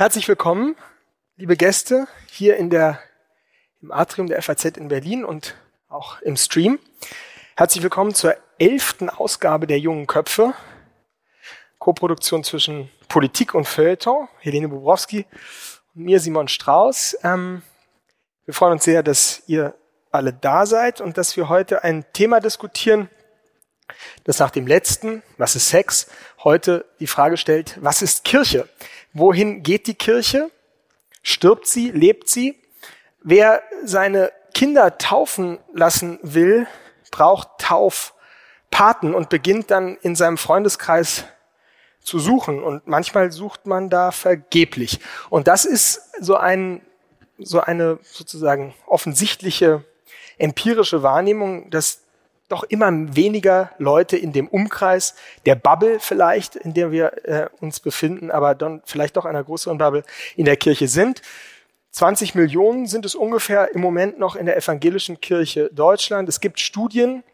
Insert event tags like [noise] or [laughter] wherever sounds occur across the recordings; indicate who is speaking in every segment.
Speaker 1: Herzlich willkommen, liebe Gäste, hier in der, im Atrium der FAZ in Berlin und auch im Stream. Herzlich willkommen zur elften Ausgabe der Jungen Köpfe, Koproduktion zwischen Politik und Feuilleton, Helene Bobrowski und mir, Simon Strauß. Ähm, wir freuen uns sehr, dass ihr alle da seid und dass wir heute ein Thema diskutieren, das nach dem letzten, was ist Sex, heute die Frage stellt, was ist Kirche? Wohin geht die Kirche? Stirbt sie? Lebt sie? Wer seine Kinder taufen lassen will, braucht Taufpaten und beginnt dann in seinem Freundeskreis zu suchen. Und manchmal sucht man da vergeblich. Und das ist so ein, so eine sozusagen offensichtliche empirische Wahrnehmung, dass doch immer weniger Leute in dem Umkreis der Bubble vielleicht, in der wir äh, uns befinden, aber dann vielleicht doch einer größeren Bubble in der Kirche sind. 20 Millionen sind es ungefähr im Moment noch in der evangelischen Kirche Deutschland. Es gibt Studien,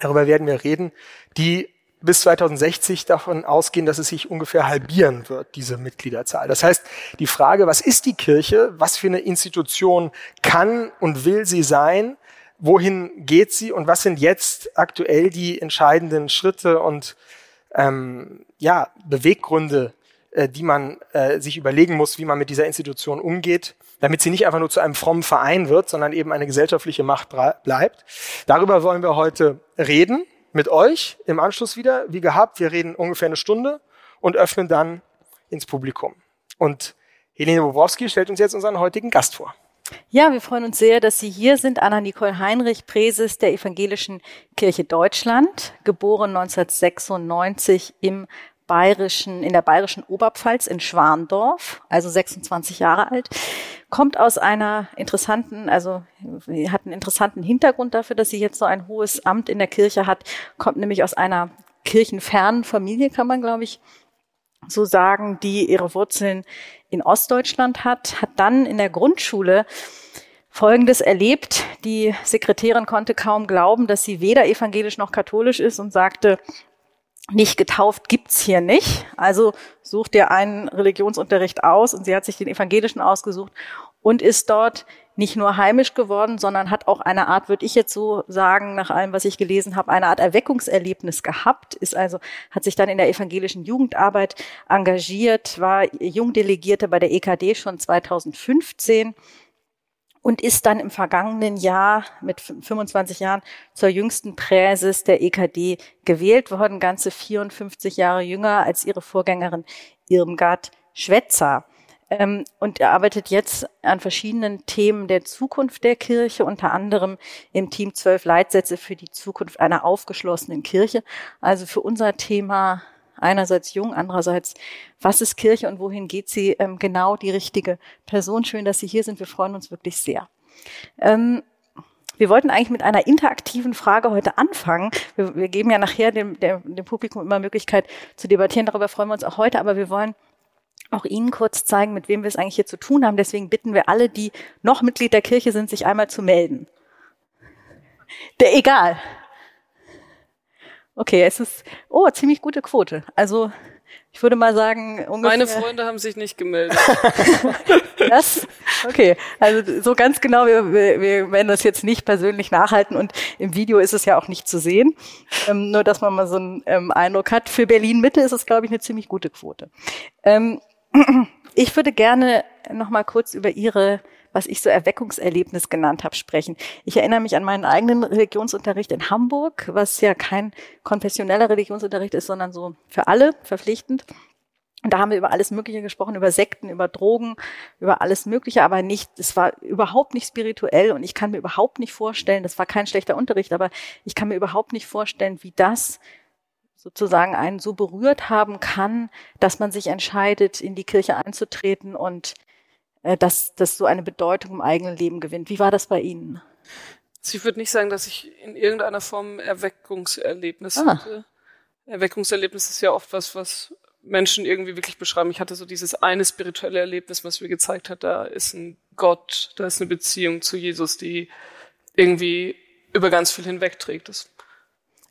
Speaker 1: darüber werden wir reden, die bis 2060 davon ausgehen, dass es sich ungefähr halbieren wird, diese Mitgliederzahl. Das heißt, die Frage, was ist die Kirche, was für eine Institution kann und will sie sein, wohin geht sie und was sind jetzt aktuell die entscheidenden Schritte und ähm, ja, Beweggründe, äh, die man äh, sich überlegen muss, wie man mit dieser Institution umgeht, damit sie nicht einfach nur zu einem frommen Verein wird, sondern eben eine gesellschaftliche Macht bleibt. Darüber wollen wir heute reden mit euch im Anschluss wieder, wie gehabt. Wir reden ungefähr eine Stunde und öffnen dann ins Publikum. Und Helene Bobrowski stellt uns jetzt unseren heutigen Gast vor.
Speaker 2: Ja, wir freuen uns sehr, dass Sie hier sind. Anna-Nicole Heinrich, Präses der Evangelischen Kirche Deutschland, geboren 1996 im bayerischen, in der bayerischen Oberpfalz in Schwandorf, also 26 Jahre alt, kommt aus einer interessanten, also hat einen interessanten Hintergrund dafür, dass sie jetzt so ein hohes Amt in der Kirche hat, kommt nämlich aus einer kirchenfernen Familie, kann man glaube ich so sagen, die ihre Wurzeln in Ostdeutschland hat, hat dann in der Grundschule Folgendes erlebt. Die Sekretärin konnte kaum glauben, dass sie weder evangelisch noch katholisch ist und sagte, nicht getauft gibt's hier nicht. Also sucht ihr einen Religionsunterricht aus und sie hat sich den evangelischen ausgesucht und ist dort nicht nur heimisch geworden, sondern hat auch eine Art, würde ich jetzt so sagen, nach allem, was ich gelesen habe, eine Art Erweckungserlebnis gehabt, ist also, hat sich dann in der evangelischen Jugendarbeit engagiert, war Jungdelegierte bei der EKD schon 2015 und ist dann im vergangenen Jahr mit 25 Jahren zur jüngsten Präses der EKD gewählt worden, ganze 54 Jahre jünger als ihre Vorgängerin Irmgard Schwetzer. Ähm, und er arbeitet jetzt an verschiedenen Themen der Zukunft der Kirche, unter anderem im Team 12 Leitsätze für die Zukunft einer aufgeschlossenen Kirche. Also für unser Thema einerseits jung, andererseits was ist Kirche und wohin geht sie, ähm, genau die richtige Person. Schön, dass Sie hier sind. Wir freuen uns wirklich sehr. Ähm, wir wollten eigentlich mit einer interaktiven Frage heute anfangen. Wir, wir geben ja nachher dem, dem, dem Publikum immer Möglichkeit zu debattieren. Darüber freuen wir uns auch heute. Aber wir wollen auch Ihnen kurz zeigen, mit wem wir es eigentlich hier zu tun haben. Deswegen bitten wir alle, die noch Mitglied der Kirche sind, sich einmal zu melden. Der egal. Okay, es ist, oh, ziemlich gute Quote. Also, ich würde mal sagen,
Speaker 3: ungefähr. Meine Freunde haben sich nicht gemeldet. [laughs]
Speaker 2: das? Okay. Also, so ganz genau, wir, wir, werden das jetzt nicht persönlich nachhalten und im Video ist es ja auch nicht zu sehen. Ähm, nur, dass man mal so einen ähm, Eindruck hat. Für Berlin Mitte ist es, glaube ich, eine ziemlich gute Quote. Ähm, ich würde gerne noch mal kurz über Ihre was ich so Erweckungserlebnis genannt habe, sprechen. Ich erinnere mich an meinen eigenen Religionsunterricht in Hamburg, was ja kein konfessioneller Religionsunterricht ist, sondern so für alle verpflichtend. Und da haben wir über alles Mögliche gesprochen, über Sekten, über Drogen, über alles Mögliche, aber nicht, es war überhaupt nicht spirituell und ich kann mir überhaupt nicht vorstellen, das war kein schlechter Unterricht, aber ich kann mir überhaupt nicht vorstellen, wie das sozusagen einen so berührt haben kann, dass man sich entscheidet, in die Kirche einzutreten und äh, dass das so eine Bedeutung im eigenen Leben gewinnt. Wie war das bei Ihnen?
Speaker 3: Ich würde nicht sagen, dass ich in irgendeiner Form Erweckungserlebnis ah. hatte. Erweckungserlebnis ist ja oft was, was Menschen irgendwie wirklich beschreiben. Ich hatte so dieses eine spirituelle Erlebnis, was mir gezeigt hat, da ist ein Gott, da ist eine Beziehung zu Jesus, die irgendwie über ganz viel hinwegträgt. Das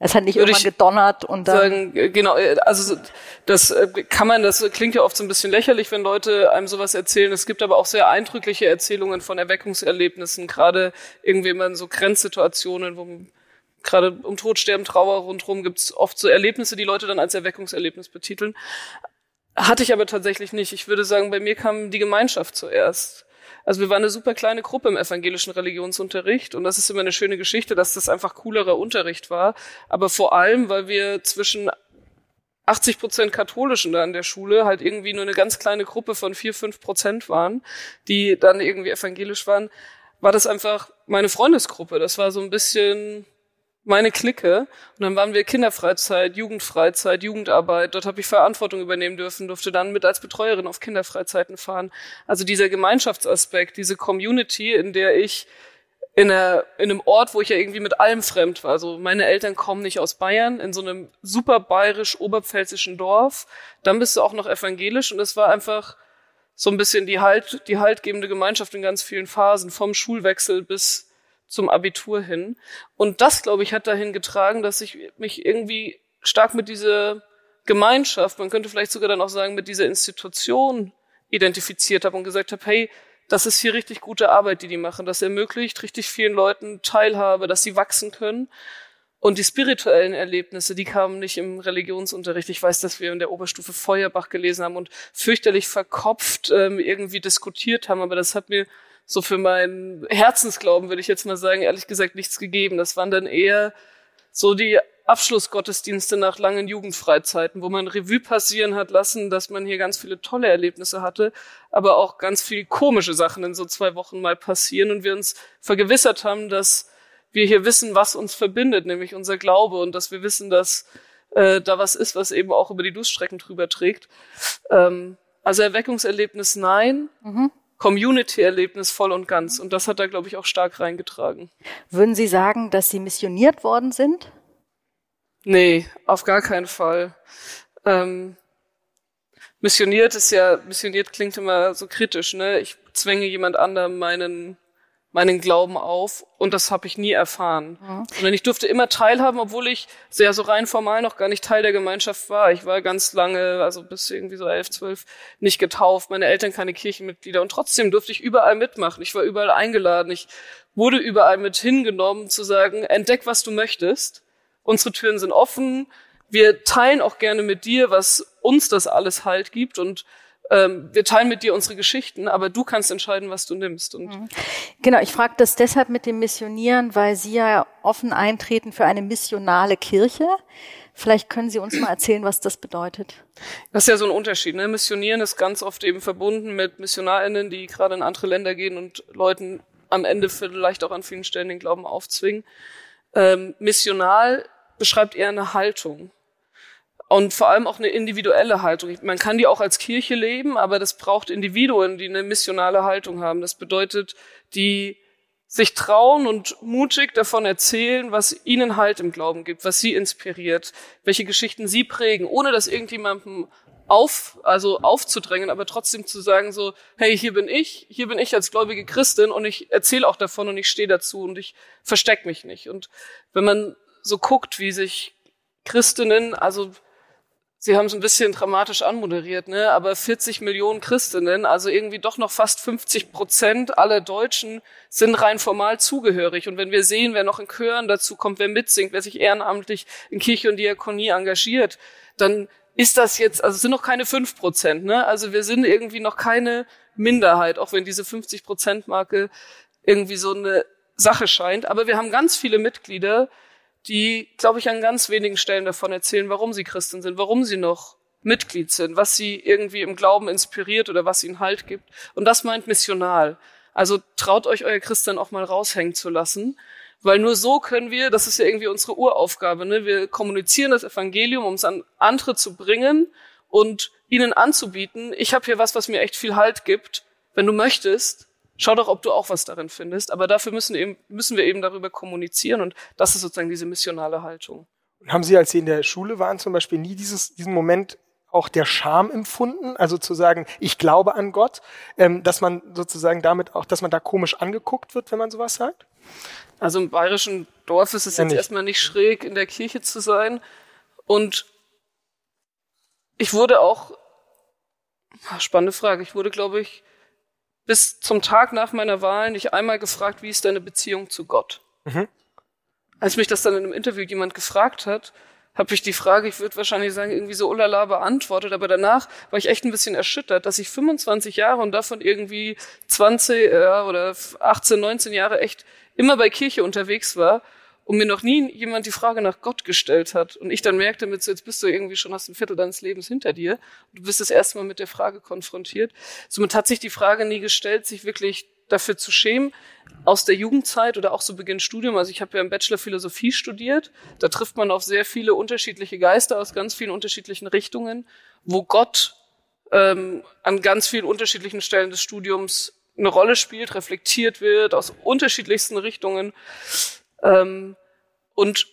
Speaker 2: Es hat nicht Würde irgendwann gedonnert und dann. Sagen,
Speaker 3: äh, genau, äh, also das äh, kann man, das klingt ja oft so ein bisschen lächerlich, wenn Leute einem sowas erzählen. Es gibt aber auch sehr eindrückliche Erzählungen von Erweckungserlebnissen, gerade irgendwie immer in so Grenzsituationen, wo gerade um Tod, Sterben, Trauer rundherum gibt es oft so Erlebnisse, die Leute dann als Erweckungserlebnis betiteln. Hatte ich aber tatsächlich nicht. Ich würde sagen, bei mir kam die Gemeinschaft zuerst. Also wir waren eine super kleine Gruppe im evangelischen Religionsunterricht und das ist immer eine schöne Geschichte, dass das einfach coolerer Unterricht war. Aber vor allem, weil wir zwischen 80 Prozent Katholischen da an der Schule halt irgendwie nur eine ganz kleine Gruppe von vier, fünf Prozent waren, die dann irgendwie evangelisch waren, war das einfach meine Freundesgruppe. Das war so ein bisschen meine Clique. Und dann waren wir Kinderfreizeit, Jugendfreizeit, Jugendarbeit. Dort habe ich Verantwortung übernehmen dürfen, durfte dann mit als Betreuerin auf Kinderfreizeiten fahren. Also dieser Gemeinschaftsaspekt, diese Community, in der ich in, einer, in einem Ort, wo ich ja irgendwie mit allem fremd war. Also meine Eltern kommen nicht aus Bayern, in so einem super bayerisch-oberpfälzischen Dorf. Dann bist du auch noch evangelisch und es war einfach so ein bisschen die halt, die haltgebende Gemeinschaft in ganz vielen Phasen, vom Schulwechsel bis zum Abitur hin. Und das, glaube ich, hat dahin getragen, dass ich mich irgendwie stark mit dieser Gemeinschaft, man könnte vielleicht sogar dann auch sagen, mit dieser Institution identifiziert habe und gesagt habe, hey, das ist hier richtig gute Arbeit, die die machen. Das ermöglicht richtig vielen Leuten Teilhabe, dass sie wachsen können. Und die spirituellen Erlebnisse, die kamen nicht im Religionsunterricht. Ich weiß, dass wir in der Oberstufe Feuerbach gelesen haben und fürchterlich verkopft ähm, irgendwie diskutiert haben, aber das hat mir so für meinen Herzensglauben, würde ich jetzt mal sagen, ehrlich gesagt nichts gegeben. Das waren dann eher so die Abschlussgottesdienste nach langen Jugendfreizeiten, wo man Revue passieren hat lassen, dass man hier ganz viele tolle Erlebnisse hatte, aber auch ganz viele komische Sachen in so zwei Wochen mal passieren und wir uns vergewissert haben, dass wir hier wissen, was uns verbindet, nämlich unser Glaube und dass wir wissen, dass äh, da was ist, was eben auch über die Durststrecken drüber trägt. Ähm, also Erweckungserlebnis nein. Mhm. Community-Erlebnis voll und ganz. Und das hat da, glaube ich, auch stark reingetragen.
Speaker 2: Würden Sie sagen, dass Sie missioniert worden sind?
Speaker 3: Nee, auf gar keinen Fall. Ähm, missioniert ist ja, missioniert klingt immer so kritisch, ne? Ich zwänge jemand anderem meinen meinen Glauben auf und das habe ich nie erfahren. Mhm. Sondern ich durfte immer teilhaben, obwohl ich sehr so rein formal noch gar nicht Teil der Gemeinschaft war. Ich war ganz lange, also bis irgendwie so elf, zwölf, nicht getauft. Meine Eltern keine Kirchenmitglieder und trotzdem durfte ich überall mitmachen. Ich war überall eingeladen. Ich wurde überall mit hingenommen, zu sagen, entdeck, was du möchtest. Unsere Türen sind offen. Wir teilen auch gerne mit dir, was uns das alles halt gibt und ähm, wir teilen mit dir unsere Geschichten, aber du kannst entscheiden, was du nimmst. Und
Speaker 2: mhm. genau, ich frage das deshalb mit dem Missionieren, weil Sie ja offen eintreten für eine missionale Kirche. Vielleicht können Sie uns mal erzählen, was das bedeutet.
Speaker 3: Das ist ja so ein Unterschied. Ne? Missionieren ist ganz oft eben verbunden mit MissionarInnen, die gerade in andere Länder gehen und Leuten am Ende vielleicht auch an vielen Stellen den Glauben aufzwingen. Ähm, missional beschreibt eher eine Haltung. Und vor allem auch eine individuelle Haltung. Man kann die auch als Kirche leben, aber das braucht Individuen, die eine missionale Haltung haben. Das bedeutet, die sich trauen und mutig davon erzählen, was ihnen Halt im Glauben gibt, was sie inspiriert, welche Geschichten sie prägen, ohne das irgendjemandem auf, also aufzudrängen, aber trotzdem zu sagen so, hey, hier bin ich, hier bin ich als gläubige Christin und ich erzähle auch davon und ich stehe dazu und ich versteck mich nicht. Und wenn man so guckt, wie sich Christinnen, also Sie haben es ein bisschen dramatisch anmoderiert, ne? aber 40 Millionen Christinnen, also irgendwie doch noch fast 50 Prozent aller Deutschen sind rein formal zugehörig. Und wenn wir sehen, wer noch in Chören dazu kommt, wer mitsingt, wer sich ehrenamtlich in Kirche und Diakonie engagiert, dann ist das jetzt, also es sind noch keine fünf Prozent, ne? Also wir sind irgendwie noch keine Minderheit, auch wenn diese 50 Prozent Marke irgendwie so eine Sache scheint. Aber wir haben ganz viele Mitglieder, die, glaube ich, an ganz wenigen Stellen davon erzählen, warum sie Christen sind, warum sie noch Mitglied sind, was sie irgendwie im Glauben inspiriert oder was ihnen Halt gibt. Und das meint missional. Also traut euch euer Christen auch mal raushängen zu lassen, weil nur so können wir, das ist ja irgendwie unsere Uraufgabe, ne? wir kommunizieren das Evangelium, um es an andere zu bringen und ihnen anzubieten, ich habe hier was, was mir echt viel Halt gibt. Wenn du möchtest, Schau doch, ob du auch was darin findest. Aber dafür müssen, eben, müssen wir eben darüber kommunizieren und das ist sozusagen diese missionale Haltung.
Speaker 1: Und haben Sie, als Sie in der Schule waren, zum Beispiel nie dieses, diesen Moment auch der Scham empfunden, also zu sagen, ich glaube an Gott, ähm, dass man sozusagen damit auch, dass man da komisch angeguckt wird, wenn man sowas sagt?
Speaker 3: Also im bayerischen Dorf ist es ja jetzt nicht. erstmal nicht schräg, in der Kirche zu sein. Und ich wurde auch, spannende Frage, ich wurde, glaube ich, bis zum Tag nach meiner Wahl nicht einmal gefragt, wie ist deine Beziehung zu Gott? Mhm. Als mich das dann in einem Interview jemand gefragt hat, habe ich die Frage, ich würde wahrscheinlich sagen, irgendwie so ulala beantwortet, aber danach war ich echt ein bisschen erschüttert, dass ich 25 Jahre und davon irgendwie 20 äh, oder 18, 19 Jahre echt immer bei Kirche unterwegs war und mir noch nie jemand die Frage nach Gott gestellt hat und ich dann merkte mit so, jetzt bist du irgendwie schon hast ein Viertel deines Lebens hinter dir, du bist das erste Mal mit der Frage konfrontiert. Somit hat sich die Frage nie gestellt, sich wirklich dafür zu schämen, aus der Jugendzeit oder auch so Beginn Studium. Also ich habe ja im Bachelor Philosophie studiert. Da trifft man auf sehr viele unterschiedliche Geister aus ganz vielen unterschiedlichen Richtungen, wo Gott ähm, an ganz vielen unterschiedlichen Stellen des Studiums eine Rolle spielt, reflektiert wird aus unterschiedlichsten Richtungen. Ähm, und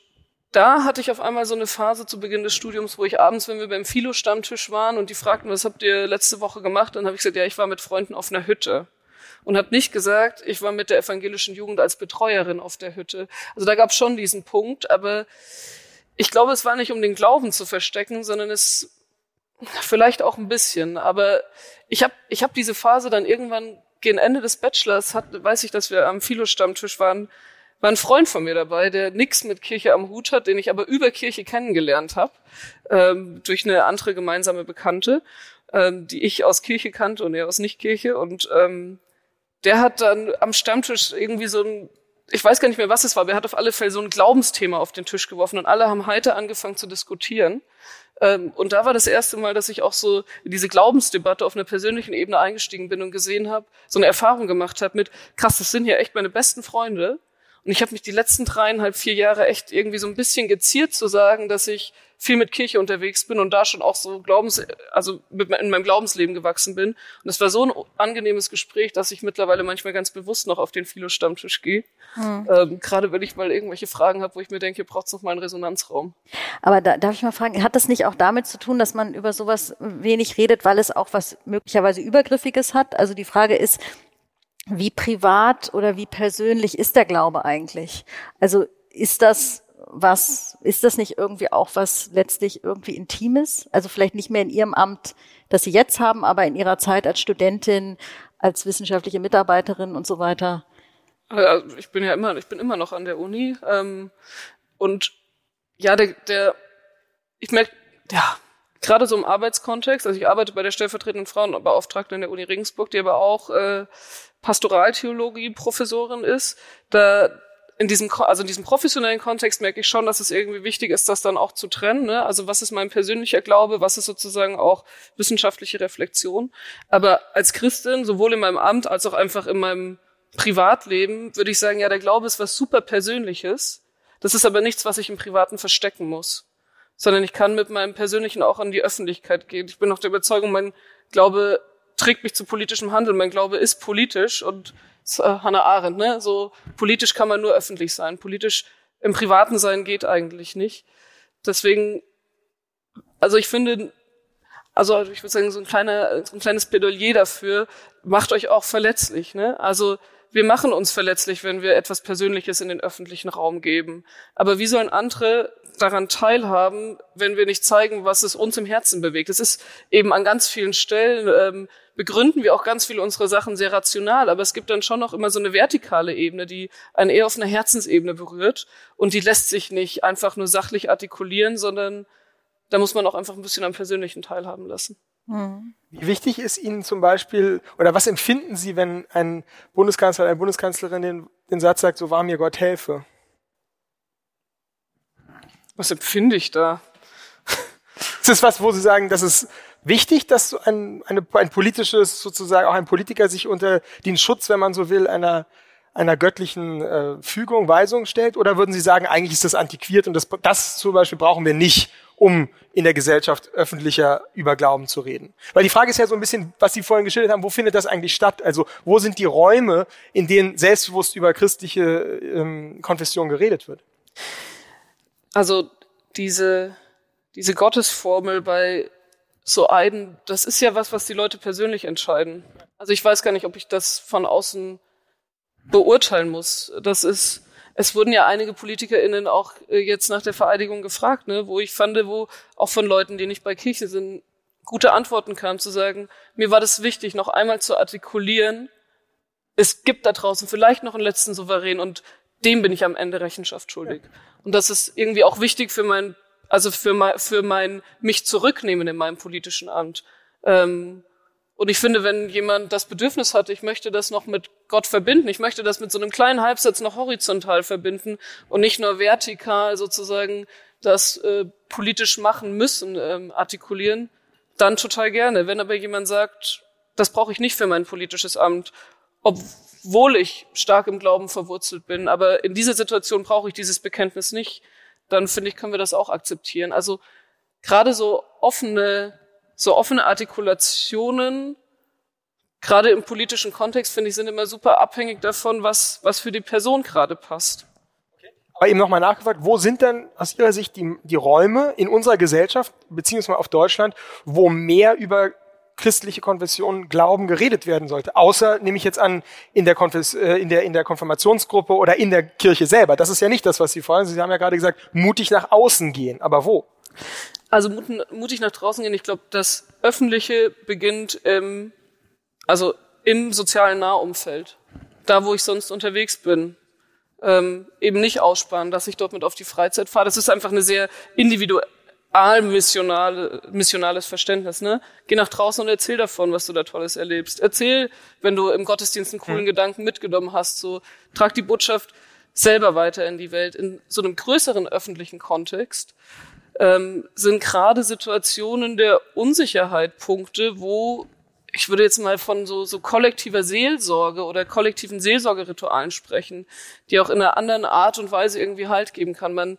Speaker 3: da hatte ich auf einmal so eine Phase zu Beginn des Studiums, wo ich abends, wenn wir beim Philo-Stammtisch waren und die fragten, was habt ihr letzte Woche gemacht, dann habe ich gesagt, ja, ich war mit Freunden auf einer Hütte und habe nicht gesagt, ich war mit der evangelischen Jugend als Betreuerin auf der Hütte. Also da gab es schon diesen Punkt, aber ich glaube, es war nicht um den Glauben zu verstecken, sondern es vielleicht auch ein bisschen. Aber ich habe ich hab diese Phase dann irgendwann gegen Ende des Bachelors, hat, weiß ich, dass wir am Philo-Stammtisch waren, war ein Freund von mir dabei, der nichts mit Kirche am Hut hat, den ich aber über Kirche kennengelernt habe, ähm, durch eine andere gemeinsame Bekannte, ähm, die ich aus Kirche kannte und er aus Nicht-Kirche. Und ähm, der hat dann am Stammtisch irgendwie so ein, ich weiß gar nicht mehr, was es war, aber er hat auf alle Fälle so ein Glaubensthema auf den Tisch geworfen und alle haben heiter angefangen zu diskutieren. Ähm, und da war das erste Mal, dass ich auch so in diese Glaubensdebatte auf einer persönlichen Ebene eingestiegen bin und gesehen habe, so eine Erfahrung gemacht habe mit, krass, das sind ja echt meine besten Freunde. Und ich habe mich die letzten dreieinhalb, vier Jahre echt irgendwie so ein bisschen geziert zu sagen, dass ich viel mit Kirche unterwegs bin und da schon auch so Glaubens, also in meinem Glaubensleben gewachsen bin. Und es war so ein angenehmes Gespräch, dass ich mittlerweile manchmal ganz bewusst noch auf den Philo-Stammtisch gehe. Hm. Ähm, Gerade wenn ich mal irgendwelche Fragen habe, wo ich mir denke, braucht es noch mal einen Resonanzraum.
Speaker 2: Aber da, darf ich mal fragen, hat das nicht auch damit zu tun, dass man über sowas wenig redet, weil es auch was möglicherweise Übergriffiges hat? Also die Frage ist, wie privat oder wie persönlich ist der Glaube eigentlich? Also ist das was, ist das nicht irgendwie auch was letztlich irgendwie Intimes? Also vielleicht nicht mehr in Ihrem Amt, das Sie jetzt haben, aber in Ihrer Zeit als Studentin, als wissenschaftliche Mitarbeiterin und so weiter?
Speaker 3: Also ich bin ja immer, ich bin immer noch an der Uni. Ähm, und ja, der, der ich merke, ja, gerade so im Arbeitskontext, also ich arbeite bei der stellvertretenden Frauenbeauftragten in der Uni Regensburg, die aber auch äh, Pastoraltheologie-Professorin ist, da in diesem, also in diesem professionellen Kontext merke ich schon, dass es irgendwie wichtig ist, das dann auch zu trennen. Ne? Also was ist mein persönlicher Glaube, was ist sozusagen auch wissenschaftliche Reflexion. Aber als Christin, sowohl in meinem Amt als auch einfach in meinem Privatleben, würde ich sagen, ja, der Glaube ist was super Persönliches. Das ist aber nichts, was ich im Privaten verstecken muss. Sondern ich kann mit meinem Persönlichen auch an die Öffentlichkeit gehen. Ich bin noch der Überzeugung, mein Glaube trägt mich zu politischem Handeln. Mein Glaube ist politisch und äh, Hannah Arendt, ne? So politisch kann man nur öffentlich sein. Politisch im Privaten sein geht eigentlich nicht. Deswegen, also ich finde, also ich würde sagen, so ein, kleiner, so ein kleines Plädoyer dafür, macht euch auch verletzlich. Ne? Also wir machen uns verletzlich, wenn wir etwas Persönliches in den öffentlichen Raum geben. Aber wie sollen andere daran teilhaben, wenn wir nicht zeigen, was es uns im Herzen bewegt? Es ist eben an ganz vielen Stellen ähm, begründen wir auch ganz viele unserer Sachen sehr rational, aber es gibt dann schon noch immer so eine vertikale Ebene, die einen eher auf einer Herzensebene berührt und die lässt sich nicht einfach nur sachlich artikulieren, sondern da muss man auch einfach ein bisschen am persönlichen teilhaben lassen.
Speaker 1: Mhm. Wie wichtig ist Ihnen zum Beispiel, oder was empfinden Sie, wenn ein Bundeskanzler, eine Bundeskanzlerin den, den Satz sagt, so wahr mir Gott helfe?
Speaker 3: Was empfinde ich da?
Speaker 1: Ist das was, wo Sie sagen, das ist wichtig, dass ein, eine, ein politisches, sozusagen auch ein Politiker sich unter den Schutz, wenn man so will, einer, einer göttlichen äh, Fügung, Weisung stellt? Oder würden Sie sagen, eigentlich ist das antiquiert und das, das zum Beispiel brauchen wir nicht, um in der Gesellschaft öffentlicher über Glauben zu reden? Weil die Frage ist ja so ein bisschen, was Sie vorhin geschildert haben, wo findet das eigentlich statt? Also wo sind die Räume, in denen selbstbewusst über christliche ähm, Konfession geredet wird?
Speaker 3: Also diese, diese Gottesformel bei so ein, das ist ja was, was die Leute persönlich entscheiden. Also ich weiß gar nicht, ob ich das von außen beurteilen muss. Das ist, es wurden ja einige PolitikerInnen auch äh, jetzt nach der Vereidigung gefragt, ne, wo ich fand, wo auch von Leuten, die nicht bei Kirche sind, gute Antworten kamen, zu sagen, mir war das wichtig, noch einmal zu artikulieren, es gibt da draußen vielleicht noch einen letzten Souverän und dem bin ich am Ende Rechenschaft schuldig. Und das ist irgendwie auch wichtig für mein, also für mein, für mein mich zurücknehmen in meinem politischen Amt. Ähm, und ich finde, wenn jemand das Bedürfnis hat, ich möchte das noch mit Gott verbinden, ich möchte das mit so einem kleinen Halbsatz noch horizontal verbinden und nicht nur vertikal sozusagen das äh, politisch machen müssen, ähm, artikulieren, dann total gerne. Wenn aber jemand sagt, das brauche ich nicht für mein politisches Amt, obwohl ich stark im Glauben verwurzelt bin, aber in dieser Situation brauche ich dieses Bekenntnis nicht, dann finde ich, können wir das auch akzeptieren. Also gerade so offene, so offene Artikulationen, gerade im politischen Kontext, finde ich, sind immer super abhängig davon, was, was für die Person gerade passt.
Speaker 1: Aber eben nochmal nachgefragt, wo sind denn aus Ihrer Sicht die, die Räume in unserer Gesellschaft, beziehungsweise auf Deutschland, wo mehr über christliche Konfession Glauben geredet werden sollte. Außer, nehme ich jetzt an, in der, Konfes äh, in, der, in der Konfirmationsgruppe oder in der Kirche selber. Das ist ja nicht das, was Sie fordern. Sie haben ja gerade gesagt, mutig nach außen gehen. Aber wo?
Speaker 3: Also mutig nach draußen gehen. Ich glaube, das Öffentliche beginnt ähm, also im sozialen Nahumfeld. Da, wo ich sonst unterwegs bin. Ähm, eben nicht aussparen, dass ich dort mit auf die Freizeit fahre. Das ist einfach eine sehr individuelle missionale, missionales Verständnis, ne? Geh nach draußen und erzähl davon, was du da Tolles erlebst. Erzähl, wenn du im Gottesdienst einen coolen mhm. Gedanken mitgenommen hast, so, trag die Botschaft selber weiter in die Welt. In so einem größeren öffentlichen Kontext ähm, sind gerade Situationen der Unsicherheit Punkte, wo ich würde jetzt mal von so, so kollektiver Seelsorge oder kollektiven Seelsorgeritualen sprechen, die auch in einer anderen Art und Weise irgendwie Halt geben kann. Man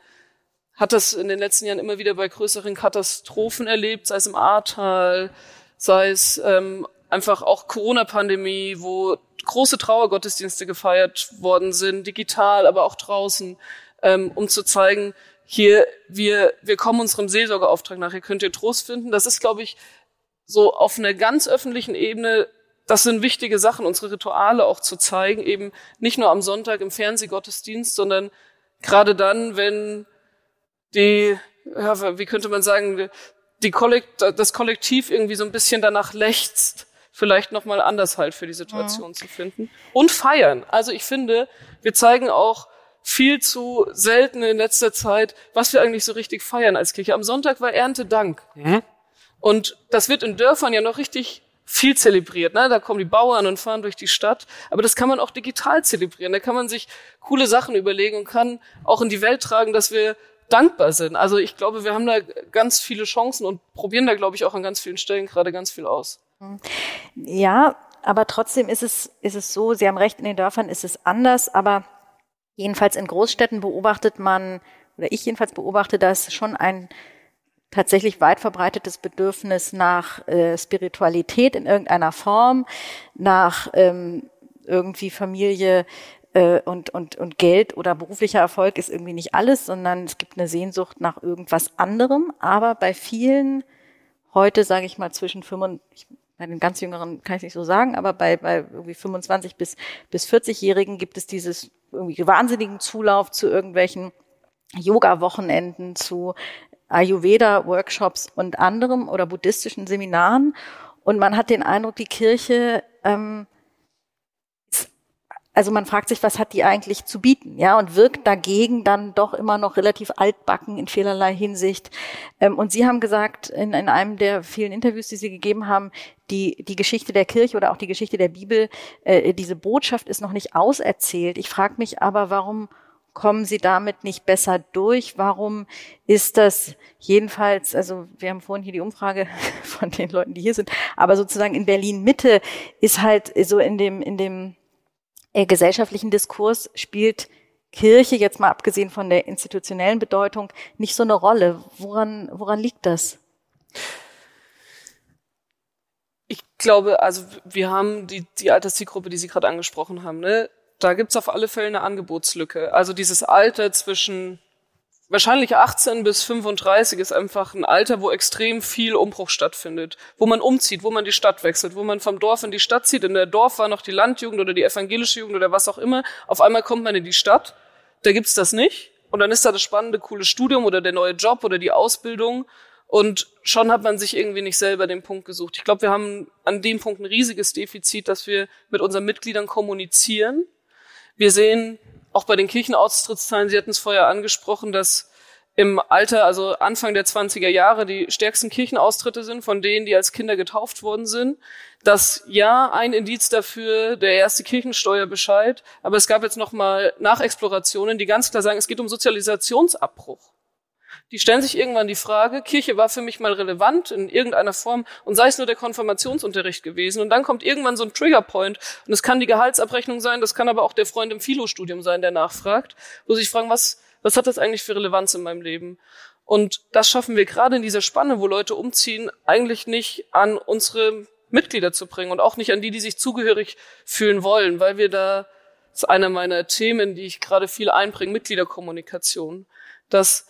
Speaker 3: hat das in den letzten Jahren immer wieder bei größeren Katastrophen erlebt, sei es im Ahrtal, sei es ähm, einfach auch Corona-Pandemie, wo große Trauergottesdienste gefeiert worden sind, digital, aber auch draußen, ähm, um zu zeigen, hier, wir, wir kommen unserem Seelsorgeauftrag nach, hier könnt ihr Trost finden. Das ist, glaube ich, so auf einer ganz öffentlichen Ebene, das sind wichtige Sachen, unsere Rituale auch zu zeigen, eben nicht nur am Sonntag im Fernsehgottesdienst, sondern gerade dann, wenn die, ja, wie könnte man sagen, die Kollekt, das Kollektiv irgendwie so ein bisschen danach lechzt, vielleicht nochmal anders halt für die Situation ja. zu finden. Und feiern. Also ich finde, wir zeigen auch viel zu selten in letzter Zeit, was wir eigentlich so richtig feiern als Kirche. Am Sonntag war Erntedank. Mhm. Und das wird in Dörfern ja noch richtig viel zelebriert. Ne? Da kommen die Bauern und fahren durch die Stadt. Aber das kann man auch digital zelebrieren. Da kann man sich coole Sachen überlegen und kann auch in die Welt tragen, dass wir dankbar sind. Also ich glaube, wir haben da ganz viele Chancen und probieren da, glaube ich, auch an ganz vielen Stellen gerade ganz viel aus.
Speaker 2: Ja, aber trotzdem ist es, ist es so, Sie haben recht, in den Dörfern ist es anders, aber jedenfalls in Großstädten beobachtet man, oder ich jedenfalls beobachte das schon ein tatsächlich weit verbreitetes Bedürfnis nach äh, Spiritualität in irgendeiner Form, nach ähm, irgendwie Familie äh, und, und, und Geld oder beruflicher Erfolg ist irgendwie nicht alles, sondern es gibt eine Sehnsucht nach irgendwas anderem. Aber bei vielen, heute sage ich mal zwischen 25, bei den ganz Jüngeren kann ich nicht so sagen, aber bei, bei irgendwie 25 bis, bis 40-Jährigen gibt es dieses irgendwie wahnsinnigen Zulauf zu irgendwelchen Yoga-Wochenenden, zu Ayurveda-Workshops und anderem oder buddhistischen Seminaren. Und man hat den Eindruck, die Kirche ähm, also man fragt sich, was hat die eigentlich zu bieten, ja, und wirkt dagegen dann doch immer noch relativ altbacken in vielerlei Hinsicht. Ähm, und Sie haben gesagt, in, in einem der vielen Interviews, die Sie gegeben haben, die, die Geschichte der Kirche oder auch die Geschichte der Bibel, äh, diese Botschaft ist noch nicht auserzählt. Ich frage mich aber, warum kommen Sie damit nicht besser durch? Warum ist das jedenfalls, also wir haben vorhin hier die Umfrage [laughs] von den Leuten, die hier sind, aber sozusagen in Berlin Mitte ist halt so in dem, in dem äh, gesellschaftlichen Diskurs spielt Kirche, jetzt mal abgesehen von der institutionellen Bedeutung, nicht so eine Rolle. Woran, woran liegt das?
Speaker 3: Ich glaube, also wir haben die, die Alterszielgruppe, die Sie gerade angesprochen haben, ne? da gibt's auf alle Fälle eine Angebotslücke. Also dieses Alter zwischen wahrscheinlich 18 bis 35 ist einfach ein Alter, wo extrem viel Umbruch stattfindet, wo man umzieht, wo man die Stadt wechselt, wo man vom Dorf in die Stadt zieht. In der Dorf war noch die Landjugend oder die evangelische Jugend oder was auch immer. Auf einmal kommt man in die Stadt, da gibt's das nicht. Und dann ist da das spannende, coole Studium oder der neue Job oder die Ausbildung. Und schon hat man sich irgendwie nicht selber den Punkt gesucht. Ich glaube, wir haben an dem Punkt ein riesiges Defizit, dass wir mit unseren Mitgliedern kommunizieren. Wir sehen auch bei den Kirchenaustrittszahlen, Sie hatten es vorher angesprochen, dass im Alter, also Anfang der 20er Jahre, die stärksten Kirchenaustritte sind von denen, die als Kinder getauft worden sind. Das ja ein Indiz dafür, der erste Kirchensteuerbescheid. Aber es gab jetzt nochmal Nachexplorationen, die ganz klar sagen, es geht um Sozialisationsabbruch. Die stellen sich irgendwann die Frage, Kirche war für mich mal relevant in irgendeiner Form und sei es nur der Konfirmationsunterricht gewesen. Und dann kommt irgendwann so ein Triggerpoint und es kann die Gehaltsabrechnung sein, das kann aber auch der Freund im Philo-Studium sein, der nachfragt, wo sich fragen, was, was hat das eigentlich für Relevanz in meinem Leben? Und das schaffen wir gerade in dieser Spanne, wo Leute umziehen, eigentlich nicht an unsere Mitglieder zu bringen und auch nicht an die, die sich zugehörig fühlen wollen, weil wir da, das ist einer meiner Themen, die ich gerade viel einbringe, Mitgliederkommunikation, dass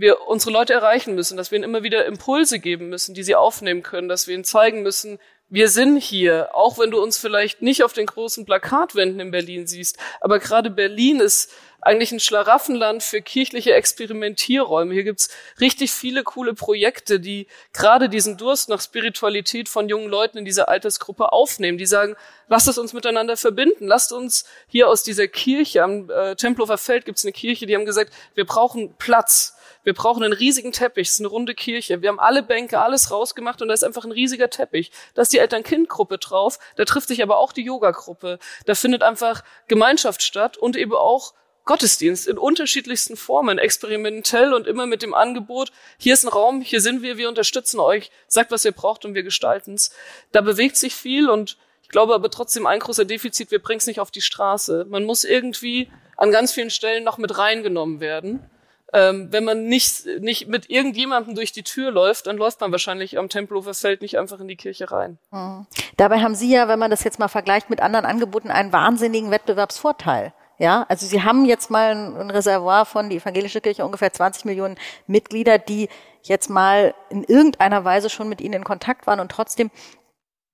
Speaker 3: wir unsere Leute erreichen müssen, dass wir ihnen immer wieder Impulse geben müssen, die sie aufnehmen können, dass wir ihnen zeigen müssen, wir sind hier, auch wenn du uns vielleicht nicht auf den großen Plakatwänden in Berlin siehst. Aber gerade Berlin ist eigentlich ein Schlaraffenland für kirchliche Experimentierräume. Hier gibt's richtig viele coole Projekte, die gerade diesen Durst nach Spiritualität von jungen Leuten in dieser Altersgruppe aufnehmen. Die sagen, lasst es uns miteinander verbinden. Lasst uns hier aus dieser Kirche, am äh, Tempelhofer Feld gibt's eine Kirche, die haben gesagt, wir brauchen Platz. Wir brauchen einen riesigen Teppich, es ist eine runde Kirche. Wir haben alle Bänke, alles rausgemacht und da ist einfach ein riesiger Teppich. Da ist die Eltern-Kind-Gruppe drauf, da trifft sich aber auch die Yoga-Gruppe. Da findet einfach Gemeinschaft statt und eben auch Gottesdienst in unterschiedlichsten Formen, experimentell und immer mit dem Angebot, hier ist ein Raum, hier sind wir, wir unterstützen euch, sagt, was ihr braucht und wir gestalten's. Da bewegt sich viel und ich glaube aber trotzdem ein großer Defizit, wir bringen es nicht auf die Straße. Man muss irgendwie an ganz vielen Stellen noch mit reingenommen werden ähm, wenn man nicht, nicht mit irgendjemandem durch die Tür läuft, dann läuft man wahrscheinlich am Tempelhofer Feld nicht einfach in die Kirche rein.
Speaker 2: Mhm. Dabei haben Sie ja, wenn man das jetzt mal vergleicht mit anderen Angeboten, einen wahnsinnigen Wettbewerbsvorteil. Ja, also Sie haben jetzt mal ein Reservoir von die evangelische Kirche ungefähr 20 Millionen Mitglieder, die jetzt mal in irgendeiner Weise schon mit Ihnen in Kontakt waren und trotzdem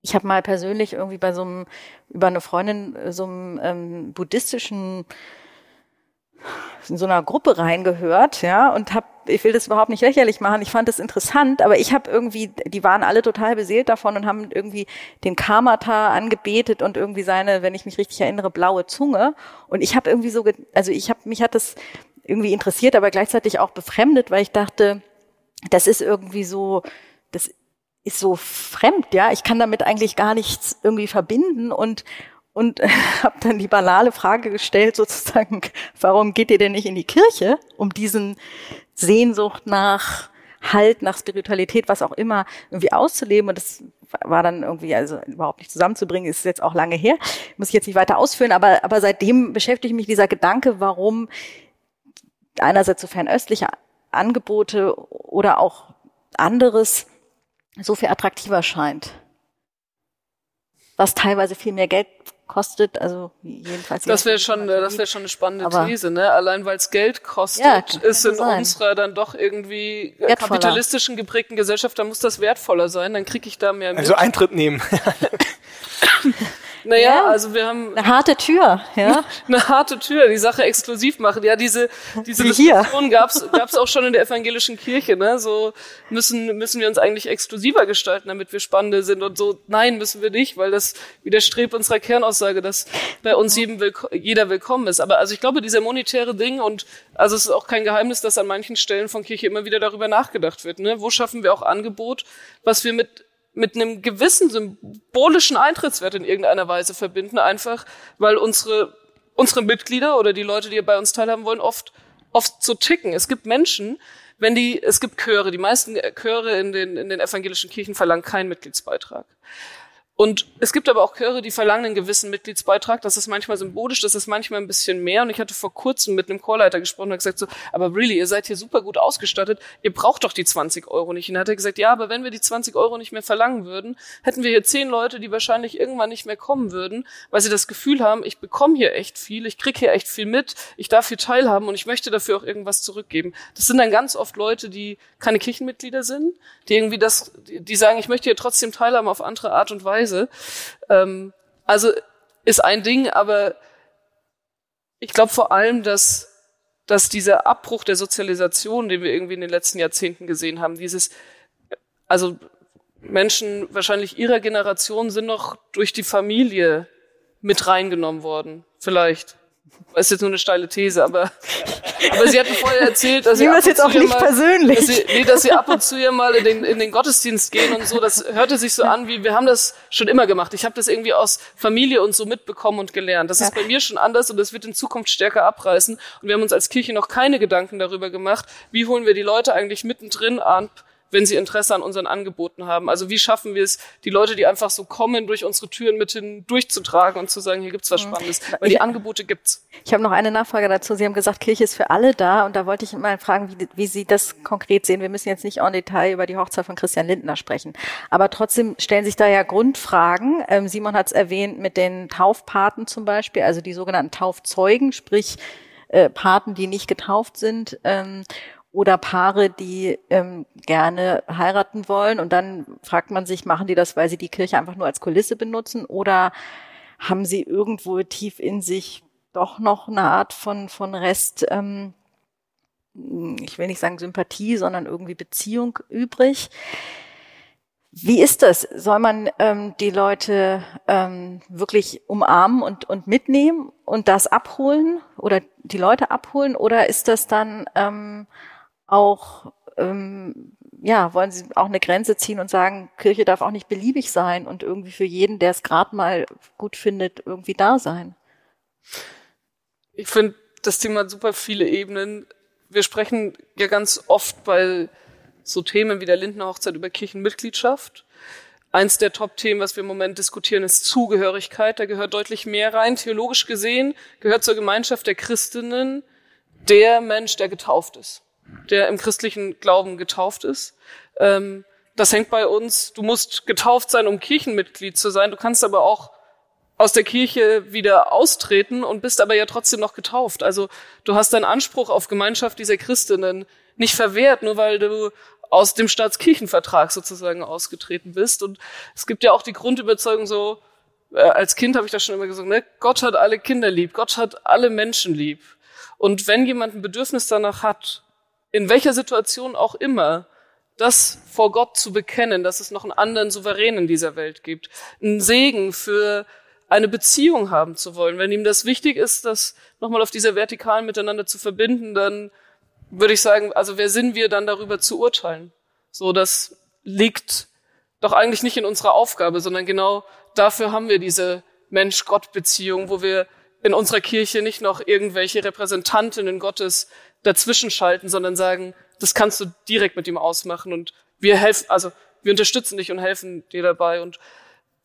Speaker 2: ich habe mal persönlich irgendwie bei so einem über eine Freundin so einem ähm, buddhistischen in so einer Gruppe reingehört, ja, und habe, ich will das überhaupt nicht lächerlich machen, ich fand das interessant, aber ich habe irgendwie, die waren alle total beseelt davon und haben irgendwie den Kamata angebetet und irgendwie seine, wenn ich mich richtig erinnere, blaue Zunge. Und ich habe irgendwie so, also ich habe mich hat das irgendwie interessiert, aber gleichzeitig auch befremdet, weil ich dachte, das ist irgendwie so, das ist so fremd, ja. Ich kann damit eigentlich gar nichts irgendwie verbinden und und [laughs] äh, habe dann die banale Frage gestellt, sozusagen, warum geht ihr denn nicht in die Kirche, um diesen Sehnsucht nach Halt, nach Spiritualität, was auch immer, irgendwie auszuleben. Und das war dann irgendwie also überhaupt nicht zusammenzubringen, ist jetzt auch lange her, muss ich jetzt nicht weiter ausführen, aber, aber seitdem beschäftigt mich dieser Gedanke, warum einerseits so fernöstliche Angebote oder auch anderes so viel attraktiver scheint. Was teilweise viel mehr Geld kostet, also jedenfalls.
Speaker 3: Das wäre schon, das wäre schon eine spannende These, ne? Allein weil es Geld kostet, ja, ist in sein. unserer dann doch irgendwie wertvoller. kapitalistischen geprägten Gesellschaft, da muss das wertvoller sein, dann kriege ich da mehr.
Speaker 1: Also Eintritt nehmen. [laughs] [laughs]
Speaker 3: Naja, ja, also wir haben
Speaker 2: eine harte Tür, ja. [laughs]
Speaker 3: eine harte Tür, die Sache exklusiv machen. Ja, diese diese Wie Diskussion gab's gab's auch schon in der evangelischen Kirche, ne? So müssen müssen wir uns eigentlich exklusiver gestalten, damit wir spannende sind und so. Nein, müssen wir nicht, weil das widerstrebt unserer Kernaussage, dass bei uns jedem willko jeder willkommen ist. Aber also ich glaube, dieser monetäre Ding und also es ist auch kein Geheimnis, dass an manchen Stellen von Kirche immer wieder darüber nachgedacht wird. Ne? Wo schaffen wir auch Angebot, was wir mit mit einem gewissen symbolischen Eintrittswert in irgendeiner Weise verbinden, einfach weil unsere, unsere Mitglieder oder die Leute, die bei uns teilhaben wollen, oft, oft so ticken. Es gibt Menschen, wenn die, es gibt Chöre, die meisten Chöre in den, in den evangelischen Kirchen verlangen keinen Mitgliedsbeitrag. Und es gibt aber auch Chöre, die verlangen einen gewissen Mitgliedsbeitrag. Das ist manchmal symbolisch, das ist manchmal ein bisschen mehr. Und ich hatte vor kurzem mit einem Chorleiter gesprochen und gesagt so, aber really, ihr seid hier super gut ausgestattet. Ihr braucht doch die 20 Euro nicht. Und er hat gesagt, ja, aber wenn wir die 20 Euro nicht mehr verlangen würden, hätten wir hier zehn Leute, die wahrscheinlich irgendwann nicht mehr kommen würden, weil sie das Gefühl haben, ich bekomme hier echt viel, ich krieg hier echt viel mit, ich darf hier teilhaben und ich möchte dafür auch irgendwas zurückgeben. Das sind dann ganz oft Leute, die keine Kirchenmitglieder sind, die irgendwie das, die sagen, ich möchte hier trotzdem teilhaben auf andere Art und Weise. Weise. Ähm, also ist ein Ding, aber ich glaube vor allem, dass, dass dieser Abbruch der Sozialisation, den wir irgendwie in den letzten Jahrzehnten gesehen haben, dieses, also Menschen wahrscheinlich ihrer Generation sind noch durch die Familie mit reingenommen worden, vielleicht. Das ist jetzt nur eine steile These, aber, aber sie hatten vorher erzählt, dass sie, ab
Speaker 2: jetzt auch nicht
Speaker 3: mal,
Speaker 2: persönlich.
Speaker 3: Dass sie, nee, dass sie ab und zu ja mal in den, in den Gottesdienst gehen und so. Das hörte sich so an, wie wir haben das schon immer gemacht. Ich habe das irgendwie aus Familie und so mitbekommen und gelernt. Das ja. ist bei mir schon anders und das wird in Zukunft stärker abreißen. Und wir haben uns als Kirche noch keine Gedanken darüber gemacht, wie holen wir die Leute eigentlich mittendrin an, wenn sie Interesse an unseren Angeboten haben. Also wie schaffen wir es, die Leute, die einfach so kommen, durch unsere Türen mit hin durchzutragen und zu sagen, hier gibt's was mhm. Spannendes. Weil die Angebote gibt's.
Speaker 2: Ich habe noch eine Nachfrage dazu. Sie haben gesagt, Kirche ist für alle da und da wollte ich mal fragen, wie, wie Sie das konkret sehen. Wir müssen jetzt nicht en Detail über die Hochzeit von Christian Lindner sprechen. Aber trotzdem stellen sich da ja Grundfragen. Ähm, Simon hat es erwähnt mit den Taufpaten zum Beispiel, also die sogenannten Taufzeugen, sprich äh, Paten, die nicht getauft sind. Ähm, oder Paare, die ähm, gerne heiraten wollen. Und dann fragt man sich, machen die das, weil sie die Kirche einfach nur als Kulisse benutzen oder haben sie irgendwo tief in sich doch noch eine Art von, von Rest, ähm, ich will nicht sagen Sympathie, sondern irgendwie Beziehung übrig. Wie ist das? Soll man ähm, die Leute ähm, wirklich umarmen und, und mitnehmen und das abholen oder die Leute abholen? Oder ist das dann ähm, auch, ähm, ja, wollen Sie auch eine Grenze ziehen und sagen, Kirche darf auch nicht beliebig sein und irgendwie für jeden, der es gerade mal gut findet, irgendwie da sein?
Speaker 3: Ich finde, das Thema hat super viele Ebenen. Wir sprechen ja ganz oft bei so Themen wie der Lindner Hochzeit über Kirchenmitgliedschaft. Eins der Top-Themen, was wir im Moment diskutieren, ist Zugehörigkeit. Da gehört deutlich mehr rein. Theologisch gesehen gehört zur Gemeinschaft der Christinnen der Mensch, der getauft ist der im christlichen Glauben getauft ist. Ähm, das hängt bei uns. Du musst getauft sein, um Kirchenmitglied zu sein. Du kannst aber auch aus der Kirche wieder austreten und bist aber ja trotzdem noch getauft. Also du hast deinen Anspruch auf Gemeinschaft dieser Christinnen nicht verwehrt, nur weil du aus dem Staatskirchenvertrag sozusagen ausgetreten bist. Und es gibt ja auch die Grundüberzeugung so, äh, als Kind habe ich das schon immer gesagt, ne? Gott hat alle Kinder lieb, Gott hat alle Menschen lieb. Und wenn jemand ein Bedürfnis danach hat, in welcher Situation auch immer, das vor Gott zu bekennen, dass es noch einen anderen Souverän in dieser Welt gibt, einen Segen für eine Beziehung haben zu wollen. Wenn ihm das wichtig ist, das nochmal auf dieser Vertikalen miteinander zu verbinden, dann würde ich sagen, also wer sind wir dann darüber zu urteilen? So, das liegt doch eigentlich nicht in unserer Aufgabe, sondern genau dafür haben wir diese Mensch-Gott-Beziehung, wo wir in unserer Kirche nicht noch irgendwelche Repräsentantinnen Gottes dazwischen schalten, sondern sagen, das kannst du direkt mit ihm ausmachen und wir helfen, also wir unterstützen dich und helfen dir dabei und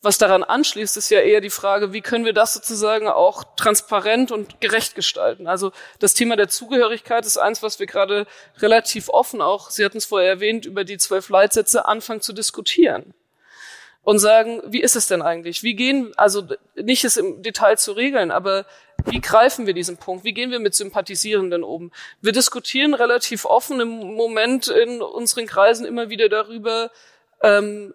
Speaker 3: was daran anschließt, ist ja eher die Frage, wie können wir das sozusagen auch transparent und gerecht gestalten? Also das Thema der Zugehörigkeit ist eins, was wir gerade relativ offen auch, Sie hatten es vorher erwähnt, über die zwölf Leitsätze anfangen zu diskutieren und sagen, wie ist es denn eigentlich? Wie gehen, also nicht es im Detail zu regeln, aber wie greifen wir diesen Punkt? Wie gehen wir mit Sympathisierenden um? Wir diskutieren relativ offen im Moment in unseren Kreisen immer wieder darüber, ähm,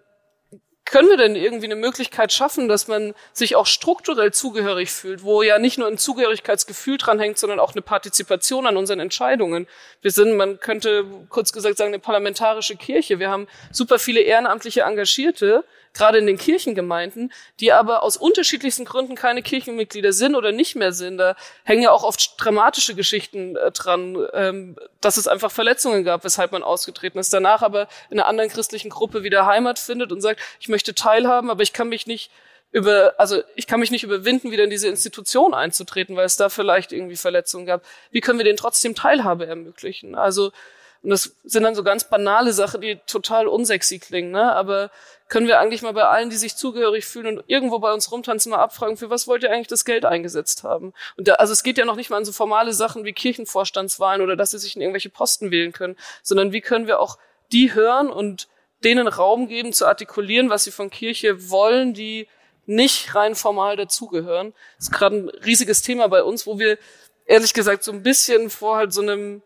Speaker 3: können wir denn irgendwie eine Möglichkeit schaffen, dass man sich auch strukturell zugehörig fühlt, wo ja nicht nur ein Zugehörigkeitsgefühl dranhängt, sondern auch eine Partizipation an unseren Entscheidungen. Wir sind, man könnte kurz gesagt sagen, eine parlamentarische Kirche. Wir haben super viele ehrenamtliche Engagierte, gerade in den Kirchengemeinden, die aber aus unterschiedlichsten Gründen keine Kirchenmitglieder sind oder nicht mehr sind. Da hängen ja auch oft dramatische Geschichten äh, dran, ähm, dass es einfach Verletzungen gab, weshalb man ausgetreten ist. Danach aber in einer anderen christlichen Gruppe wieder Heimat findet und sagt, ich möchte teilhaben, aber ich kann mich nicht über, also ich kann mich nicht überwinden, wieder in diese Institution einzutreten, weil es da vielleicht irgendwie Verletzungen gab. Wie können wir denen trotzdem Teilhabe ermöglichen? Also Und das sind dann so ganz banale Sachen, die total unsexy klingen, ne? Aber können wir eigentlich mal bei allen, die sich zugehörig fühlen und irgendwo bei uns rumtanzen, mal abfragen, für was wollt ihr eigentlich das Geld eingesetzt haben? Und da, also es geht ja noch nicht mal an so formale Sachen wie Kirchenvorstandswahlen oder dass sie sich in irgendwelche Posten wählen können, sondern wie können wir auch die hören und denen Raum geben zu artikulieren, was sie von Kirche wollen, die nicht rein formal dazugehören. Das ist gerade ein riesiges Thema bei uns, wo wir ehrlich gesagt so ein bisschen vor halt so einem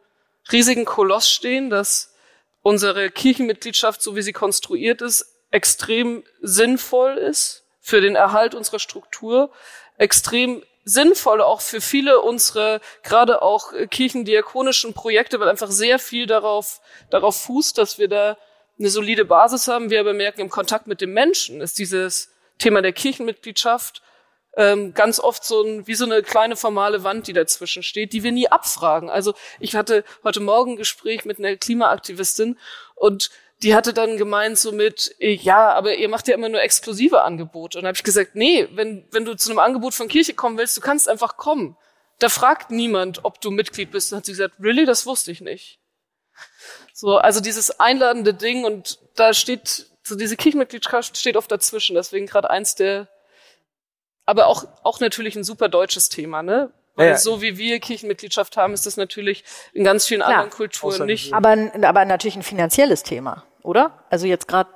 Speaker 3: riesigen Koloss stehen, dass unsere Kirchenmitgliedschaft, so wie sie konstruiert ist, extrem sinnvoll ist für den Erhalt unserer Struktur, extrem sinnvoll auch für viele unserer gerade auch kirchendiakonischen Projekte, weil einfach sehr viel darauf, darauf fußt, dass wir da eine solide Basis haben. Wir aber merken, im Kontakt mit dem Menschen ist dieses Thema der Kirchenmitgliedschaft ähm, ganz oft so ein, wie so eine kleine formale Wand, die dazwischen steht, die wir nie abfragen. Also ich hatte heute Morgen ein Gespräch mit einer Klimaaktivistin und die hatte dann gemeint so mit, ja, aber ihr macht ja immer nur exklusive Angebote. Und habe ich gesagt, nee, wenn, wenn du zu einem Angebot von Kirche kommen willst, du kannst einfach kommen. Da fragt niemand, ob du Mitglied bist. Und hat sie gesagt, really, das wusste ich nicht. So, also dieses einladende Ding und da steht, so diese Kirchenmitgliedschaft steht oft dazwischen. Deswegen gerade eins der, aber auch, auch natürlich ein super deutsches Thema, ne? Weil ja, so wie wir Kirchenmitgliedschaft haben, ist das natürlich in ganz vielen Klar, anderen Kulturen nicht.
Speaker 2: Aber, aber natürlich ein finanzielles Thema oder? Also jetzt gerade,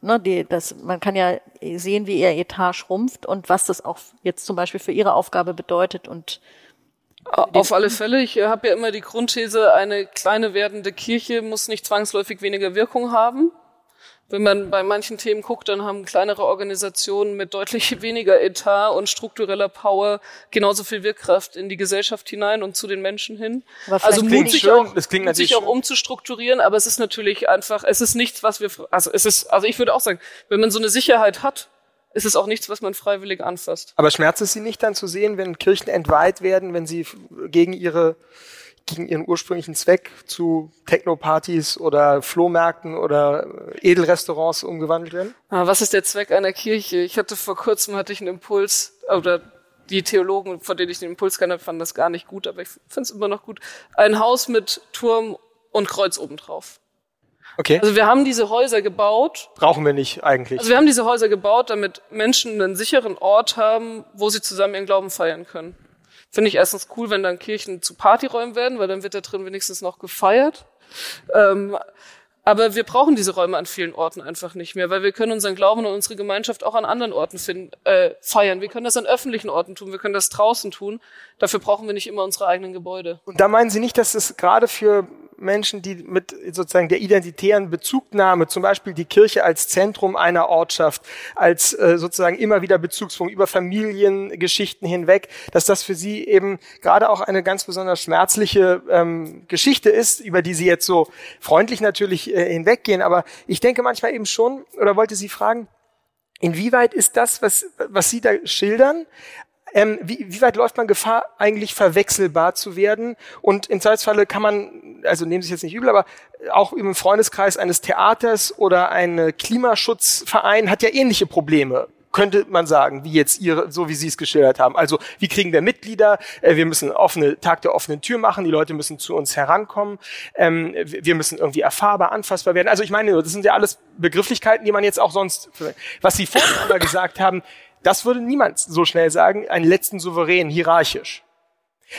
Speaker 2: ne, die, das, man kann ja sehen, wie ihr Etat schrumpft und was das auch jetzt zum Beispiel für ihre Aufgabe bedeutet und
Speaker 3: auf alle Fälle. Ich habe ja immer die Grundthese, eine kleine werdende Kirche muss nicht zwangsläufig weniger Wirkung haben. Wenn man bei manchen Themen guckt, dann haben kleinere Organisationen mit deutlich [laughs] weniger Etat und struktureller Power genauso viel Wirkkraft in die Gesellschaft hinein und zu den Menschen hin. Also Mut sich, auch, das klingt sich auch umzustrukturieren, aber es ist natürlich einfach, es ist nichts, was wir, also es ist, also ich würde auch sagen, wenn man so eine Sicherheit hat, ist es auch nichts, was man freiwillig anfasst.
Speaker 1: Aber schmerzt es Sie nicht dann zu sehen, wenn Kirchen entweiht werden, wenn sie gegen ihre gegen ihren ursprünglichen Zweck zu Techno-Partys oder Flohmärkten oder Edelrestaurants umgewandelt werden?
Speaker 3: Ah, was ist der Zweck einer Kirche? Ich hatte vor kurzem hatte ich einen Impuls oder die Theologen, von denen ich den Impuls kannte, fanden das gar nicht gut, aber ich finde es immer noch gut. Ein Haus mit Turm und Kreuz obendrauf.
Speaker 1: Okay.
Speaker 3: Also wir haben diese Häuser gebaut.
Speaker 1: Brauchen wir nicht eigentlich.
Speaker 3: Also wir haben diese Häuser gebaut, damit Menschen einen sicheren Ort haben, wo sie zusammen ihren Glauben feiern können. Finde ich erstens cool, wenn dann Kirchen zu Partyräumen werden, weil dann wird da drin wenigstens noch gefeiert. Ähm, aber wir brauchen diese Räume an vielen Orten einfach nicht mehr, weil wir können unseren Glauben und unsere Gemeinschaft auch an anderen Orten finden, äh, feiern. Wir können das an öffentlichen Orten tun, wir können das draußen tun. Dafür brauchen wir nicht immer unsere eigenen Gebäude.
Speaker 1: Und da meinen Sie nicht, dass es gerade für Menschen, die mit sozusagen der identitären Bezugnahme, zum Beispiel die Kirche als Zentrum einer Ortschaft, als äh, sozusagen immer wieder Bezugspunkt über Familiengeschichten hinweg, dass das für sie eben gerade auch eine ganz besonders schmerzliche ähm, Geschichte ist, über die sie jetzt so freundlich natürlich äh, hinweggehen. Aber ich denke manchmal eben schon, oder wollte Sie fragen, Inwieweit ist das, was, was Sie da schildern, ähm, wie, wie weit läuft man Gefahr, eigentlich verwechselbar zu werden? Und im Zweifelsfalle kann man, also nehmen Sie es jetzt nicht übel, aber auch im Freundeskreis eines Theaters oder ein Klimaschutzverein hat ja ähnliche Probleme könnte man sagen, wie jetzt ihre, so wie Sie es geschildert haben. Also wie kriegen wir Mitglieder? Äh, wir müssen offene Tag der offenen Tür machen. Die Leute müssen zu uns herankommen. Ähm, wir müssen irgendwie erfahrbar, anfassbar werden. Also ich meine, das sind ja alles Begrifflichkeiten, die man jetzt auch sonst. Was Sie vorhin gesagt haben, das würde niemand so schnell sagen, einen letzten Souverän, hierarchisch.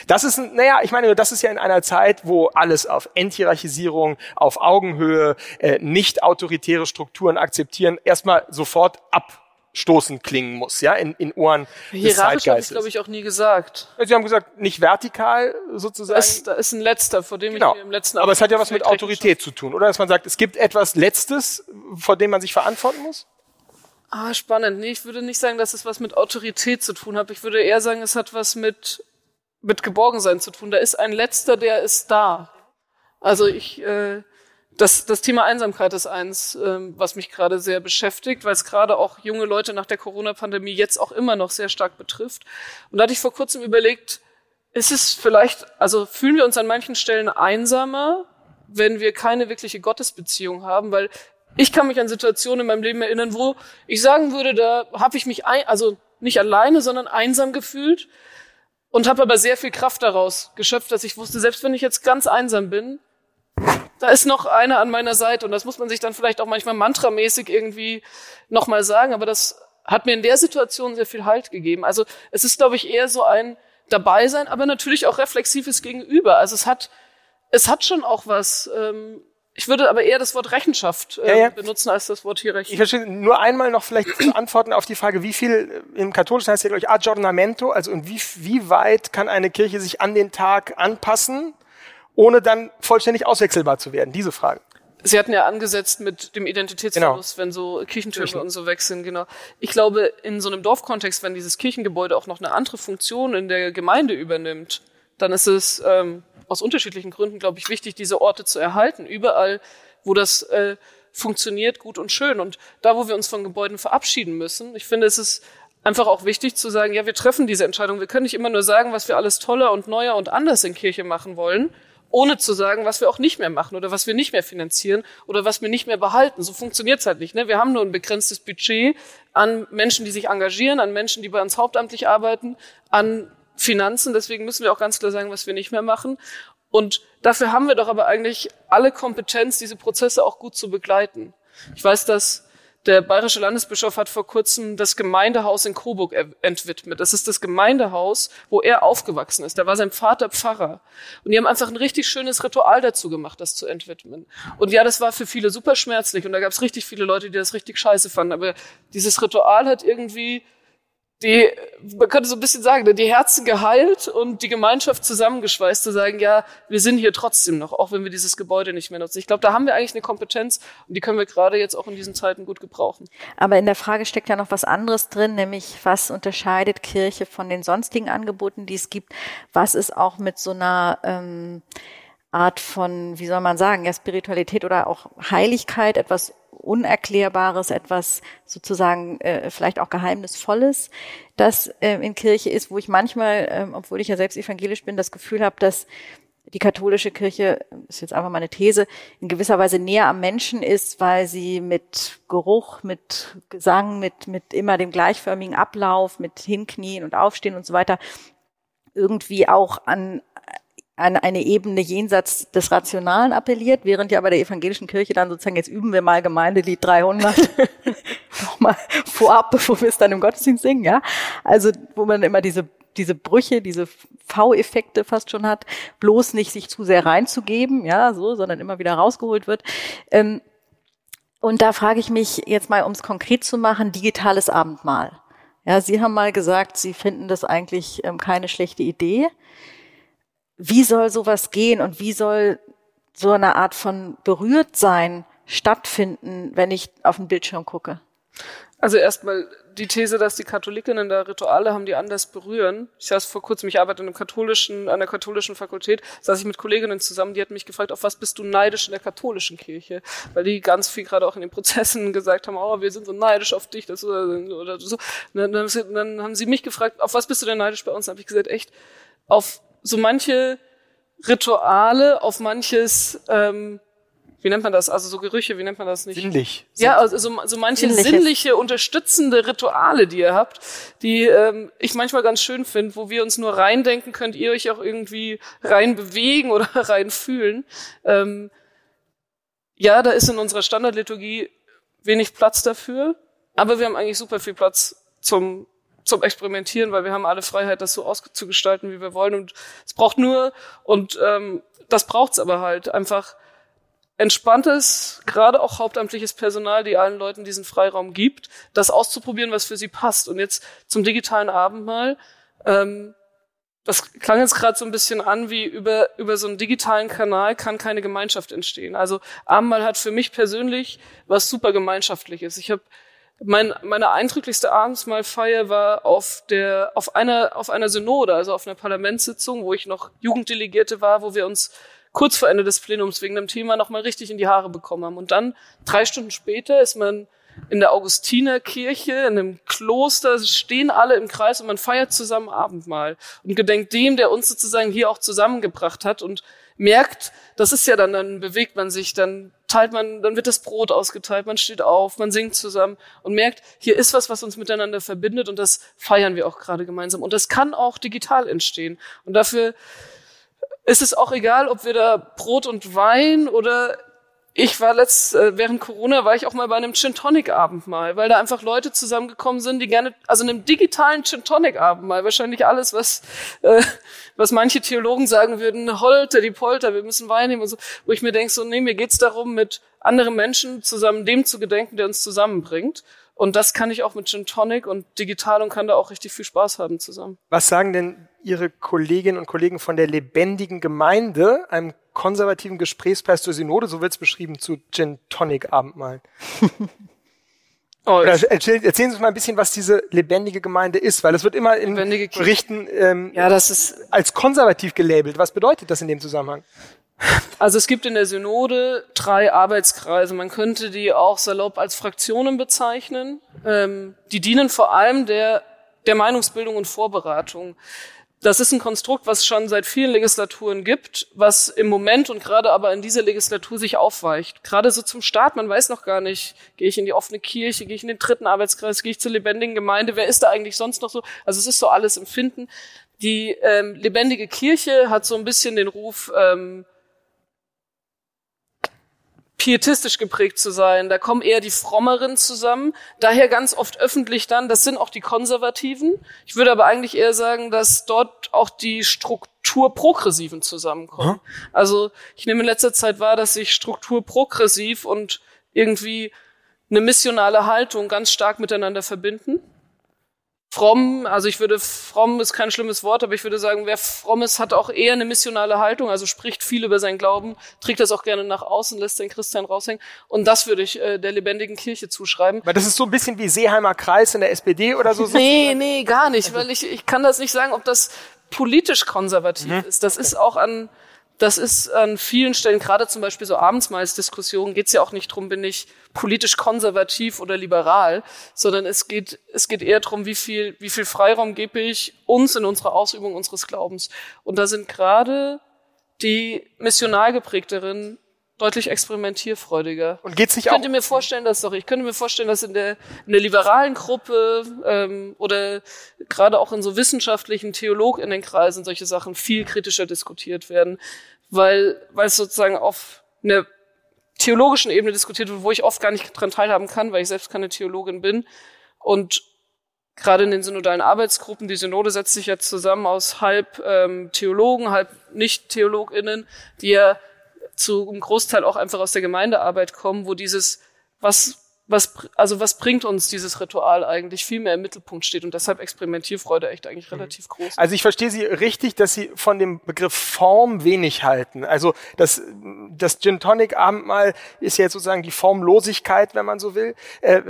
Speaker 1: Das ist, naja, ich meine, das ist ja in einer Zeit, wo alles auf Enthierarchisierung, auf Augenhöhe, äh, nicht autoritäre Strukturen akzeptieren, erstmal sofort abstoßend klingen muss, ja, in, in Ohren
Speaker 3: des Hierarchisch habe ich, glaube ich, auch nie gesagt.
Speaker 1: Sie haben gesagt, nicht vertikal sozusagen.
Speaker 3: Das, da ist ein letzter, vor dem
Speaker 1: genau.
Speaker 3: ich mir im letzten
Speaker 1: Aber es hat ja was mit Autorität zu tun, oder? Dass man sagt, es gibt etwas Letztes, vor dem man sich verantworten muss?
Speaker 3: Ah, spannend. Nee, ich würde nicht sagen, dass es was mit Autorität zu tun hat. Ich würde eher sagen, es hat was mit, mit Geborgensein zu tun. Da ist ein Letzter, der ist da. Also ich, äh, das, das Thema Einsamkeit ist eins, ähm, was mich gerade sehr beschäftigt, weil es gerade auch junge Leute nach der Corona-Pandemie jetzt auch immer noch sehr stark betrifft. Und da hatte ich vor kurzem überlegt, ist es vielleicht, also fühlen wir uns an manchen Stellen einsamer, wenn wir keine wirkliche Gottesbeziehung haben, weil ich kann mich an Situationen in meinem Leben erinnern, wo ich sagen würde, da habe ich mich ein, also nicht alleine, sondern einsam gefühlt und habe aber sehr viel Kraft daraus geschöpft, dass ich wusste, selbst wenn ich jetzt ganz einsam bin, da ist noch einer an meiner Seite und das muss man sich dann vielleicht auch manchmal mantramäßig irgendwie nochmal sagen, aber das hat mir in der Situation sehr viel Halt gegeben. Also es ist, glaube ich, eher so ein Dabeisein, aber natürlich auch reflexives Gegenüber. Also es hat, es hat schon auch was, ähm, ich würde aber eher das Wort Rechenschaft äh, ja, ja. benutzen als das Wort Hierarchie.
Speaker 1: Ich verstehe nur einmal noch vielleicht zu antworten auf die Frage, wie viel äh, im Katholischen heißt ja, glaube ich, Aggiornamento, also und wie, wie weit kann eine Kirche sich an den Tag anpassen, ohne dann vollständig auswechselbar zu werden? Diese Frage.
Speaker 3: Sie hatten ja angesetzt mit dem Identitätsverlust, genau. wenn so Kirchentürme und so sind, genau. Ich glaube, in so einem Dorfkontext, wenn dieses Kirchengebäude auch noch eine andere Funktion in der Gemeinde übernimmt, dann ist es ähm, aus unterschiedlichen Gründen, glaube ich, wichtig, diese Orte zu erhalten. Überall, wo das äh, funktioniert, gut und schön. Und da, wo wir uns von Gebäuden verabschieden müssen, ich finde, es ist einfach auch wichtig zu sagen, ja, wir treffen diese Entscheidung. Wir können nicht immer nur sagen, was wir alles toller und neuer und anders in Kirche machen wollen, ohne zu sagen, was wir auch nicht mehr machen oder was wir nicht mehr finanzieren oder was wir nicht mehr behalten. So funktioniert's halt nicht. Ne? Wir haben nur ein begrenztes Budget an Menschen, die sich engagieren, an Menschen, die bei uns hauptamtlich arbeiten, an Finanzen. Deswegen müssen wir auch ganz klar sagen, was wir nicht mehr machen. Und dafür haben wir doch aber eigentlich alle Kompetenz, diese Prozesse auch gut zu begleiten. Ich weiß, dass der bayerische Landesbischof hat vor kurzem das Gemeindehaus in Coburg entwidmet. Das ist das Gemeindehaus, wo er aufgewachsen ist. Da war sein Vater Pfarrer. Und die haben einfach ein richtig schönes Ritual dazu gemacht, das zu entwidmen. Und ja, das war für viele super schmerzlich. Und da gab es richtig viele Leute, die das richtig scheiße fanden. Aber dieses Ritual hat irgendwie die, man könnte so ein bisschen sagen, die Herzen geheilt und die Gemeinschaft zusammengeschweißt, zu sagen, ja, wir sind hier trotzdem noch, auch wenn wir dieses Gebäude nicht mehr nutzen. Ich glaube, da haben wir eigentlich eine Kompetenz und die können wir gerade jetzt auch in diesen Zeiten gut gebrauchen.
Speaker 2: Aber in der Frage steckt ja noch was anderes drin, nämlich was unterscheidet Kirche von den sonstigen Angeboten, die es gibt? Was ist auch mit so einer ähm, Art von, wie soll man sagen, ja, Spiritualität oder auch Heiligkeit, etwas Unerklärbares, etwas sozusagen äh, vielleicht auch Geheimnisvolles, das äh, in Kirche ist, wo ich manchmal, äh, obwohl ich ja selbst evangelisch bin, das Gefühl habe, dass die katholische Kirche, ist jetzt einfach meine These, in gewisser Weise näher am Menschen ist, weil sie mit Geruch, mit Gesang, mit, mit immer dem gleichförmigen Ablauf, mit Hinknien und Aufstehen und so weiter irgendwie auch an an eine Ebene jenseits des Rationalen appelliert, während ja bei der evangelischen Kirche dann sozusagen, jetzt üben wir mal Gemeindelied 300 [laughs] nochmal vorab, bevor wir es dann im Gottesdienst singen, ja. Also, wo man immer diese, diese Brüche, diese V-Effekte fast schon hat, bloß nicht sich zu sehr reinzugeben, ja, so, sondern immer wieder rausgeholt wird. Ähm, und da frage ich mich jetzt mal, um es konkret zu machen, digitales Abendmahl. Ja, Sie haben mal gesagt, Sie finden das eigentlich ähm, keine schlechte Idee wie soll sowas gehen und wie soll so eine Art von Berührtsein stattfinden, wenn ich auf den Bildschirm gucke?
Speaker 3: Also erstmal die These, dass die Katholikinnen da Rituale haben, die anders berühren. Ich saß vor kurzem, ich arbeite in einem katholischen, an der katholischen Fakultät, saß ich mit Kolleginnen zusammen, die hatten mich gefragt, auf was bist du neidisch in der katholischen Kirche? Weil die ganz viel gerade auch in den Prozessen [laughs] gesagt haben, oh, wir sind so neidisch auf dich, das oder so. Dann, dann, dann haben sie mich gefragt, auf was bist du denn neidisch bei uns? Dann habe ich gesagt, echt, auf so manche Rituale, auf manches, ähm, wie nennt man das? Also so Gerüche, wie nennt man das nicht?
Speaker 1: Sinnlich.
Speaker 3: Ja, also so, so manche Sinnliches. sinnliche, unterstützende Rituale, die ihr habt, die ähm, ich manchmal ganz schön finde, wo wir uns nur reindenken, könnt ihr euch auch irgendwie rein bewegen oder [laughs] rein fühlen. Ähm, ja, da ist in unserer Standardliturgie wenig Platz dafür, aber wir haben eigentlich super viel Platz zum zum Experimentieren, weil wir haben alle Freiheit, das so auszugestalten, wie wir wollen. Und es braucht nur, und ähm, das braucht's aber halt, einfach entspanntes, gerade auch hauptamtliches Personal, die allen Leuten diesen Freiraum gibt, das auszuprobieren, was für sie passt. Und jetzt zum digitalen Abendmahl. Ähm, das klang jetzt gerade so ein bisschen an, wie über, über so einen digitalen Kanal kann keine Gemeinschaft entstehen. Also Abendmahl hat für mich persönlich was super Gemeinschaftliches. Ich habe mein, meine eindrücklichste Abendsmahlfeier war auf der, auf einer, auf einer Synode, also auf einer Parlamentssitzung, wo ich noch Jugenddelegierte war, wo wir uns kurz vor Ende des Plenums wegen dem Thema nochmal richtig in die Haare bekommen haben. Und dann, drei Stunden später, ist man in der Augustinerkirche, in einem Kloster, stehen alle im Kreis und man feiert zusammen Abendmahl und gedenkt dem, der uns sozusagen hier auch zusammengebracht hat und merkt, das ist ja dann, dann bewegt man sich, dann teilt man, dann wird das Brot ausgeteilt, man steht auf, man singt zusammen und merkt, hier ist was, was uns miteinander verbindet und das feiern wir auch gerade gemeinsam. Und das kann auch digital entstehen. Und dafür ist es auch egal, ob wir da Brot und Wein oder ich war letzt, äh, während Corona war ich auch mal bei einem Gin Tonic Abendmahl, weil da einfach Leute zusammengekommen sind, die gerne, also einem digitalen Gin Tonic Abendmahl, wahrscheinlich alles, was, äh, was manche Theologen sagen würden, Holter, die Polter, wir müssen Wein nehmen und so, wo ich mir denke, so, nee, mir geht's darum, mit anderen Menschen zusammen dem zu gedenken, der uns zusammenbringt. Und das kann ich auch mit Gin Tonic und digital und kann da auch richtig viel Spaß haben zusammen.
Speaker 1: Was sagen denn Ihre Kolleginnen und Kollegen von der lebendigen Gemeinde, einem konservativen Gesprächspreis zur Synode, so wird es beschrieben, zu Gin Tonic Abendmahl? [laughs] Oh, erzählen, erzählen Sie uns mal ein bisschen, was diese lebendige Gemeinde ist, weil es wird immer in Berichten ähm, ja, das ist als konservativ gelabelt. Was bedeutet das in dem Zusammenhang?
Speaker 3: Also es gibt in der Synode drei Arbeitskreise. Man könnte die auch salopp als Fraktionen bezeichnen. Ähm, die dienen vor allem der, der Meinungsbildung und Vorberatung. Das ist ein Konstrukt, was schon seit vielen Legislaturen gibt, was im Moment und gerade aber in dieser Legislatur sich aufweicht. Gerade so zum Start, man weiß noch gar nicht, gehe ich in die offene Kirche, gehe ich in den dritten Arbeitskreis, gehe ich zur lebendigen Gemeinde, wer ist da eigentlich sonst noch so? Also es ist so alles Empfinden. Die ähm, lebendige Kirche hat so ein bisschen den Ruf, ähm, pietistisch geprägt zu sein. Da kommen eher die Frommeren zusammen. Daher ganz oft öffentlich dann, das sind auch die Konservativen. Ich würde aber eigentlich eher sagen, dass dort auch die Strukturprogressiven zusammenkommen. Mhm. Also ich nehme in letzter Zeit wahr, dass sich Strukturprogressiv und irgendwie eine missionale Haltung ganz stark miteinander verbinden fromm, also ich würde, fromm ist kein schlimmes Wort, aber ich würde sagen, wer fromm ist, hat auch eher eine missionale Haltung, also spricht viel über seinen Glauben, trägt das auch gerne nach außen, lässt den Christian raushängen. Und das würde ich äh, der lebendigen Kirche zuschreiben.
Speaker 1: Weil das ist so ein bisschen wie Seeheimer Kreis in der SPD oder [laughs] so?
Speaker 3: nee, nee, gar nicht, weil ich, ich kann das nicht sagen, ob das politisch konservativ mhm. ist. Das ist auch an, das ist an vielen Stellen, gerade zum Beispiel so Abendsmahlsdiskussionen, geht es ja auch nicht drum, bin ich politisch konservativ oder liberal, sondern es geht, es geht eher drum, wie viel, wie viel Freiraum gebe ich uns in unserer Ausübung unseres Glaubens. Und da sind gerade die missional geprägteren deutlich experimentierfreudiger.
Speaker 1: Und geht's nicht
Speaker 3: ich könnte auch? mir vorstellen, dass sorry, ich könnte mir vorstellen, dass in der in der liberalen Gruppe ähm, oder gerade auch in so wissenschaftlichen Theolog in den Kreisen solche Sachen viel kritischer diskutiert werden, weil weil es sozusagen auf einer theologischen Ebene diskutiert wird, wo ich oft gar nicht dran teilhaben kann, weil ich selbst keine Theologin bin und gerade in den synodalen Arbeitsgruppen, die Synode setzt sich ja zusammen aus halb ähm, Theologen, halb Nicht-TheologInnen, die ja zu einem Großteil auch einfach aus der Gemeindearbeit kommen, wo dieses, was was, also was bringt uns dieses Ritual eigentlich viel mehr im Mittelpunkt steht und deshalb Experimentierfreude echt eigentlich mhm. relativ groß.
Speaker 1: Also ich verstehe Sie richtig, dass Sie von dem Begriff Form wenig halten. Also das, das Gin Tonic Abendmahl ist ja jetzt sozusagen die Formlosigkeit, wenn man so will, äh,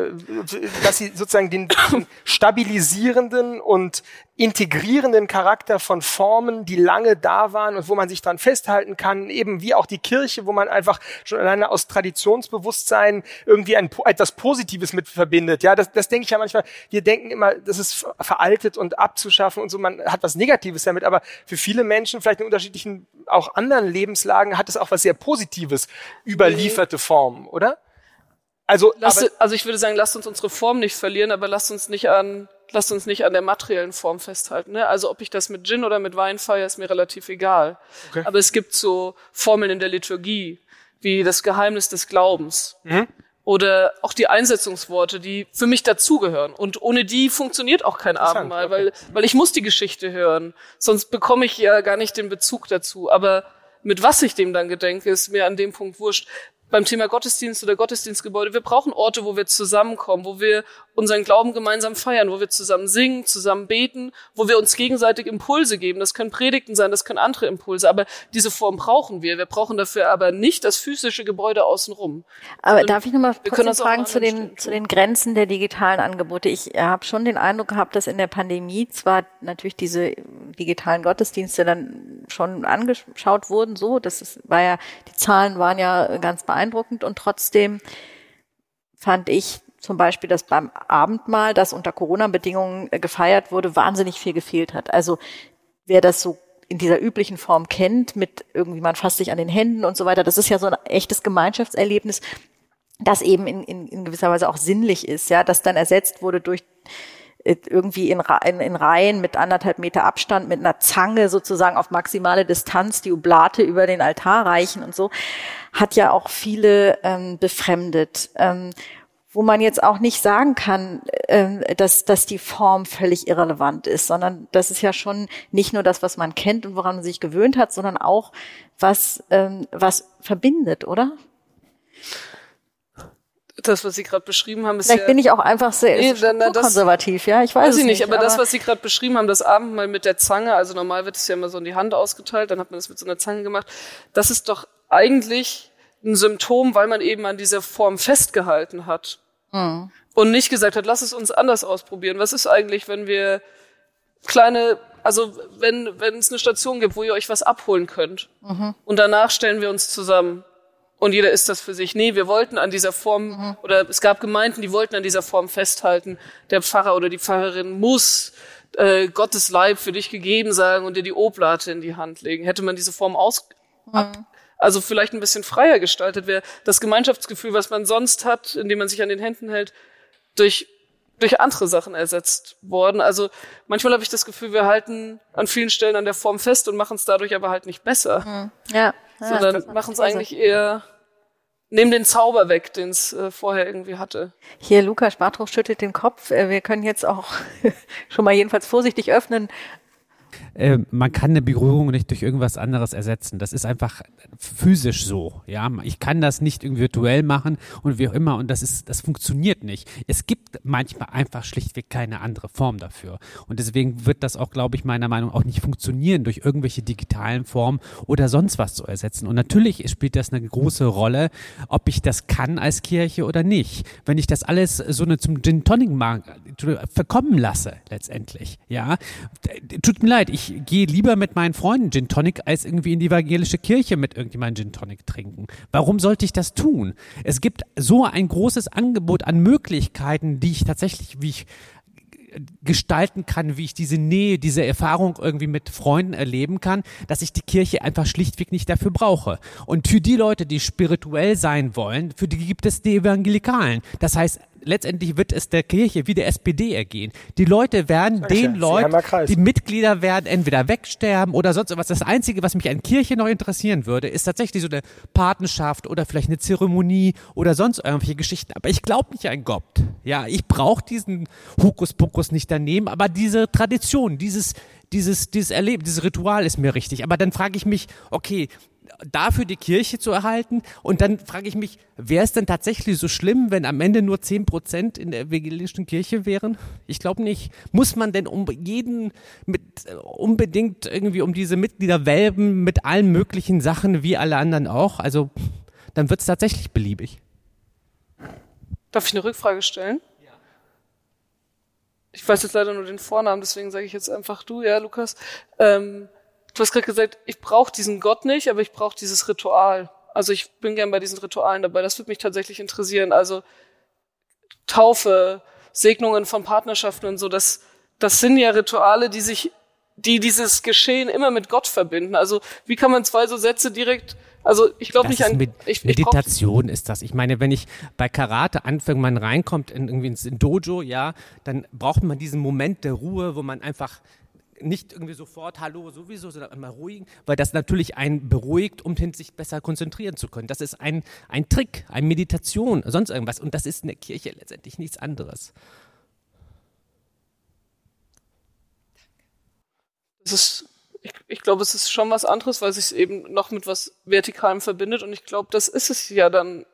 Speaker 1: dass Sie sozusagen den [coughs] stabilisierenden und integrierenden Charakter von Formen, die lange da waren und wo man sich dran festhalten kann, eben wie auch die Kirche, wo man einfach schon alleine aus Traditionsbewusstsein irgendwie ein, etwas was Positives mit verbindet. Ja, das, das denke ich ja manchmal. Wir denken immer, das ist veraltet und abzuschaffen und so. Man hat was Negatives damit, aber für viele Menschen, vielleicht in unterschiedlichen, auch anderen Lebenslagen, hat es auch was sehr Positives, überlieferte Formen, oder?
Speaker 3: Also, Lass, also ich würde sagen, lasst uns unsere Form nicht verlieren, aber lasst uns nicht an, lasst uns nicht an der materiellen Form festhalten. Ne? Also ob ich das mit Gin oder mit Wein feiere, ist mir relativ egal. Okay. Aber es gibt so Formeln in der Liturgie, wie das Geheimnis des Glaubens. Mhm oder auch die Einsetzungsworte, die für mich dazugehören. Und ohne die funktioniert auch kein Abendmahl, okay. weil, weil ich muss die Geschichte hören. Sonst bekomme ich ja gar nicht den Bezug dazu. Aber mit was ich dem dann gedenke, ist mir an dem Punkt wurscht beim Thema Gottesdienst oder Gottesdienstgebäude. Wir brauchen Orte, wo wir zusammenkommen, wo wir unseren Glauben gemeinsam feiern, wo wir zusammen singen, zusammen beten, wo wir uns gegenseitig Impulse geben. Das können Predigten sein, das können andere Impulse, aber diese Form brauchen wir. Wir brauchen dafür aber nicht das physische Gebäude außenrum.
Speaker 2: Aber darf ich nochmal kurz fragen zu den, zu den Grenzen der digitalen Angebote? Ich habe schon den Eindruck gehabt, dass in der Pandemie zwar natürlich diese digitalen Gottesdienste dann schon angeschaut wurden, so, das ist, war ja, die Zahlen waren ja ganz beeindruckend und trotzdem fand ich zum Beispiel, dass beim Abendmahl, das unter Corona-Bedingungen äh, gefeiert wurde, wahnsinnig viel gefehlt hat. Also wer das so in dieser üblichen Form kennt, mit irgendwie man fasst sich an den Händen und so weiter, das ist ja so ein echtes Gemeinschaftserlebnis, das eben in, in, in gewisser Weise auch sinnlich ist, ja, das dann ersetzt wurde durch äh, irgendwie in, in, in Reihen mit anderthalb Meter Abstand, mit einer Zange sozusagen auf maximale Distanz die Oblate über den Altar reichen und so, hat ja auch viele ähm, befremdet. Ähm, wo man jetzt auch nicht sagen kann, äh, dass, dass die Form völlig irrelevant ist, sondern das ist ja schon nicht nur das, was man kennt und woran man sich gewöhnt hat, sondern auch was, ähm, was verbindet, oder?
Speaker 3: das, was Sie gerade beschrieben haben, ist
Speaker 2: Vielleicht
Speaker 3: ja,
Speaker 2: bin ich auch einfach sehr nee, dann, das, konservativ, ja, ich weiß, weiß ich nicht.
Speaker 3: Aber, aber, das, was Sie gerade beschrieben haben, das Abendmahl mit der Zange, also normal wird es ja immer so in die Hand ausgeteilt, dann hat man das mit so einer Zange gemacht. Das ist doch eigentlich ein Symptom, weil man eben an dieser Form festgehalten hat. Mhm. Und nicht gesagt hat, lass es uns anders ausprobieren. Was ist eigentlich, wenn wir kleine, also wenn, wenn es eine Station gibt, wo ihr euch was abholen könnt mhm. und danach stellen wir uns zusammen und jeder ist das für sich. Nee, wir wollten an dieser Form, mhm. oder es gab Gemeinden, die wollten an dieser Form festhalten. Der Pfarrer oder die Pfarrerin muss äh, Gottes Leib für dich gegeben sagen und dir die Oblate in die Hand legen. Hätte man diese Form aus, ab, also vielleicht ein bisschen freier gestaltet, wäre das Gemeinschaftsgefühl, was man sonst hat, indem man sich an den Händen hält, durch durch andere Sachen ersetzt worden. Also manchmal habe ich das Gefühl, wir halten an vielen Stellen an der Form fest und machen es dadurch aber halt nicht besser.
Speaker 2: Mhm. Ja
Speaker 3: sondern machen es eigentlich eher, nehmen den Zauber weg, den es äh, vorher irgendwie hatte.
Speaker 2: Hier, Lukas Bartroch schüttelt den Kopf. Äh, wir können jetzt auch [laughs] schon mal jedenfalls vorsichtig öffnen.
Speaker 4: Äh, man kann eine Berührung nicht durch irgendwas anderes ersetzen. Das ist einfach physisch so. Ja, ich kann das nicht irgendwie virtuell machen und wie auch immer und das ist, das funktioniert nicht. Es gibt manchmal einfach schlichtweg keine andere Form dafür und deswegen wird das auch, glaube ich, meiner Meinung nach auch nicht funktionieren durch irgendwelche digitalen Formen oder sonst was zu ersetzen. Und natürlich spielt das eine große Rolle, ob ich das kann als Kirche oder nicht. Wenn ich das alles so eine zum Gin Tonic verkommen lasse letztendlich, ja, tut mir leid leid, ich gehe lieber mit meinen Freunden Gin Tonic als irgendwie in die evangelische Kirche mit irgendjemandem Gin Tonic trinken. Warum sollte ich das tun? Es gibt so ein großes Angebot an Möglichkeiten, die ich tatsächlich, wie ich gestalten kann, wie ich diese Nähe, diese Erfahrung irgendwie mit Freunden erleben kann, dass ich die Kirche einfach schlichtweg nicht dafür brauche. Und für die Leute, die spirituell sein wollen, für die gibt es die Evangelikalen. Das heißt, letztendlich wird es der Kirche wie der SPD ergehen. Die Leute werden Danke. den Leuten, die Mitglieder werden entweder wegsterben oder sonst was. Das Einzige, was mich an Kirche noch interessieren würde, ist tatsächlich so eine Patenschaft oder vielleicht eine Zeremonie oder sonst irgendwelche Geschichten. Aber ich glaube nicht an Gott. Ja, ich brauche diesen Hokuspokus nicht daneben, aber diese Tradition, dieses dieses, dieses Erleben, dieses Ritual ist mir richtig. Aber dann frage ich mich, okay, dafür die Kirche zu erhalten. Und dann frage ich mich, wäre es denn tatsächlich so schlimm, wenn am Ende nur zehn Prozent in der evangelischen Kirche wären? Ich glaube nicht. Muss man denn um jeden mit unbedingt irgendwie um diese Mitglieder welben mit allen möglichen Sachen wie alle anderen auch? Also dann wird es tatsächlich beliebig.
Speaker 3: Darf ich eine Rückfrage stellen? Ja. Ich weiß jetzt leider nur den Vornamen, deswegen sage ich jetzt einfach du, ja, Lukas. Ähm, du hast gerade gesagt, ich brauche diesen Gott nicht, aber ich brauche dieses Ritual. Also ich bin gern bei diesen Ritualen dabei. Das würde mich tatsächlich interessieren. Also Taufe, Segnungen von Partnerschaften und so, das, das sind ja Rituale, die sich, die dieses Geschehen immer mit Gott verbinden. Also wie kann man zwei so Sätze direkt also ich glaube nicht an
Speaker 4: Med ich, Meditation ich ist das. Ich meine, wenn ich bei Karate anfange, man reinkommt in, irgendwie ins Dojo, ja, dann braucht man diesen Moment der Ruhe, wo man einfach nicht irgendwie sofort Hallo sowieso, sondern einmal ruhigen, weil das natürlich einen beruhigt, um sich besser konzentrieren zu können. Das ist ein, ein Trick, eine Meditation, sonst irgendwas. Und das ist in der Kirche letztendlich nichts anderes.
Speaker 3: Das ist, ich, ich glaube, es ist schon was anderes, weil sich es eben noch mit was Vertikalem verbindet. Und ich glaube, das ist es ja dann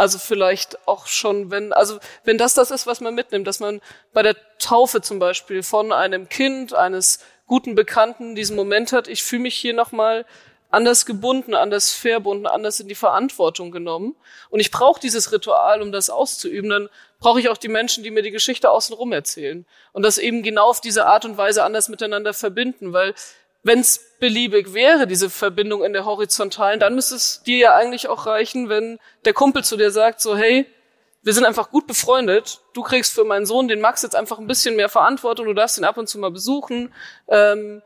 Speaker 3: also vielleicht auch schon, wenn, also wenn das das ist, was man mitnimmt, dass man bei der Taufe zum Beispiel von einem Kind, eines guten Bekannten diesen Moment hat, ich fühle mich hier nochmal anders gebunden, anders verbunden, anders in die Verantwortung genommen. Und ich brauche dieses Ritual, um das auszuüben. Dann brauche ich auch die Menschen, die mir die Geschichte außenrum erzählen. Und das eben genau auf diese Art und Weise anders miteinander verbinden, weil wenn es beliebig wäre, diese Verbindung in der horizontalen, dann müsste es dir ja eigentlich auch reichen, wenn der Kumpel zu dir sagt, so, hey, wir sind einfach gut befreundet, du kriegst für meinen Sohn, den Max, jetzt einfach ein bisschen mehr Verantwortung, du darfst ihn ab und zu mal besuchen, ähm,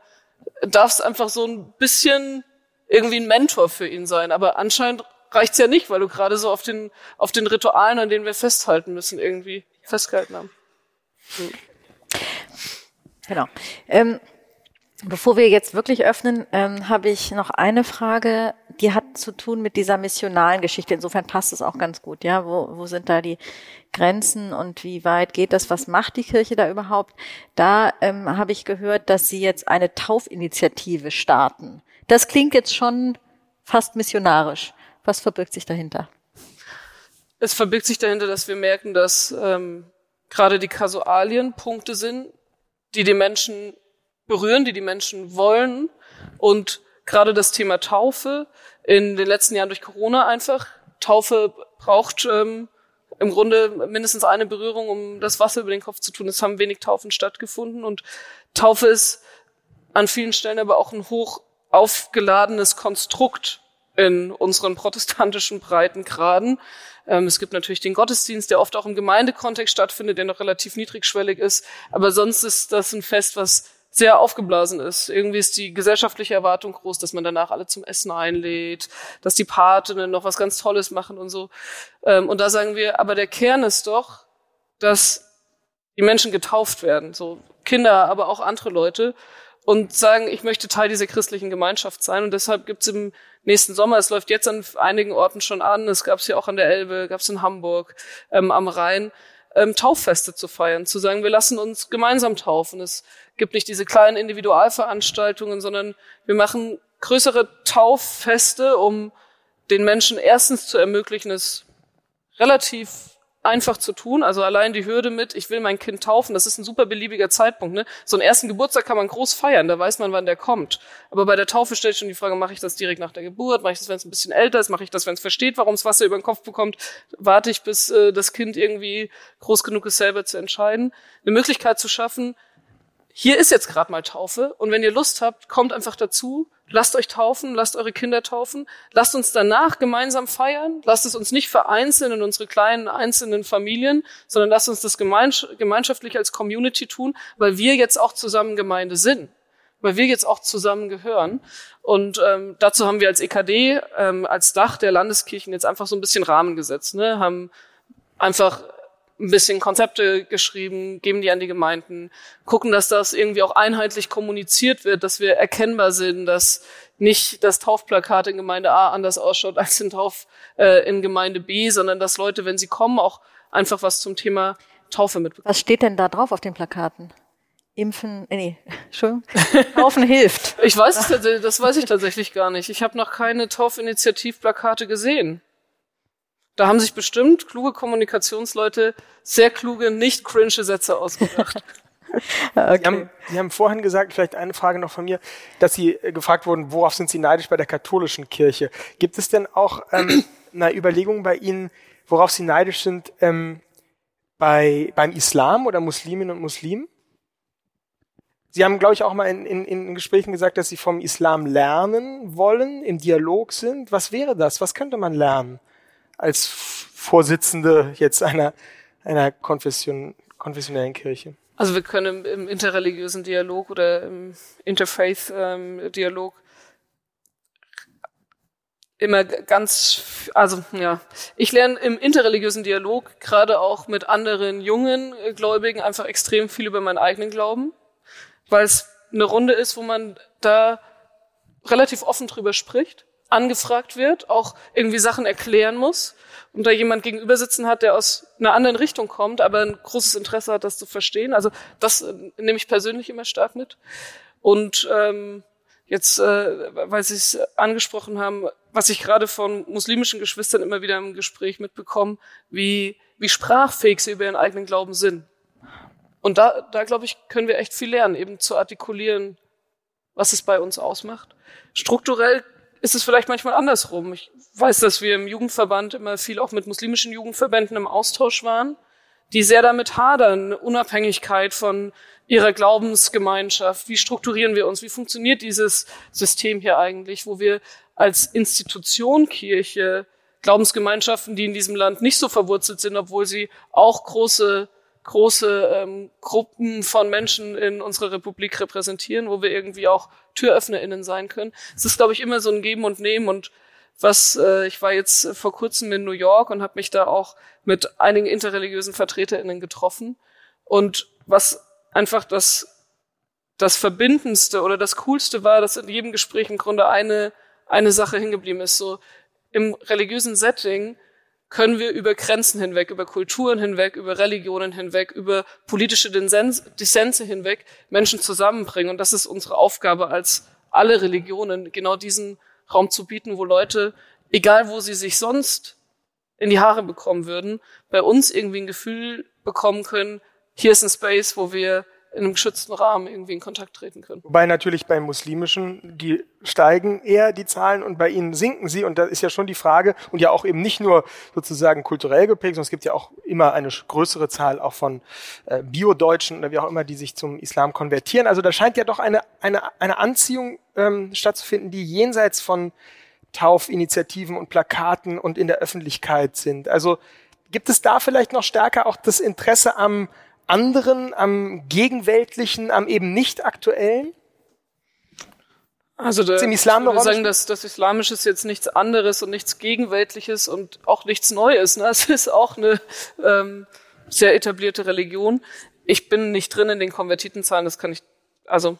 Speaker 3: darfst einfach so ein bisschen irgendwie ein Mentor für ihn sein. Aber anscheinend reicht's ja nicht, weil du gerade so auf den, auf den Ritualen, an denen wir festhalten müssen, irgendwie festgehalten haben. Hm.
Speaker 2: Genau. Ähm, bevor wir jetzt wirklich öffnen, ähm, habe ich noch eine Frage, die hat zu tun mit dieser missionalen Geschichte. Insofern passt es auch ganz gut. Ja, wo, wo sind da die Grenzen und wie weit geht das? Was macht die Kirche da überhaupt? Da ähm, habe ich gehört, dass Sie jetzt eine Taufinitiative starten. Das klingt jetzt schon fast missionarisch. Was verbirgt sich dahinter?
Speaker 3: Es verbirgt sich dahinter, dass wir merken, dass ähm, gerade die Kasualien Punkte sind, die die Menschen berühren, die die Menschen wollen. Und gerade das Thema Taufe in den letzten Jahren durch Corona einfach. Taufe braucht ähm, im Grunde mindestens eine Berührung, um das Wasser über den Kopf zu tun. Es haben wenig Taufen stattgefunden und Taufe ist an vielen Stellen aber auch ein hoch aufgeladenes Konstrukt in unseren protestantischen Breitengraden. Ähm, es gibt natürlich den Gottesdienst, der oft auch im Gemeindekontext stattfindet, der noch relativ niedrigschwellig ist. Aber sonst ist das ein Fest, was sehr aufgeblasen ist. Irgendwie ist die gesellschaftliche Erwartung groß, dass man danach alle zum Essen einlädt, dass die Patinnen noch was ganz Tolles machen und so. Ähm, und da sagen wir, aber der Kern ist doch, dass die Menschen getauft werden, so Kinder, aber auch andere Leute und sagen, ich möchte Teil dieser christlichen Gemeinschaft sein. Und deshalb gibt's im nächsten Sommer, es läuft jetzt an einigen Orten schon an, es gab's ja auch an der Elbe, gab's in Hamburg, ähm, am Rhein, ähm, Tauffeste zu feiern, zu sagen, wir lassen uns gemeinsam taufen. Es gibt nicht diese kleinen Individualveranstaltungen, sondern wir machen größere Tauffeste, um den Menschen erstens zu ermöglichen, es relativ einfach zu tun. Also allein die Hürde mit, ich will mein Kind taufen, das ist ein super beliebiger Zeitpunkt. Ne? So einen ersten Geburtstag kann man groß feiern, da weiß man, wann der kommt. Aber bei der Taufe stellt schon die Frage, mache ich das direkt nach der Geburt? Mache ich das, wenn es ein bisschen älter ist? Mache ich das, wenn es versteht, warum es Wasser über den Kopf bekommt? Warte ich, bis äh, das Kind irgendwie groß genug ist, selber zu entscheiden? Eine Möglichkeit zu schaffen, hier ist jetzt gerade mal Taufe. Und wenn ihr Lust habt, kommt einfach dazu, lasst euch taufen, lasst eure Kinder taufen, lasst uns danach gemeinsam feiern, lasst es uns nicht vereinzeln in unsere kleinen einzelnen Familien, sondern lasst uns das gemeinschaftlich als Community tun, weil wir jetzt auch zusammen Gemeinde sind, weil wir jetzt auch zusammen gehören. Und ähm, dazu haben wir als EKD, ähm, als Dach der Landeskirchen jetzt einfach so ein bisschen Rahmen gesetzt, ne? haben einfach ein bisschen Konzepte geschrieben, geben die an die Gemeinden, gucken, dass das irgendwie auch einheitlich kommuniziert wird, dass wir erkennbar sind, dass nicht das Taufplakat in Gemeinde A anders ausschaut als in Tauf äh, in Gemeinde B, sondern dass Leute, wenn sie kommen, auch einfach was zum Thema Taufe mitbekommen.
Speaker 2: Was steht denn da drauf auf den Plakaten? Impfen, äh, nee, [laughs] Entschuldigung, Taufen hilft.
Speaker 3: Ich weiß es, das weiß ich tatsächlich gar nicht. Ich habe noch keine Taufinitiativplakate gesehen. Da haben sich bestimmt kluge Kommunikationsleute sehr kluge, nicht cringe Sätze ausgedacht. [laughs]
Speaker 1: okay. Sie, haben, Sie haben vorhin gesagt, vielleicht eine Frage noch von mir, dass Sie äh, gefragt wurden, worauf sind Sie neidisch bei der katholischen Kirche? Gibt es denn auch ähm, [clears throat] eine Überlegung bei Ihnen, worauf Sie neidisch sind ähm, bei, beim Islam oder Musliminnen und Muslimen? Sie haben, glaube ich, auch mal in, in, in Gesprächen gesagt, dass Sie vom Islam lernen wollen, im Dialog sind. Was wäre das? Was könnte man lernen? Als Vorsitzende jetzt einer, einer Konfession, konfessionellen Kirche?
Speaker 3: Also wir können im, interreligiösen Dialog oder im Interfaith-Dialog ähm, immer ganz, also ja, ich lerne im interreligiösen Dialog gerade auch mit anderen jungen Gläubigen einfach extrem viel über meinen eigenen Glauben, weil es eine Runde ist, wo man da relativ offen drüber spricht angefragt wird, auch irgendwie Sachen erklären muss und da jemand gegenüber sitzen hat, der aus einer anderen Richtung kommt, aber ein großes Interesse hat, das zu verstehen. Also das äh, nehme ich persönlich immer stark mit. Und ähm, jetzt, äh, weil Sie es angesprochen haben, was ich gerade von muslimischen Geschwistern immer wieder im Gespräch mitbekomme, wie, wie sprachfähig sie über ihren eigenen Glauben sind. Und da, da glaube ich, können wir echt viel lernen, eben zu artikulieren, was es bei uns ausmacht. Strukturell ist es vielleicht manchmal andersrum. Ich weiß, dass wir im Jugendverband immer viel auch mit muslimischen Jugendverbänden im Austausch waren, die sehr damit hadern, Unabhängigkeit von ihrer Glaubensgemeinschaft. Wie strukturieren wir uns? Wie funktioniert dieses System hier eigentlich, wo wir als Institution Kirche Glaubensgemeinschaften, die in diesem Land nicht so verwurzelt sind, obwohl sie auch große große ähm, Gruppen von Menschen in unserer Republik repräsentieren, wo wir irgendwie auch TüröffnerInnen sein können. Es ist, glaube ich, immer so ein Geben und Nehmen und was, äh, ich war jetzt vor kurzem in New York und habe mich da auch mit einigen interreligiösen VertreterInnen getroffen und was einfach das das Verbindendste oder das Coolste war, dass in jedem Gespräch im Grunde eine, eine Sache hingeblieben ist. So im religiösen Setting können wir über Grenzen hinweg, über Kulturen hinweg, über Religionen hinweg, über politische Dissense hinweg Menschen zusammenbringen. Und das ist unsere Aufgabe als alle Religionen, genau diesen Raum zu bieten, wo Leute, egal wo sie sich sonst in die Haare bekommen würden, bei uns irgendwie ein Gefühl bekommen können, hier ist ein Space, wo wir in einem geschützten Rahmen irgendwie in Kontakt treten können.
Speaker 1: Wobei natürlich beim Muslimischen, die steigen eher die Zahlen und bei ihnen sinken sie. Und da ist ja schon die Frage, und ja auch eben nicht nur sozusagen kulturell geprägt, sondern es gibt ja auch immer eine größere Zahl auch von äh, Bio-Deutschen oder wie auch immer, die sich zum Islam konvertieren. Also da scheint ja doch eine, eine, eine Anziehung ähm, stattzufinden, die jenseits von Taufinitiativen und Plakaten und in der Öffentlichkeit sind. Also gibt es da vielleicht noch stärker auch das Interesse am anderen, am gegenweltlichen, am eben nicht aktuellen?
Speaker 3: Also im Islam ich würde sagen, dass das Islamische ist jetzt nichts anderes und nichts Gegenweltliches und auch nichts Neues. Ne? [laughs] Es ist auch eine ähm, sehr etablierte Religion. Ich bin nicht drin in den Konvertitenzahlen, das kann ich, also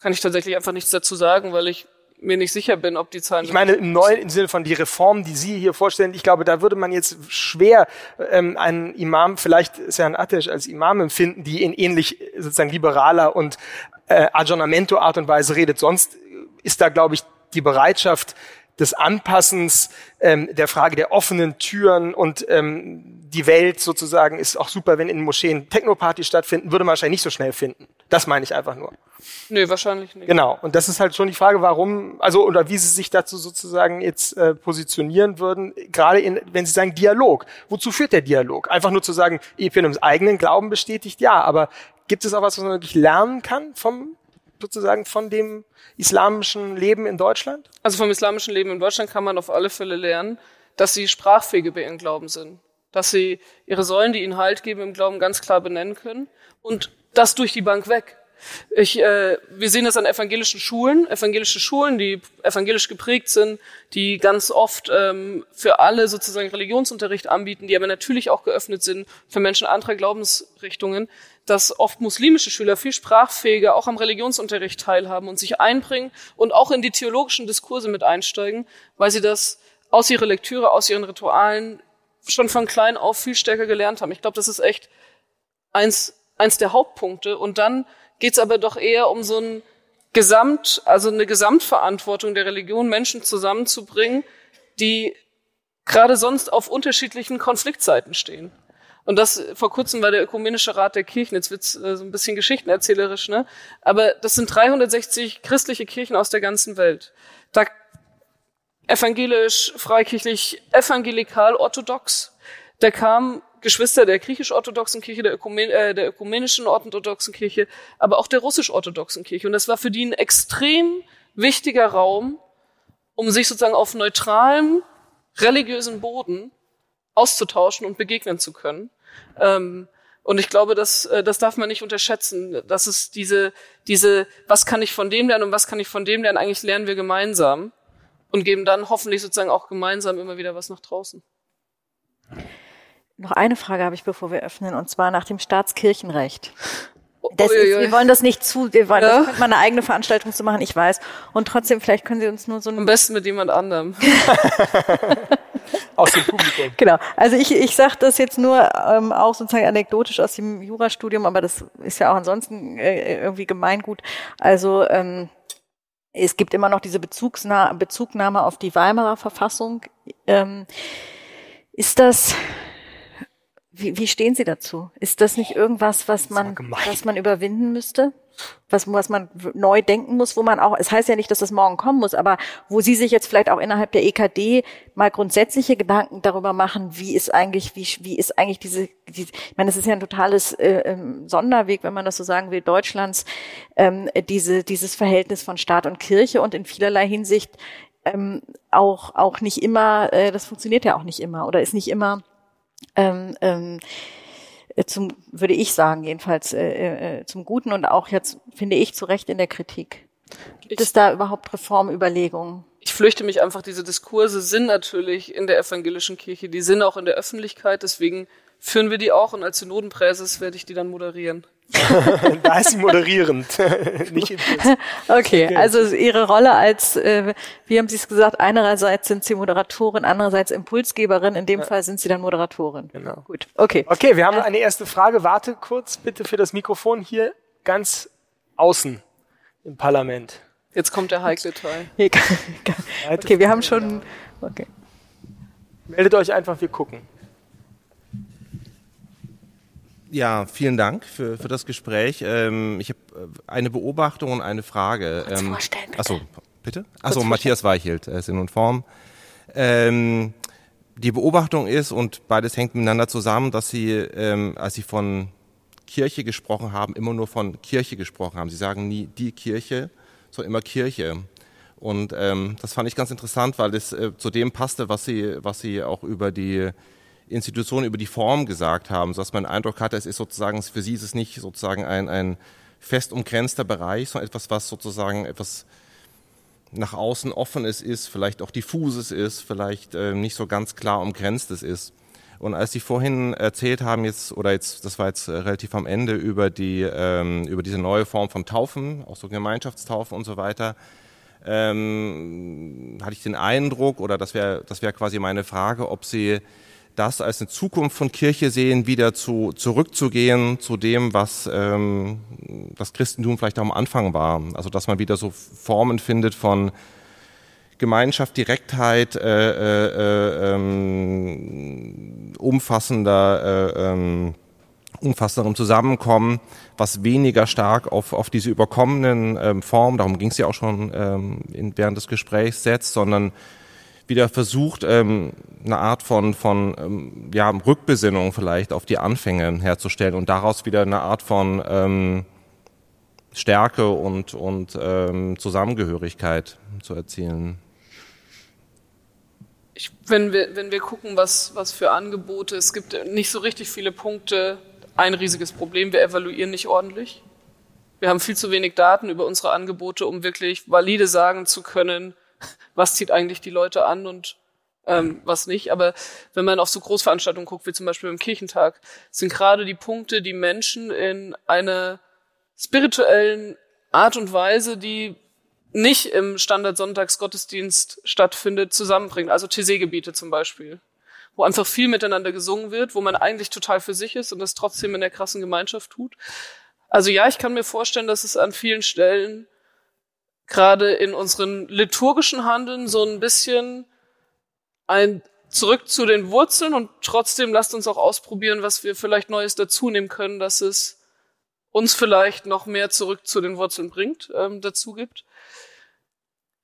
Speaker 3: kann ich tatsächlich einfach nichts dazu sagen, weil ich mir nicht sicher bin, ob die Zahlen.
Speaker 1: Ich meine im neuen im Sinne von die Reform, die Sie hier vorstellen, ich glaube, da würde man jetzt schwer ähm, einen Imam, vielleicht ein Atesh als Imam empfinden, die in ähnlich sozusagen liberaler und äh, Aggiornamento Art und Weise redet. Sonst ist da, glaube ich, die Bereitschaft des Anpassens, ähm, der Frage der offenen Türen und ähm, die Welt sozusagen ist auch super, wenn in Moscheen Technopartys stattfinden, würde man wahrscheinlich nicht so schnell finden. Das meine ich einfach nur.
Speaker 3: Nee, wahrscheinlich nicht.
Speaker 1: Genau. Und das ist halt schon die Frage, warum, also, oder wie Sie sich dazu sozusagen jetzt äh, positionieren würden, gerade in, wenn Sie sagen Dialog. Wozu führt der Dialog? Einfach nur zu sagen, ich bin im eigenen Glauben bestätigt, ja, aber gibt es auch was, was man wirklich lernen kann vom, sozusagen von dem islamischen Leben in Deutschland?
Speaker 3: Also vom islamischen Leben in Deutschland kann man auf alle Fälle lernen, dass sie sprachfähig über ihren Glauben sind. Dass sie ihre Säulen, die ihnen Halt geben im Glauben, ganz klar benennen können. Und das durch die Bank weg. Ich, äh, wir sehen das an evangelischen Schulen, evangelische Schulen, die evangelisch geprägt sind, die ganz oft ähm, für alle sozusagen Religionsunterricht anbieten, die aber natürlich auch geöffnet sind für Menschen anderer Glaubensrichtungen, dass oft muslimische Schüler viel sprachfähiger auch am Religionsunterricht teilhaben und sich einbringen und auch in die theologischen Diskurse mit einsteigen, weil sie das aus ihrer Lektüre, aus ihren Ritualen schon von klein auf viel stärker gelernt haben. Ich glaube, das ist echt eins, eins der Hauptpunkte. Und dann geht es aber doch eher um so ein Gesamt, also eine Gesamtverantwortung der Religion, Menschen zusammenzubringen, die gerade sonst auf unterschiedlichen Konfliktseiten stehen. Und das vor kurzem war der Ökumenische Rat der Kirchen. Jetzt wird's äh, so ein bisschen geschichtenerzählerisch, ne? Aber das sind 360 christliche Kirchen aus der ganzen Welt. Da evangelisch, freikirchlich, evangelikal, orthodox. Da kamen Geschwister der griechisch-orthodoxen Kirche, der, Ökumen äh, der ökumenischen orthodoxen Kirche, aber auch der russisch-orthodoxen Kirche. Und das war für die ein extrem wichtiger Raum, um sich sozusagen auf neutralem religiösen Boden auszutauschen und begegnen zu können. Ähm, und ich glaube, das, äh, das darf man nicht unterschätzen. Das ist diese, diese, was kann ich von dem lernen und was kann ich von dem lernen, eigentlich lernen wir gemeinsam und geben dann hoffentlich sozusagen auch gemeinsam immer wieder was nach draußen.
Speaker 2: Noch eine Frage habe ich, bevor wir öffnen, und zwar nach dem Staatskirchenrecht. Das ist, wir wollen das nicht zu, wir wollen, ja? das könnte man eine eigene Veranstaltung zu machen, ich weiß. Und trotzdem, vielleicht können Sie uns nur so
Speaker 3: ein... Am besten mit jemand anderem. [laughs] [laughs]
Speaker 1: aus dem Publikum.
Speaker 2: Genau. Also ich, ich sage das jetzt nur ähm, auch sozusagen anekdotisch aus dem Jurastudium, aber das ist ja auch ansonsten äh, irgendwie Gemeingut. Also ähm, es gibt immer noch diese Bezugsna Bezugnahme auf die Weimarer Verfassung. Ähm, ist das wie, wie stehen Sie dazu? Ist das nicht irgendwas, was man, was man überwinden müsste? Was, was man neu denken muss, wo man auch, es heißt ja nicht, dass das morgen kommen muss, aber wo Sie sich jetzt vielleicht auch innerhalb der EKD mal grundsätzliche Gedanken darüber machen, wie ist eigentlich, wie, wie ist eigentlich diese, die, ich meine, es ist ja ein totales äh, ähm, Sonderweg, wenn man das so sagen will, Deutschlands, ähm, diese, dieses Verhältnis von Staat und Kirche und in vielerlei Hinsicht ähm, auch, auch nicht immer, äh, das funktioniert ja auch nicht immer oder ist nicht immer ähm, ähm, äh, zum, würde ich sagen, jedenfalls äh, äh, zum Guten und auch jetzt, finde ich, zu Recht in der Kritik. Gibt ich, es da überhaupt Reformüberlegungen?
Speaker 3: Ich fürchte mich einfach, diese Diskurse sind natürlich in der evangelischen Kirche, die sind auch in der Öffentlichkeit, deswegen führen wir die auch und als Synodenpräses werde ich die dann moderieren. [laughs]
Speaker 1: da ist sie moderierend, [laughs]
Speaker 2: nicht Impuls. Okay, okay, also Ihre Rolle als, äh, wie haben Sie es gesagt, einerseits sind Sie Moderatorin, andererseits Impulsgeberin, in dem ja. Fall sind Sie dann Moderatorin.
Speaker 1: Genau.
Speaker 2: Gut, okay.
Speaker 1: Okay, wir haben eine erste Frage. Warte kurz bitte für das Mikrofon hier ganz außen im Parlament.
Speaker 3: Jetzt kommt der heikle Teil.
Speaker 2: Okay, wir haben schon, okay.
Speaker 1: Meldet euch einfach, wir gucken.
Speaker 5: Ja, vielen Dank für, für das Gespräch. Ähm, ich habe äh, eine Beobachtung und eine Frage.
Speaker 2: Kurz ähm, vorstellen, bitte.
Speaker 5: Achso, bitte? Achso, Matthias Weichelt, äh, Sinn und Form. Ähm, die Beobachtung ist, und beides hängt miteinander zusammen, dass Sie, ähm, als Sie von Kirche gesprochen haben, immer nur von Kirche gesprochen haben. Sie sagen nie die Kirche, sondern immer Kirche. Und ähm, das fand ich ganz interessant, weil es äh, zu dem passte, was Sie, was Sie auch über die Institutionen über die Form gesagt haben, sodass man den Eindruck hatte, es ist sozusagen, für sie ist es nicht sozusagen ein, ein fest umgrenzter Bereich, sondern etwas, was sozusagen etwas nach außen offenes ist, vielleicht auch diffuses ist, vielleicht äh, nicht so ganz klar umgrenztes ist. Und als Sie vorhin erzählt haben jetzt, oder jetzt, das war jetzt äh, relativ am Ende, über die, ähm, über diese neue Form von Taufen, auch so Gemeinschaftstaufen und so weiter, ähm, hatte ich den Eindruck, oder das wäre, das wäre quasi meine Frage, ob Sie das als eine Zukunft von Kirche sehen, wieder zu, zurückzugehen zu dem, was ähm, das Christentum vielleicht auch am Anfang war. Also dass man wieder so Formen findet von Gemeinschaft, Direktheit, äh, äh, ähm, umfassender, äh, ähm, umfassenderem Zusammenkommen, was weniger stark auf, auf diese überkommenen ähm, Formen, darum ging es ja auch schon ähm, in, während des Gesprächs, setzt, sondern wieder versucht, ähm, eine Art von, von ähm, ja, Rückbesinnung vielleicht auf die Anfänge herzustellen und daraus wieder eine Art von ähm, Stärke und, und ähm, Zusammengehörigkeit zu erzielen.
Speaker 3: Ich, wenn, wir, wenn wir gucken, was, was für Angebote, es gibt nicht so richtig viele Punkte, ein riesiges Problem, wir evaluieren nicht ordentlich. Wir haben viel zu wenig Daten über unsere Angebote, um wirklich valide sagen zu können, [laughs] was zieht eigentlich die Leute an und ähm, was nicht. Aber wenn man auf so Großveranstaltungen guckt, wie zum Beispiel im Kirchentag, sind gerade die Punkte, die Menschen in einer spirituellen Art und Weise, die nicht im Standard-Sonntagsgottesdienst stattfindet, zusammenbringen. Also TC-Gebiete zum Beispiel, wo einfach viel miteinander gesungen wird, wo man eigentlich total für sich ist und das trotzdem in der krassen Gemeinschaft tut. Also ja, ich kann mir vorstellen, dass es an vielen Stellen gerade in unseren liturgischen Handeln so ein bisschen ein zurück zu den Wurzeln und trotzdem lasst uns auch ausprobieren, was wir vielleicht Neues dazu nehmen können, dass es uns vielleicht noch mehr zurück zu den Wurzeln bringt, ähm, dazu gibt.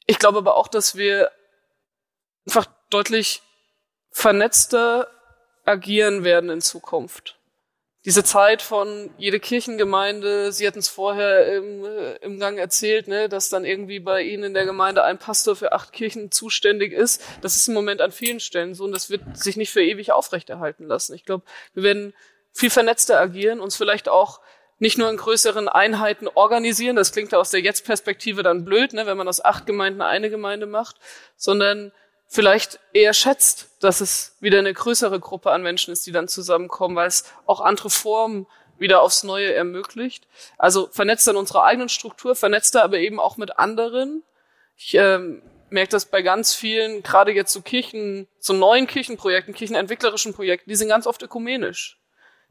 Speaker 3: Ich glaube aber auch, dass wir einfach deutlich vernetzter agieren werden in Zukunft diese Zeit von jede Kirchengemeinde, Sie hatten es vorher im, äh, im Gang erzählt, ne, dass dann irgendwie bei Ihnen in der Gemeinde ein Pastor für acht Kirchen zuständig ist. Das ist im Moment an vielen Stellen so und das wird sich nicht für ewig aufrechterhalten lassen. Ich glaube, wir werden viel vernetzter agieren, uns vielleicht auch nicht nur in größeren Einheiten organisieren, das klingt ja aus der Jetzt-Perspektive dann blöd, ne, wenn man aus acht Gemeinden eine Gemeinde macht, sondern vielleicht eher schätzt, dass es wieder eine größere Gruppe an Menschen ist, die dann zusammenkommen, weil es auch andere Formen wieder aufs Neue ermöglicht. Also vernetzt an unserer eigenen Struktur, vernetzt aber eben auch mit anderen. Ich ähm, merke das bei ganz vielen, gerade jetzt so Kirchen, so neuen Kirchenprojekten, kirchenentwicklerischen Projekten, die sind ganz oft ökumenisch.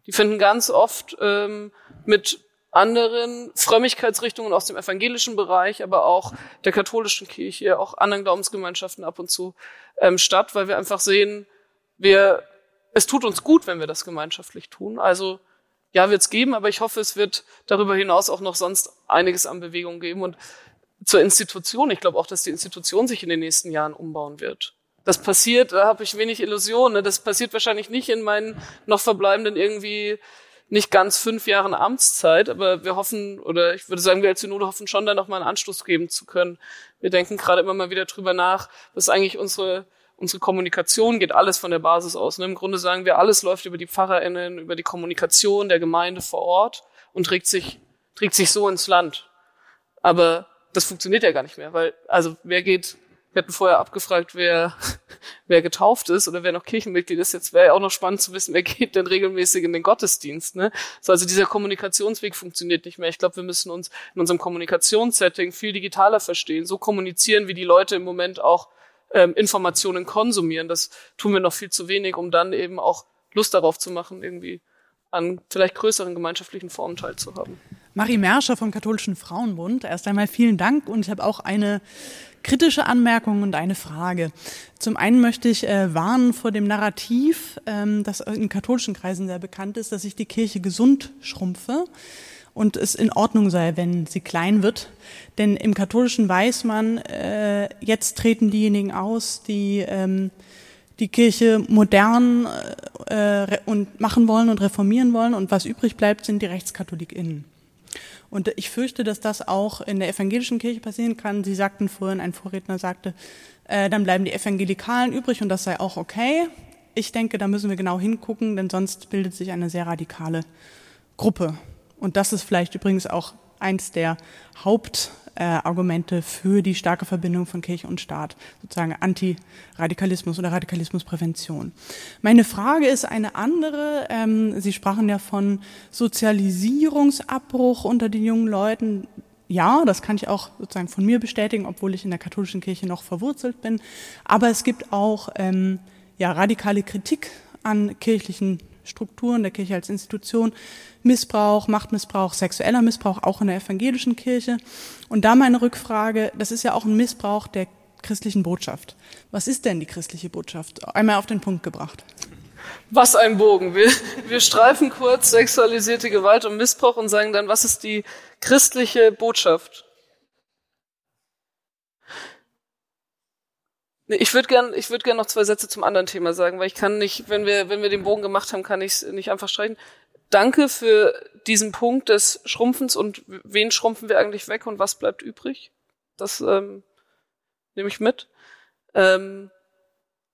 Speaker 3: Die finden ganz oft ähm, mit anderen Frömmigkeitsrichtungen aus dem evangelischen Bereich, aber auch der katholischen Kirche, auch anderen Glaubensgemeinschaften ab und zu ähm, statt, weil wir einfach sehen, wir, es tut uns gut, wenn wir das gemeinschaftlich tun. Also ja, wird es geben, aber ich hoffe, es wird darüber hinaus auch noch sonst einiges an Bewegung geben. Und zur Institution, ich glaube auch, dass die Institution sich in den nächsten Jahren umbauen wird. Das passiert, da habe ich wenig Illusionen. Ne? Das passiert wahrscheinlich nicht in meinen noch verbleibenden irgendwie nicht ganz fünf Jahren Amtszeit, aber wir hoffen, oder ich würde sagen, wir als Synode hoffen schon, da nochmal einen Anstoß geben zu können. Wir denken gerade immer mal wieder drüber nach, was eigentlich unsere, unsere Kommunikation geht alles von der Basis aus. Ne? Im Grunde sagen wir, alles läuft über die PfarrerInnen, über die Kommunikation der Gemeinde vor Ort und trägt sich, trägt sich so ins Land. Aber das funktioniert ja gar nicht mehr, weil, also wer geht wir hatten vorher abgefragt, wer, [laughs] wer getauft ist oder wer noch Kirchenmitglied ist. Jetzt wäre ja auch noch spannend zu wissen, wer geht denn regelmäßig in den Gottesdienst. Ne? So, also dieser Kommunikationsweg funktioniert nicht mehr. Ich glaube, wir müssen uns in unserem Kommunikationssetting viel digitaler verstehen. So kommunizieren, wie die Leute im Moment auch ähm, Informationen konsumieren. Das tun wir noch viel zu wenig, um dann eben auch Lust darauf zu machen, irgendwie an vielleicht größeren gemeinschaftlichen Formen teilzuhaben.
Speaker 6: Marie Merscher vom Katholischen Frauenbund. Erst einmal vielen Dank und ich habe auch eine kritische Anmerkung und eine Frage. Zum einen möchte ich äh, warnen vor dem Narrativ, ähm, das in katholischen Kreisen sehr bekannt ist, dass sich die Kirche gesund schrumpfe und es in Ordnung sei, wenn sie klein wird. Denn im Katholischen weiß man, äh, jetzt treten diejenigen aus, die ähm, die Kirche modern äh, und machen wollen und reformieren wollen und was übrig bleibt, sind die RechtskatholikInnen. Und ich fürchte, dass das auch in der evangelischen Kirche passieren kann. Sie sagten vorhin, ein Vorredner sagte, äh, dann bleiben die Evangelikalen übrig und das sei auch okay. Ich denke, da müssen wir genau hingucken, denn sonst bildet sich eine sehr radikale Gruppe. Und das ist vielleicht übrigens auch eins der Haupt äh, Argumente für die starke Verbindung von Kirche und Staat, sozusagen Antiradikalismus oder Radikalismusprävention. Meine Frage ist eine andere. Ähm, Sie sprachen ja von Sozialisierungsabbruch unter den jungen Leuten. Ja, das kann ich auch sozusagen von mir bestätigen, obwohl ich in der katholischen Kirche noch verwurzelt bin. Aber es gibt auch ähm, ja, radikale Kritik an kirchlichen Strukturen der Kirche als Institution, Missbrauch, Machtmissbrauch, sexueller Missbrauch auch in der evangelischen Kirche. Und da meine Rückfrage, das ist ja auch ein Missbrauch der christlichen Botschaft. Was ist denn die christliche Botschaft? Einmal auf den Punkt gebracht.
Speaker 3: Was ein Bogen. Wir, wir streifen kurz sexualisierte Gewalt und Missbrauch und sagen dann, was ist die christliche Botschaft? Ich würde gern, ich würde gern noch zwei Sätze zum anderen Thema sagen, weil ich kann nicht, wenn wir, wenn wir den Bogen gemacht haben, kann ich es nicht einfach streichen. Danke für diesen Punkt des Schrumpfens und wen schrumpfen wir eigentlich weg und was bleibt übrig. Das ähm, nehme ich mit. Ähm,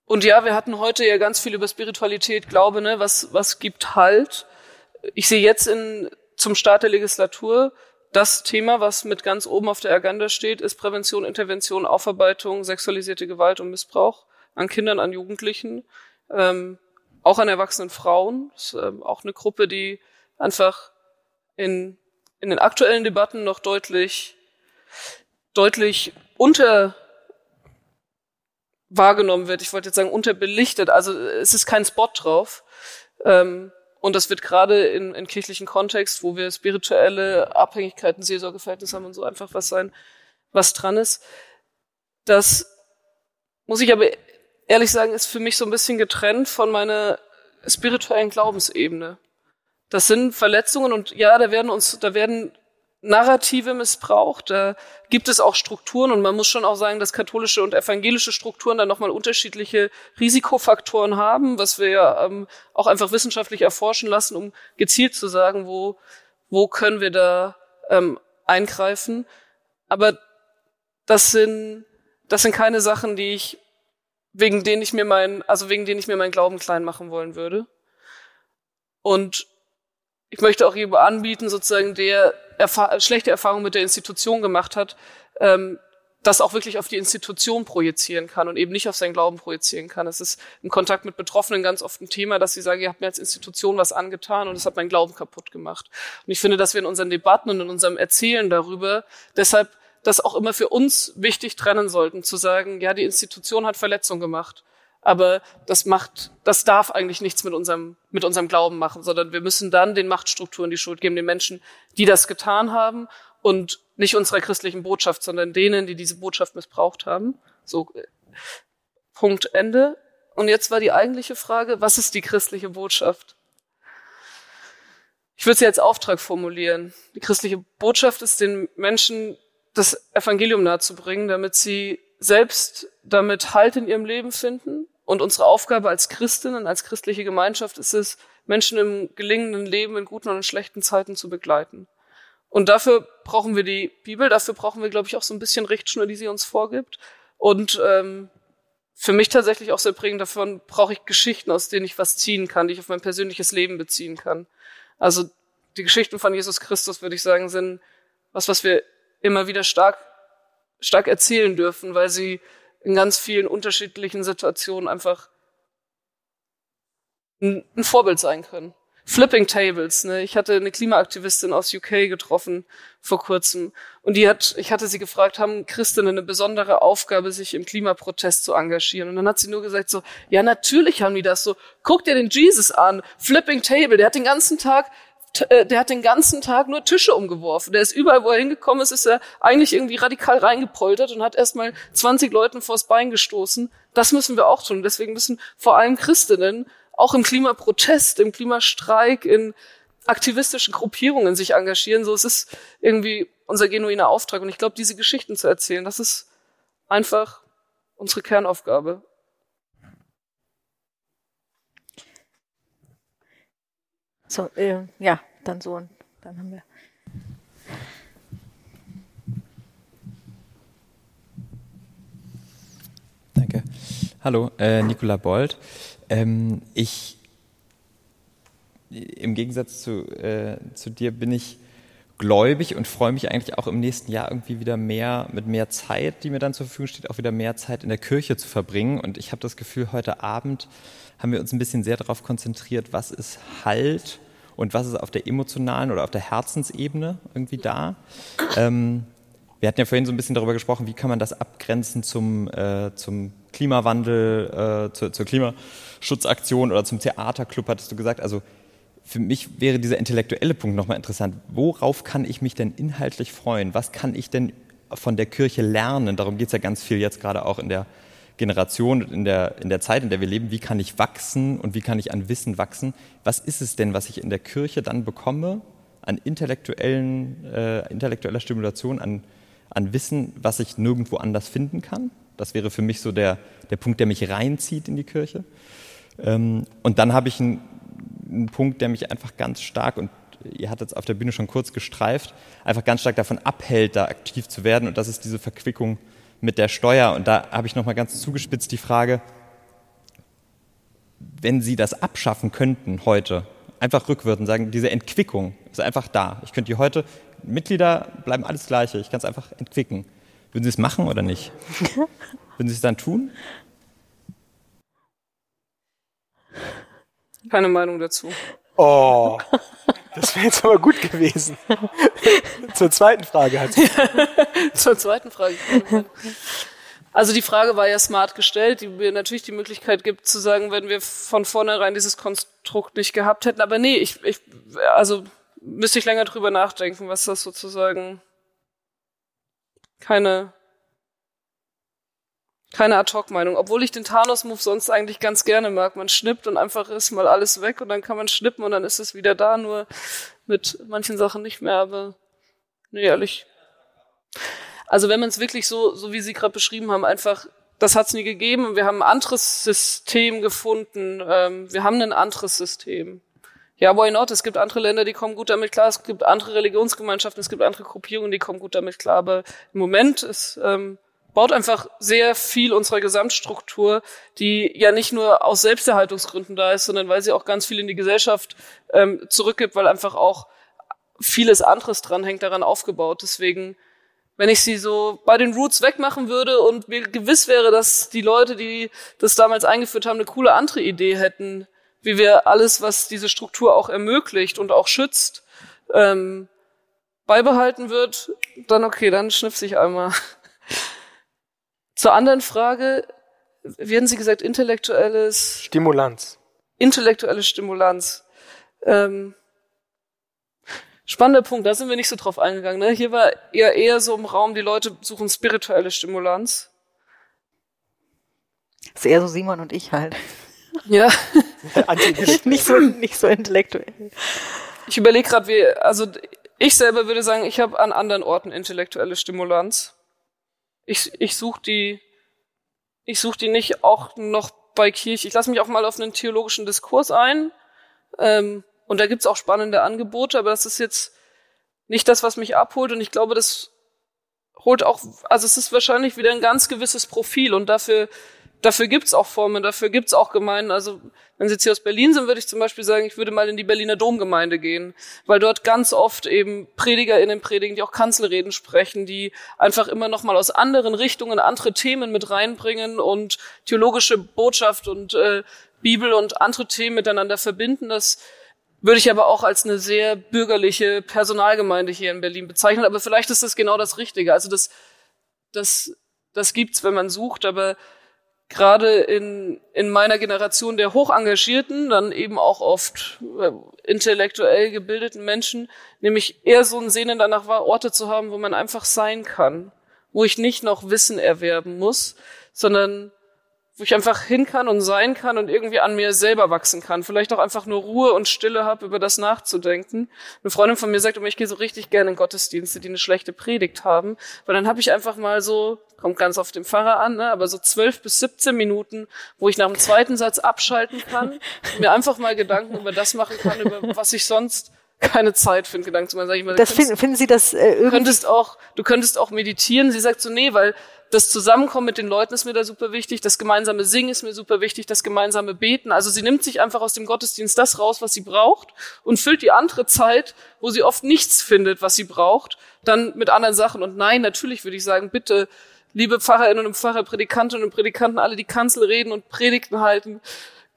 Speaker 3: und ja, wir hatten heute ja ganz viel über Spiritualität, Glaube, ne, was, was gibt Halt. Ich sehe jetzt in, zum Start der Legislatur das Thema, was mit ganz oben auf der Agenda steht, ist Prävention, Intervention, Aufarbeitung, sexualisierte Gewalt und Missbrauch an Kindern, an Jugendlichen, ähm, auch an erwachsenen Frauen. Das ist ähm, auch eine Gruppe, die einfach in, in den aktuellen Debatten noch deutlich, deutlich unter wahrgenommen wird. Ich wollte jetzt sagen unterbelichtet. Also es ist kein Spot drauf. Ähm, und das wird gerade in, in kirchlichen Kontext, wo wir spirituelle Abhängigkeiten, Seelsorgeverhältnisse haben und so einfach was sein, was dran ist. Das muss ich aber ehrlich sagen, ist für mich so ein bisschen getrennt von meiner spirituellen Glaubensebene. Das sind Verletzungen und ja, da werden uns, da werden Narrative missbraucht, da gibt es auch Strukturen und man muss schon auch sagen, dass katholische und evangelische Strukturen dann nochmal unterschiedliche Risikofaktoren haben, was wir ja ähm, auch einfach wissenschaftlich erforschen lassen, um gezielt zu sagen, wo, wo können wir da ähm, eingreifen. Aber das sind, das sind keine Sachen, die ich, wegen denen ich mir mein, also wegen denen ich mir meinen Glauben klein machen wollen würde. Und ich möchte auch jedem anbieten, sozusagen, der erfahr schlechte Erfahrungen mit der Institution gemacht hat, ähm, das auch wirklich auf die Institution projizieren kann und eben nicht auf seinen Glauben projizieren kann. Es ist im Kontakt mit Betroffenen ganz oft ein Thema, dass sie sagen, ihr habt mir als Institution was angetan und es hat meinen Glauben kaputt gemacht. Und ich finde, dass wir in unseren Debatten und in unserem Erzählen darüber deshalb das auch immer für uns wichtig trennen sollten, zu sagen, ja, die Institution hat Verletzung gemacht aber das macht, das darf eigentlich nichts mit unserem, mit unserem Glauben machen, sondern wir müssen dann den Machtstrukturen die Schuld geben, den Menschen, die das getan haben und nicht unserer christlichen Botschaft, sondern denen, die diese Botschaft missbraucht haben. So, äh, Punkt Ende. Und jetzt war die eigentliche Frage, was ist die christliche Botschaft? Ich würde sie als Auftrag formulieren. Die christliche Botschaft ist den Menschen das Evangelium nahezubringen, damit sie selbst damit Halt in ihrem Leben finden und unsere Aufgabe als Christinnen, als christliche Gemeinschaft ist es, Menschen im gelingenden Leben in guten und in schlechten Zeiten zu begleiten. Und dafür brauchen wir die Bibel, dafür brauchen wir, glaube ich, auch so ein bisschen Richtschnur, die sie uns vorgibt. Und ähm, für mich tatsächlich auch sehr prägend davon brauche ich Geschichten, aus denen ich was ziehen kann, die ich auf mein persönliches Leben beziehen kann. Also die Geschichten von Jesus Christus, würde ich sagen, sind was, was wir immer wieder stark, stark erzählen dürfen, weil sie in ganz vielen unterschiedlichen Situationen einfach ein, ein Vorbild sein können. Flipping Tables, ne? Ich hatte eine Klimaaktivistin aus UK getroffen vor kurzem und die hat, ich hatte sie gefragt, haben Christinnen eine besondere Aufgabe, sich im Klimaprotest zu engagieren? Und dann hat sie nur gesagt so, ja, natürlich haben die das so. Guck dir den Jesus an, Flipping Table, der hat den ganzen Tag der hat den ganzen Tag nur Tische umgeworfen. Der ist überall, wo er hingekommen ist, ist er eigentlich irgendwie radikal reingepoltert und hat erstmal 20 Leuten vors Bein gestoßen. Das müssen wir auch tun. Deswegen müssen vor allem Christinnen auch im Klimaprotest, im Klimastreik, in aktivistischen Gruppierungen sich engagieren. So, es ist irgendwie unser genuiner Auftrag. Und ich glaube, diese Geschichten zu erzählen, das ist einfach unsere Kernaufgabe.
Speaker 2: So, äh, ja, dann so. Dann haben wir.
Speaker 7: Danke. Hallo, äh, Nicola Bold. Ähm, ich, im Gegensatz zu, äh, zu dir, bin ich gläubig und freue mich eigentlich auch im nächsten Jahr irgendwie wieder mehr, mit mehr Zeit, die mir dann zur Verfügung steht, auch wieder mehr Zeit in der Kirche zu verbringen. Und ich habe das Gefühl, heute Abend haben wir uns ein bisschen sehr darauf konzentriert, was ist Halt und was ist auf der emotionalen oder auf der Herzensebene irgendwie da. Ähm, wir hatten ja vorhin so ein bisschen darüber gesprochen, wie kann man das abgrenzen zum, äh, zum Klimawandel, äh, zur, zur Klimaschutzaktion oder zum Theaterclub, hattest du gesagt. Also für mich wäre dieser intellektuelle Punkt nochmal interessant. Worauf kann ich mich denn inhaltlich freuen? Was kann ich denn von der Kirche lernen? Darum geht es ja ganz viel jetzt gerade auch in der Generation, in der, in der Zeit, in der wir leben. Wie kann ich wachsen und wie kann ich an Wissen wachsen? Was ist es denn, was ich in der Kirche dann bekomme an intellektuellen, äh, intellektueller Stimulation, an an Wissen, was ich nirgendwo anders finden kann. Das wäre für mich so der, der Punkt, der mich reinzieht in die Kirche. Ähm, und dann habe ich einen, einen Punkt, der mich einfach ganz stark, und ihr hattet es auf der Bühne schon kurz gestreift, einfach ganz stark davon abhält, da aktiv zu werden. Und das ist diese Verquickung mit der Steuer. Und da habe ich nochmal ganz zugespitzt die Frage, wenn Sie das abschaffen könnten heute, einfach rückwirkend sagen, diese Entquickung ist einfach da. Ich könnte die heute Mitglieder bleiben alles gleiche. Ich kann es einfach entquicken. Würden Sie es machen oder nicht? [laughs] Würden Sie es dann tun?
Speaker 3: Keine Meinung dazu.
Speaker 1: Oh, das wäre jetzt aber gut gewesen. Zur zweiten Frage hat sie. [laughs]
Speaker 3: Zur zweiten Frage. Also die Frage war ja smart gestellt, die mir natürlich die Möglichkeit gibt zu sagen, wenn wir von vornherein dieses Konstrukt nicht gehabt hätten. Aber nee, ich, ich also müsste ich länger drüber nachdenken, was das sozusagen keine keine Ad-Hoc-Meinung, obwohl ich den Thanos-Move sonst eigentlich ganz gerne mag. Man schnippt und einfach ist mal alles weg und dann kann man schnippen und dann ist es wieder da, nur mit manchen Sachen nicht mehr, aber nee, ehrlich. Also wenn man es wirklich so, so wie Sie gerade beschrieben haben, einfach, das hat es nie gegeben und wir haben ein anderes System gefunden, ähm, wir haben ein anderes System ja, why not? Es gibt andere Länder, die kommen gut damit klar. Es gibt andere Religionsgemeinschaften, es gibt andere Gruppierungen, die kommen gut damit klar. Aber im Moment ist, ähm, baut einfach sehr viel unserer Gesamtstruktur, die ja nicht nur aus Selbsterhaltungsgründen da ist, sondern weil sie auch ganz viel in die Gesellschaft ähm, zurückgibt, weil einfach auch vieles anderes dranhängt, daran aufgebaut. Deswegen, wenn ich sie so bei den Roots wegmachen würde und mir gewiss wäre, dass die Leute, die das damals eingeführt haben, eine coole andere Idee hätten, wie wir alles, was diese Struktur auch ermöglicht und auch schützt, ähm, beibehalten wird, dann okay, dann schnipse ich einmal. Zur anderen Frage, wie hatten Sie gesagt, intellektuelles
Speaker 1: Stimulanz.
Speaker 3: Intellektuelle Stimulanz. Ähm, spannender Punkt, da sind wir nicht so drauf eingegangen. Ne? Hier war eher eher so im Raum, die Leute suchen spirituelle Stimulanz.
Speaker 2: Das ist eher so Simon und ich halt. [laughs]
Speaker 3: Ja. [laughs]
Speaker 2: nicht, so, nicht so intellektuell.
Speaker 3: Ich überlege gerade, wie, also ich selber würde sagen, ich habe an anderen Orten intellektuelle Stimulanz. Ich, ich suche die, ich suche die nicht auch noch bei Kirche. Ich lasse mich auch mal auf einen theologischen Diskurs ein. Ähm, und da gibt's auch spannende Angebote, aber das ist jetzt nicht das, was mich abholt. Und ich glaube, das holt auch, also es ist wahrscheinlich wieder ein ganz gewisses Profil und dafür dafür gibt's auch Formen, dafür gibt's auch Gemeinden. Also wenn Sie jetzt hier aus Berlin sind, würde ich zum Beispiel sagen, ich würde mal in die Berliner Domgemeinde gehen, weil dort ganz oft eben PredigerInnen predigen, die auch Kanzelreden sprechen, die einfach immer noch mal aus anderen Richtungen andere Themen mit reinbringen und theologische Botschaft und äh, Bibel und andere Themen miteinander verbinden. Das würde ich aber auch als eine sehr bürgerliche Personalgemeinde hier in Berlin bezeichnen. Aber vielleicht ist das genau das Richtige. Also das, das, das gibt's, wenn man sucht, aber gerade in, in meiner Generation der hoch engagierten, dann eben auch oft äh, intellektuell gebildeten Menschen, nämlich eher so ein Sehnen danach war, Orte zu haben, wo man einfach sein kann, wo ich nicht noch Wissen erwerben muss, sondern wo ich einfach hin kann und sein kann und irgendwie an mir selber wachsen kann. Vielleicht auch einfach nur Ruhe und Stille habe, über das nachzudenken. Eine Freundin von mir sagt immer, ich gehe so richtig gerne in Gottesdienste, die eine schlechte Predigt haben, weil dann habe ich einfach mal so, kommt ganz auf den Pfarrer an, ne, aber so zwölf bis 17 Minuten, wo ich nach dem zweiten Satz abschalten kann, [laughs] mir einfach mal Gedanken über das machen kann, über was ich sonst keine Zeit einen Gedanken zu machen. Sag ich mal,
Speaker 2: das finden, finden Sie das äh,
Speaker 3: irgendwie? Könntest auch, du könntest auch meditieren. Sie sagt so, nee, weil das Zusammenkommen mit den Leuten ist mir da super wichtig, das gemeinsame Singen ist mir super wichtig, das gemeinsame Beten. Also sie nimmt sich einfach aus dem Gottesdienst das raus, was sie braucht und füllt die andere Zeit, wo sie oft nichts findet, was sie braucht, dann mit anderen Sachen. Und nein, natürlich würde ich sagen, bitte, liebe Pfarrerinnen und Pfarrer, Predikantinnen und Predikanten, alle, die Kanzel reden und Predigten halten,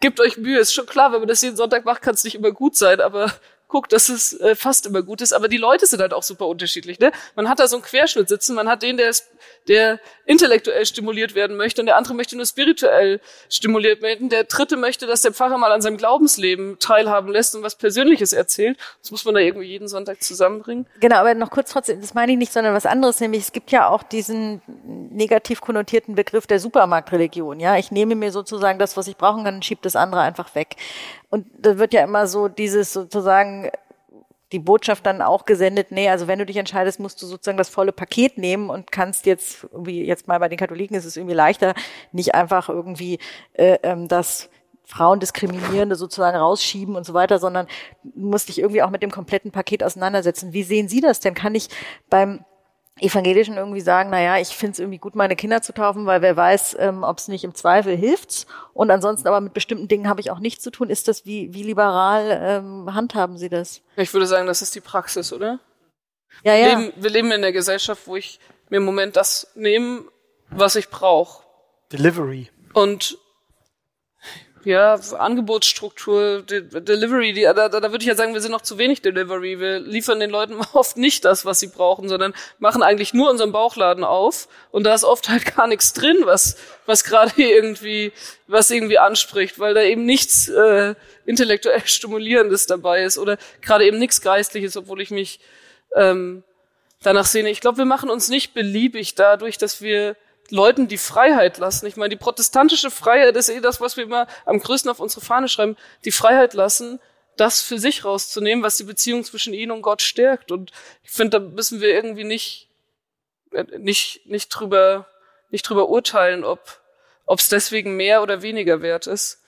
Speaker 3: gebt euch Mühe. Ist schon klar, wenn man das jeden Sonntag macht, kann es nicht immer gut sein, aber guckt, dass es äh, fast immer gut ist, aber die Leute sind halt auch super unterschiedlich. Ne? Man hat da so einen Querschnitt sitzen, man hat den, der, ist, der intellektuell stimuliert werden möchte und der andere möchte nur spirituell stimuliert werden. Der dritte möchte, dass der Pfarrer mal an seinem Glaubensleben teilhaben lässt und was Persönliches erzählt. Das muss man da irgendwie jeden Sonntag zusammenbringen.
Speaker 2: Genau, aber noch kurz trotzdem, das meine ich nicht, sondern was anderes, nämlich es gibt ja auch diesen negativ konnotierten Begriff der Supermarktreligion. Ja, ich nehme mir sozusagen das, was ich brauchen kann und schiebe das andere einfach weg. Und da wird ja immer so dieses sozusagen die Botschaft dann auch gesendet, nee, also wenn du dich entscheidest, musst du sozusagen das volle Paket nehmen und kannst jetzt, irgendwie jetzt mal bei den Katholiken ist es irgendwie leichter, nicht einfach irgendwie äh, ähm, das Frauendiskriminierende sozusagen rausschieben und so weiter, sondern musst dich irgendwie auch mit dem kompletten Paket auseinandersetzen. Wie sehen Sie das denn? Kann ich beim Evangelischen irgendwie sagen, na ja, ich finde es irgendwie gut, meine Kinder zu taufen, weil wer weiß, ähm, ob es nicht im Zweifel hilft. Und ansonsten aber mit bestimmten Dingen habe ich auch nichts zu tun. Ist das, wie, wie liberal ähm, handhaben Sie das?
Speaker 3: Ich würde sagen, das ist die Praxis, oder?
Speaker 2: Ja, ja.
Speaker 3: Wir leben, wir leben in der Gesellschaft, wo ich mir im Moment das nehme, was ich brauche.
Speaker 1: Delivery.
Speaker 3: Und ja, Angebotsstruktur, De Delivery, die, da, da, da würde ich ja sagen, wir sind noch zu wenig Delivery. Wir liefern den Leuten [laughs] oft nicht das, was sie brauchen, sondern machen eigentlich nur unseren Bauchladen auf und da ist oft halt gar nichts drin, was, was gerade [laughs] irgendwie, was irgendwie anspricht, weil da eben nichts äh, intellektuell [laughs] Stimulierendes dabei ist oder gerade eben nichts Geistliches, obwohl ich mich ähm, danach sehne. Ich glaube, wir machen uns nicht beliebig dadurch, dass wir Leuten die Freiheit lassen. Ich meine, die protestantische Freiheit ist eh das, was wir immer am größten auf unsere Fahne schreiben, die Freiheit lassen, das für sich rauszunehmen, was die Beziehung zwischen ihnen und Gott stärkt. Und ich finde, da müssen wir irgendwie nicht, äh, nicht, nicht drüber, nicht drüber urteilen, ob, ob es deswegen mehr oder weniger wert ist.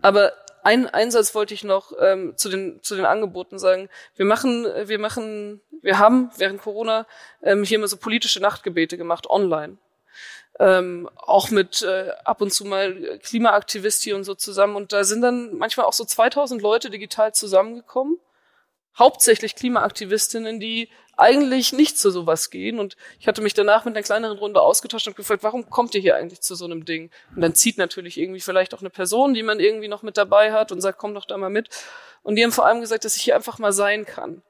Speaker 3: Aber ein Einsatz wollte ich noch ähm, zu den zu den Angeboten sagen. Wir machen wir machen wir haben während Corona ähm, hier immer so politische Nachtgebete gemacht online ähm, auch mit äh, ab und zu mal Klimaaktivist hier und so zusammen. Und da sind dann manchmal auch so 2000 Leute digital zusammengekommen. Hauptsächlich Klimaaktivistinnen, die eigentlich nicht zu sowas gehen. Und ich hatte mich danach mit einer kleineren Runde ausgetauscht und gefragt, warum kommt ihr hier eigentlich zu so einem Ding? Und dann zieht natürlich irgendwie vielleicht auch eine Person, die man irgendwie noch mit dabei hat und sagt, komm doch da mal mit. Und die haben vor allem gesagt, dass ich hier einfach mal sein kann.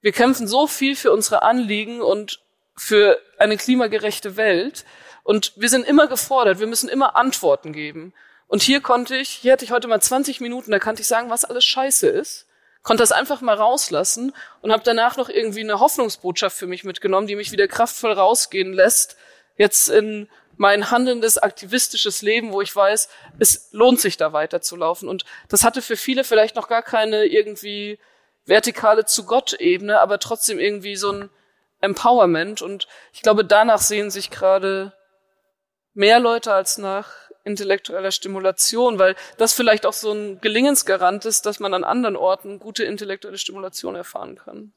Speaker 3: Wir kämpfen so viel für unsere Anliegen und für eine klimagerechte Welt. Und wir sind immer gefordert, wir müssen immer Antworten geben. Und hier konnte ich, hier hatte ich heute mal 20 Minuten, da kannte ich sagen, was alles scheiße ist, konnte das einfach mal rauslassen und habe danach noch irgendwie eine Hoffnungsbotschaft für mich mitgenommen, die mich wieder kraftvoll rausgehen lässt, jetzt in mein handelndes, aktivistisches Leben, wo ich weiß, es lohnt sich da weiterzulaufen. Und das hatte für viele vielleicht noch gar keine irgendwie vertikale zu Gott-Ebene, aber trotzdem irgendwie so ein Empowerment. Und ich glaube, danach sehen sich gerade mehr Leute als nach intellektueller Stimulation, weil das vielleicht auch so ein Gelingensgarant ist, dass man an anderen Orten gute intellektuelle Stimulation erfahren kann.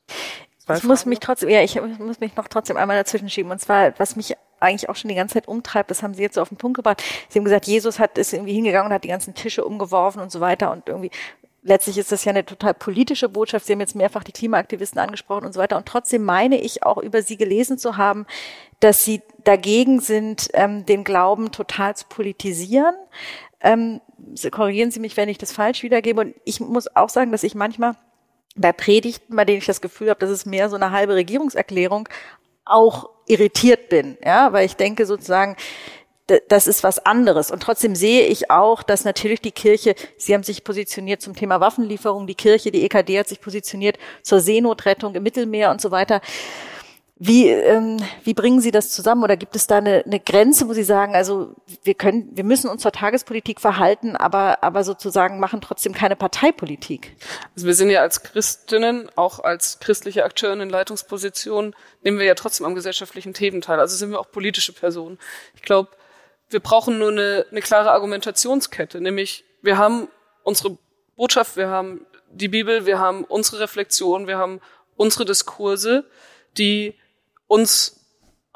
Speaker 2: Ich muss mich trotzdem, ja, ich muss mich noch trotzdem einmal dazwischen schieben. Und zwar, was mich eigentlich auch schon die ganze Zeit umtreibt, das haben Sie jetzt so auf den Punkt gebracht. Sie haben gesagt, Jesus hat ist irgendwie hingegangen und hat die ganzen Tische umgeworfen und so weiter und irgendwie letztlich ist das ja eine total politische Botschaft. Sie haben jetzt mehrfach die Klimaaktivisten angesprochen und so weiter. Und trotzdem meine ich auch über Sie gelesen zu haben, dass Sie dagegen sind, ähm, den Glauben total zu politisieren. Ähm, korrigieren Sie mich, wenn ich das falsch wiedergebe. Und ich muss auch sagen, dass ich manchmal bei Predigten, bei denen ich das Gefühl habe, das ist mehr so eine halbe Regierungserklärung, auch irritiert bin, ja, weil ich denke sozusagen, das ist was anderes. Und trotzdem sehe ich auch, dass natürlich die Kirche, Sie haben sich positioniert zum Thema Waffenlieferung, die Kirche, die EKD hat sich positioniert zur Seenotrettung im Mittelmeer und so weiter. Wie, ähm, wie bringen Sie das zusammen? Oder gibt es da eine, eine Grenze, wo Sie sagen, also wir können, wir müssen uns zur Tagespolitik verhalten, aber, aber sozusagen machen trotzdem keine Parteipolitik?
Speaker 3: Also wir sind ja als Christinnen, auch als christliche Akteuren in Leitungspositionen, nehmen wir ja trotzdem am gesellschaftlichen Themen teil. Also sind wir auch politische Personen. Ich glaube, wir brauchen nur eine, eine klare Argumentationskette, nämlich wir haben unsere Botschaft, wir haben die Bibel, wir haben unsere Reflexion, wir haben unsere Diskurse, die uns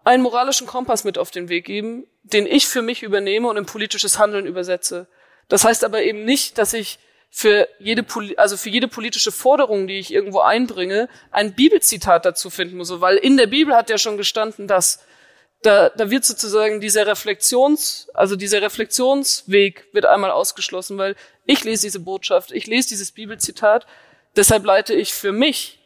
Speaker 3: einen moralischen Kompass mit auf den Weg geben, den ich für mich übernehme und in politisches Handeln übersetze. Das heißt aber eben nicht, dass ich für jede, also für jede politische Forderung, die ich irgendwo einbringe, ein Bibelzitat dazu finden muss, weil in der Bibel hat ja schon gestanden, dass da, da wird sozusagen dieser Reflexions, also dieser Reflexionsweg wird einmal ausgeschlossen, weil ich lese diese Botschaft, ich lese dieses Bibelzitat, deshalb leite ich für mich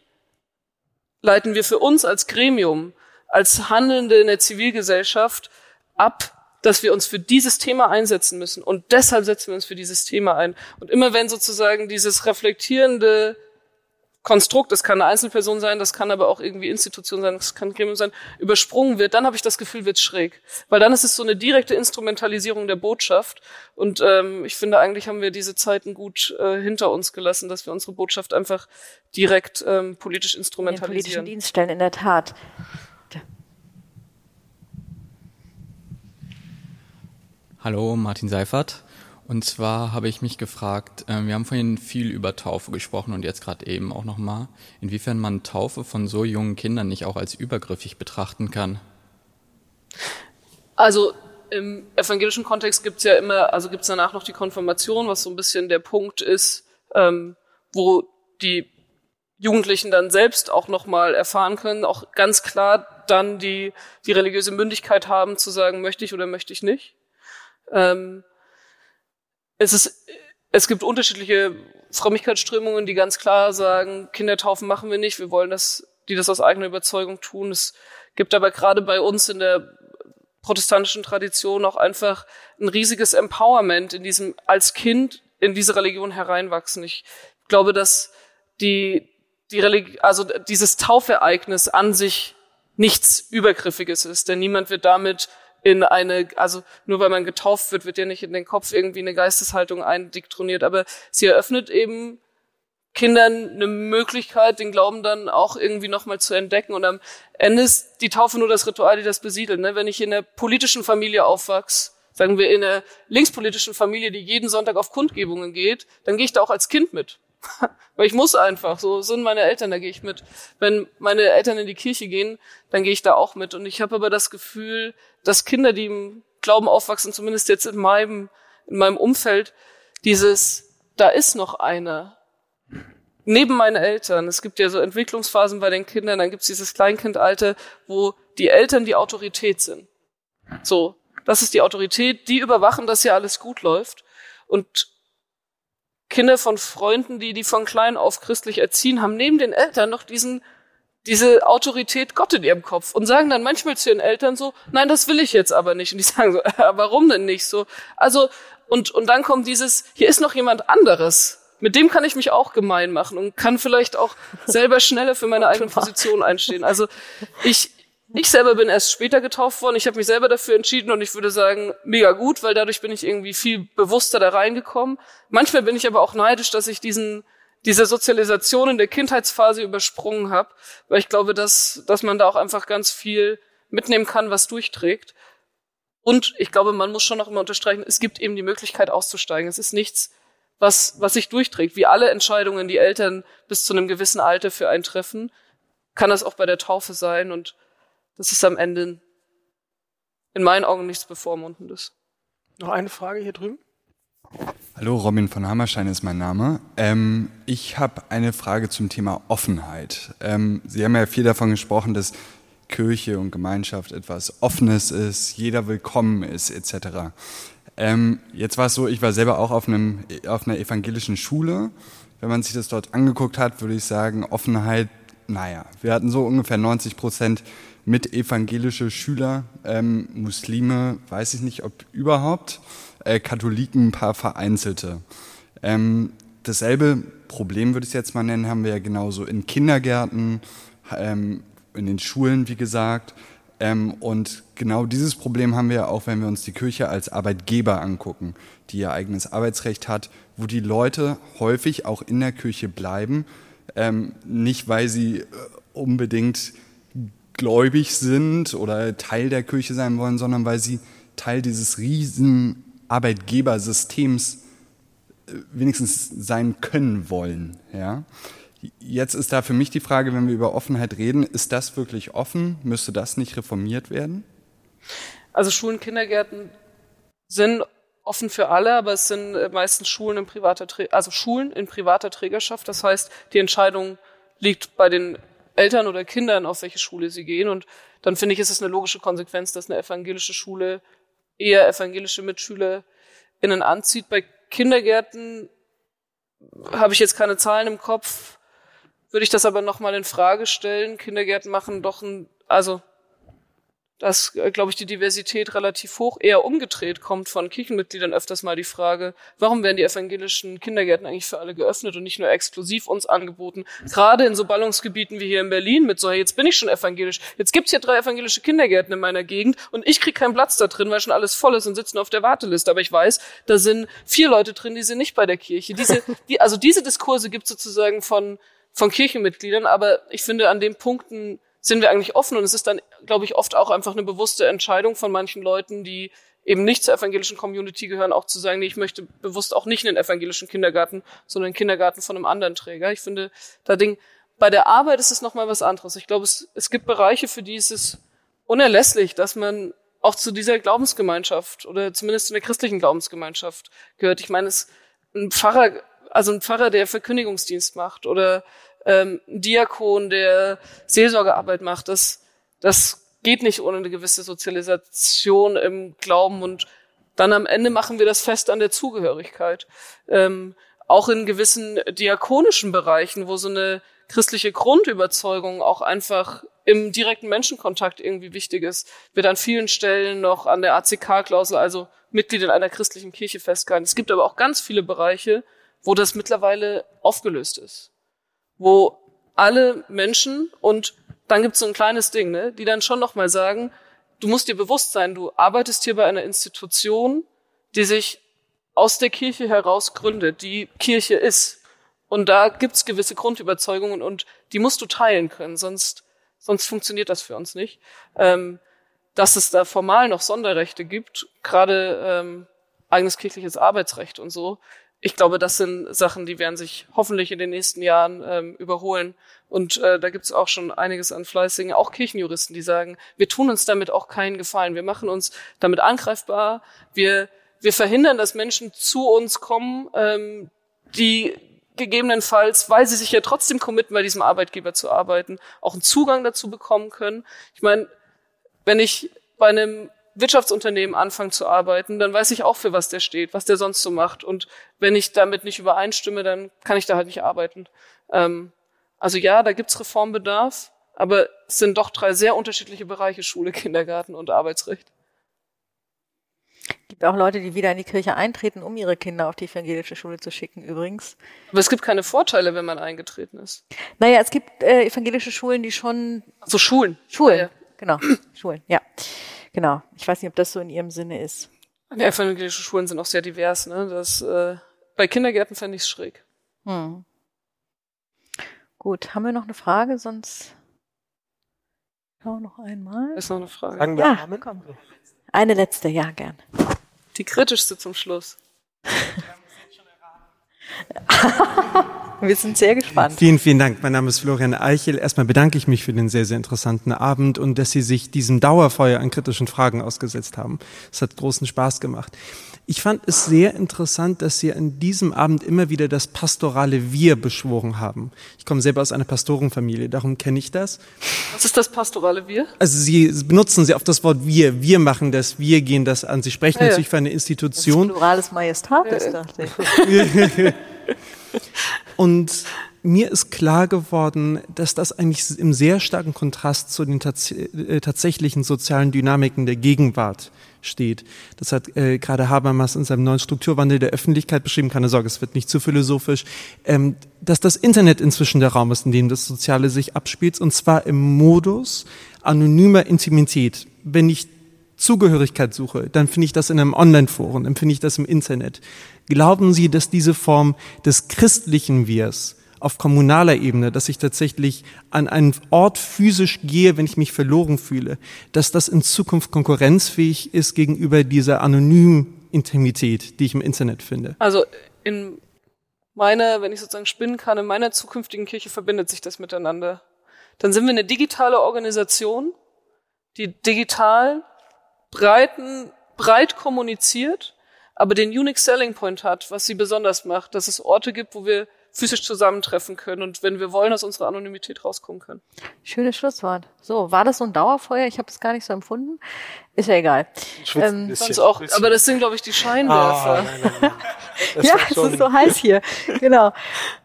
Speaker 3: leiten wir für uns als Gremium, als Handelnde in der Zivilgesellschaft ab, dass wir uns für dieses Thema einsetzen müssen. Und deshalb setzen wir uns für dieses Thema ein. Und immer wenn sozusagen dieses reflektierende Konstrukt, das kann eine Einzelperson sein, das kann aber auch irgendwie Institution sein, das kann Gremium sein, übersprungen wird, dann habe ich das Gefühl, wird schräg. Weil dann ist es so eine direkte Instrumentalisierung der Botschaft. Und ähm, ich finde, eigentlich haben wir diese Zeiten gut äh, hinter uns gelassen, dass wir unsere Botschaft einfach direkt ähm, politisch instrumentalisieren. In den politischen
Speaker 2: Dienststellen, in der Tat.
Speaker 8: Hallo, Martin Seifert. Und zwar habe ich mich gefragt, äh, wir haben vorhin viel über Taufe gesprochen und jetzt gerade eben auch nochmal, inwiefern man Taufe von so jungen Kindern nicht auch als übergriffig betrachten kann.
Speaker 3: Also im evangelischen Kontext gibt's ja immer, also gibt's danach noch die Konfirmation, was so ein bisschen der Punkt ist, ähm, wo die Jugendlichen dann selbst auch nochmal erfahren können, auch ganz klar dann die, die religiöse Mündigkeit haben zu sagen, möchte ich oder möchte ich nicht. Ähm, es ist, es gibt unterschiedliche Frömmigkeitsströmungen, die ganz klar sagen, Kindertaufen machen wir nicht, wir wollen, dass die das aus eigener Überzeugung tun. Es gibt aber gerade bei uns in der protestantischen Tradition auch einfach ein riesiges Empowerment in diesem, als Kind in diese Religion hereinwachsen. Ich glaube, dass die, die Religion, also dieses Taufereignis an sich nichts Übergriffiges ist, denn niemand wird damit in eine, also nur weil man getauft wird, wird ja nicht in den Kopf irgendwie eine Geisteshaltung eindiktroniert, aber sie eröffnet eben Kindern eine Möglichkeit, den Glauben dann auch irgendwie nochmal zu entdecken. Und am Ende ist die Taufe nur das Ritual, die das besiedelt. Ne? Wenn ich in einer politischen Familie aufwachse, sagen wir in einer linkspolitischen Familie, die jeden Sonntag auf Kundgebungen geht, dann gehe ich da auch als Kind mit. [laughs] Weil ich muss einfach, so sind meine Eltern, da gehe ich mit. Wenn meine Eltern in die Kirche gehen, dann gehe ich da auch mit. Und ich habe aber das Gefühl, dass Kinder, die im Glauben aufwachsen, zumindest jetzt in meinem, in meinem Umfeld, dieses, da ist noch einer. Neben meinen Eltern. Es gibt ja so Entwicklungsphasen bei den Kindern, dann gibt es dieses Kleinkindalter, wo die Eltern die Autorität sind. So, das ist die Autorität, die überwachen, dass ja alles gut läuft. Und Kinder von Freunden, die die von klein auf christlich erziehen, haben neben den Eltern noch diesen diese Autorität Gott in ihrem Kopf und sagen dann manchmal zu ihren Eltern so, nein, das will ich jetzt aber nicht. Und die [laughs] sagen so, äh, warum denn nicht so? Also, und, und dann kommt dieses, hier ist noch jemand anderes. Mit dem kann ich mich auch gemein machen und kann vielleicht auch selber schneller für meine eigene Position einstehen. Also ich, ich selber bin erst später getauft worden. Ich habe mich selber dafür entschieden und ich würde sagen, mega gut, weil dadurch bin ich irgendwie viel bewusster da reingekommen. Manchmal bin ich aber auch neidisch, dass ich diesen diese Sozialisation in der Kindheitsphase übersprungen habe, weil ich glaube, dass, dass man da auch einfach ganz viel mitnehmen kann, was durchträgt. Und ich glaube, man muss schon noch immer unterstreichen, es gibt eben die Möglichkeit auszusteigen. Es ist nichts, was, was sich durchträgt. Wie alle Entscheidungen, die Eltern bis zu einem gewissen Alter für einen treffen, kann das auch bei der Taufe sein. Und das ist am Ende in meinen Augen nichts Bevormundendes.
Speaker 1: Noch eine Frage hier drüben?
Speaker 9: Hallo, Robin von Hammerstein ist mein Name. Ähm, ich habe eine Frage zum Thema Offenheit. Ähm, Sie haben ja viel davon gesprochen, dass Kirche und Gemeinschaft etwas Offenes ist, jeder willkommen ist, etc. Ähm, jetzt war es so, ich war selber auch auf, einem, auf einer evangelischen Schule. Wenn man sich das dort angeguckt hat, würde ich sagen, Offenheit, naja, wir hatten so ungefähr 90 Prozent mit evangelische Schüler, ähm, Muslime, weiß ich nicht, ob überhaupt, äh, Katholiken, ein paar vereinzelte. Ähm, dasselbe Problem, würde ich es jetzt mal nennen, haben wir ja genauso in Kindergärten, ähm, in den Schulen, wie gesagt. Ähm, und genau dieses Problem haben wir auch, wenn wir uns die Kirche als Arbeitgeber angucken, die ihr eigenes Arbeitsrecht hat, wo die Leute häufig auch in der Kirche bleiben, ähm, nicht weil sie äh, unbedingt gläubig sind oder Teil der Kirche sein wollen, sondern weil sie Teil dieses riesen Arbeitgebersystems äh, wenigstens sein können wollen. Ja? Jetzt ist da für mich die Frage, wenn wir über Offenheit reden, ist das wirklich offen? Müsste das nicht reformiert werden?
Speaker 3: Also Schulen, Kindergärten sind offen für alle, aber es sind meistens Schulen in privater, also Schulen in privater Trägerschaft. Das heißt, die Entscheidung liegt bei den Eltern oder Kindern, auf welche Schule sie gehen. Und dann finde ich, ist es eine logische Konsequenz, dass eine evangelische Schule eher evangelische MitschülerInnen anzieht. Bei Kindergärten habe ich jetzt keine Zahlen im Kopf, würde ich das aber nochmal in Frage stellen. Kindergärten machen doch ein, also dass, äh, glaube ich, die Diversität relativ hoch, eher umgedreht kommt von Kirchenmitgliedern öfters mal die Frage, warum werden die evangelischen Kindergärten eigentlich für alle geöffnet und nicht nur exklusiv uns angeboten? Gerade in so Ballungsgebieten wie hier in Berlin mit so, hey, jetzt bin ich schon evangelisch, jetzt gibt's hier drei evangelische Kindergärten in meiner Gegend und ich krieg keinen Platz da drin, weil schon alles voll ist und sitzen auf der Warteliste. Aber ich weiß, da sind vier Leute drin, die sind nicht bei der Kirche. Diese, die, also diese Diskurse gibt sozusagen von, von Kirchenmitgliedern, aber ich finde an den Punkten, sind wir eigentlich offen und es ist dann, glaube ich, oft auch einfach eine bewusste Entscheidung von manchen Leuten, die eben nicht zur evangelischen Community gehören, auch zu sagen, nee, ich möchte bewusst auch nicht in den evangelischen Kindergarten, sondern einen Kindergarten von einem anderen Träger. Ich finde, da Ding, bei der Arbeit ist es nochmal was anderes. Ich glaube, es, es gibt Bereiche, für die ist es unerlässlich, dass man auch zu dieser Glaubensgemeinschaft oder zumindest zu einer christlichen Glaubensgemeinschaft gehört. Ich meine, es ein Pfarrer, also ein Pfarrer, der Verkündigungsdienst macht oder ähm, Diakon, der Seelsorgearbeit macht, das, das geht nicht ohne eine gewisse Sozialisation im Glauben und dann am Ende machen wir das fest an der Zugehörigkeit. Ähm, auch in gewissen diakonischen Bereichen, wo so eine christliche Grundüberzeugung auch einfach im direkten Menschenkontakt irgendwie wichtig ist, wird an vielen Stellen noch an der ACK-Klausel, also Mitglied in einer christlichen Kirche festgehalten. Es gibt aber auch ganz viele Bereiche, wo das mittlerweile aufgelöst ist wo alle Menschen und dann gibt's so ein kleines Ding, ne, die dann schon nochmal sagen, du musst dir bewusst sein, du arbeitest hier bei einer Institution, die sich aus der Kirche heraus gründet, die Kirche ist. Und da gibt's gewisse Grundüberzeugungen und die musst du teilen können, sonst, sonst funktioniert das für uns nicht. Ähm, dass es da formal noch Sonderrechte gibt, gerade ähm, eigenes kirchliches Arbeitsrecht und so, ich glaube, das sind Sachen, die werden sich hoffentlich in den nächsten Jahren ähm, überholen. Und äh, da gibt es auch schon einiges an fleißigen, auch Kirchenjuristen, die sagen, wir tun uns damit auch keinen Gefallen. Wir machen uns damit angreifbar. Wir, wir verhindern, dass Menschen zu uns kommen, ähm, die gegebenenfalls, weil sie sich ja trotzdem committen, bei diesem Arbeitgeber zu arbeiten, auch einen Zugang dazu bekommen können. Ich meine, wenn ich bei einem Wirtschaftsunternehmen anfangen zu arbeiten, dann weiß ich auch, für was der steht, was der sonst so macht. Und wenn ich damit nicht übereinstimme, dann kann ich da halt nicht arbeiten. Ähm, also ja, da gibt's Reformbedarf, aber es sind doch drei sehr unterschiedliche Bereiche, Schule, Kindergarten und Arbeitsrecht.
Speaker 2: Es gibt auch Leute, die wieder in die Kirche eintreten, um ihre Kinder auf die evangelische Schule zu schicken, übrigens.
Speaker 3: Aber es gibt keine Vorteile, wenn man eingetreten ist.
Speaker 2: Naja, es gibt äh, evangelische Schulen, die schon.
Speaker 3: So also Schulen.
Speaker 2: Schulen, ja. genau. [clears throat] Schulen, ja. Genau. Ich weiß nicht, ob das so in Ihrem Sinne ist.
Speaker 3: Die evangelischen Schulen sind auch sehr divers. Ne? Das, äh, bei Kindergärten fände ich es schräg. Hm.
Speaker 2: Gut, haben wir noch eine Frage? Sonst schau noch einmal.
Speaker 3: Ist noch eine Frage.
Speaker 1: Sagen wir
Speaker 2: ja, Amen? komm. Eine letzte, ja, gern.
Speaker 3: Die kritischste zum Schluss. [laughs]
Speaker 2: Wir sind sehr gespannt.
Speaker 10: Vielen, vielen Dank. Mein Name ist Florian Eichel. Erstmal bedanke ich mich für den sehr, sehr interessanten Abend und dass Sie sich diesem Dauerfeuer an kritischen Fragen ausgesetzt haben. Es hat großen Spaß gemacht. Ich fand es sehr interessant, dass Sie an diesem Abend immer wieder das pastorale Wir beschworen haben. Ich komme selber aus einer Pastorenfamilie, darum kenne ich das.
Speaker 3: Was ist das pastorale Wir?
Speaker 10: Also Sie benutzen sehr oft das Wort Wir. Wir machen das, wir gehen das an. Sie sprechen ja, natürlich für eine Institution.
Speaker 2: Das Plurales Majestatis, ja. dachte [laughs] ich. [laughs] [laughs]
Speaker 10: Und mir ist klar geworden, dass das eigentlich im sehr starken Kontrast zu den tats äh, tatsächlichen sozialen Dynamiken der Gegenwart steht. Das hat äh, gerade Habermas in seinem neuen Strukturwandel der Öffentlichkeit beschrieben. Keine Sorge, es wird nicht zu philosophisch. Ähm, dass das Internet inzwischen der Raum ist, in dem das Soziale sich abspielt, und zwar im Modus anonymer Intimität. Wenn ich Zugehörigkeit suche, dann finde ich das in einem Online-Forum, dann finde ich das im Internet. Glauben Sie, dass diese Form des christlichen Wirs auf kommunaler Ebene, dass ich tatsächlich an einen Ort physisch gehe, wenn ich mich verloren fühle, dass das in Zukunft konkurrenzfähig ist gegenüber dieser anonymen Intimität, die ich im Internet finde?
Speaker 3: Also in meiner, wenn ich sozusagen spinnen kann, in meiner zukünftigen Kirche verbindet sich das miteinander. Dann sind wir eine digitale Organisation, die digital breiten, breit kommuniziert, aber den Unique Selling Point hat, was sie besonders macht, dass es Orte gibt, wo wir physisch zusammentreffen können und wenn wir wollen, aus unserer Anonymität rauskommen können.
Speaker 2: Schönes Schlusswort. So, war das so ein Dauerfeuer? Ich habe es gar nicht so empfunden. Ist ja egal.
Speaker 3: Ähm, auch, aber das sind, glaube ich, die Scheinwerfer. Ah, nein, nein,
Speaker 2: nein. [laughs] ja, es ist so heiß hier. Genau.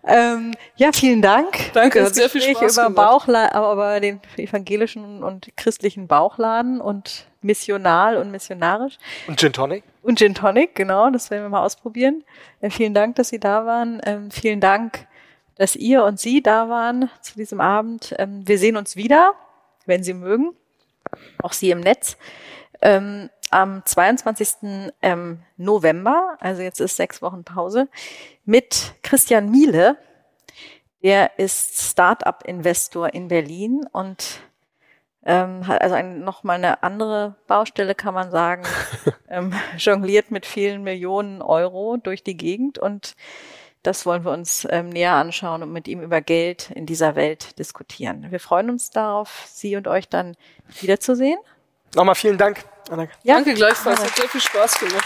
Speaker 2: Ähm, ja, vielen Dank.
Speaker 3: Danke, das hat sehr viel Spaß
Speaker 2: über Bauchladen, aber den evangelischen und christlichen Bauchladen und missional und missionarisch.
Speaker 1: Und Gin Tonic?
Speaker 2: Und Gin Tonic, genau, das werden wir mal ausprobieren. Äh, vielen Dank, dass Sie da waren. Ähm, vielen Dank, dass ihr und Sie da waren zu diesem Abend. Ähm, wir sehen uns wieder, wenn Sie mögen, auch Sie im Netz. Ähm, am 22. Ähm, November, also jetzt ist sechs Wochen Pause, mit Christian Miele. Der ist Startup-Investor in Berlin und ähm, hat also ein, noch mal eine andere Baustelle, kann man sagen, [laughs] ähm, jongliert mit vielen Millionen Euro durch die Gegend und das wollen wir uns ähm, näher anschauen und mit ihm über Geld in dieser Welt diskutieren. Wir freuen uns darauf, Sie und euch dann wiederzusehen.
Speaker 1: Nochmal vielen Dank.
Speaker 3: Anna. Ja, Danke gleichfalls. Hat sehr viel Spaß gemacht.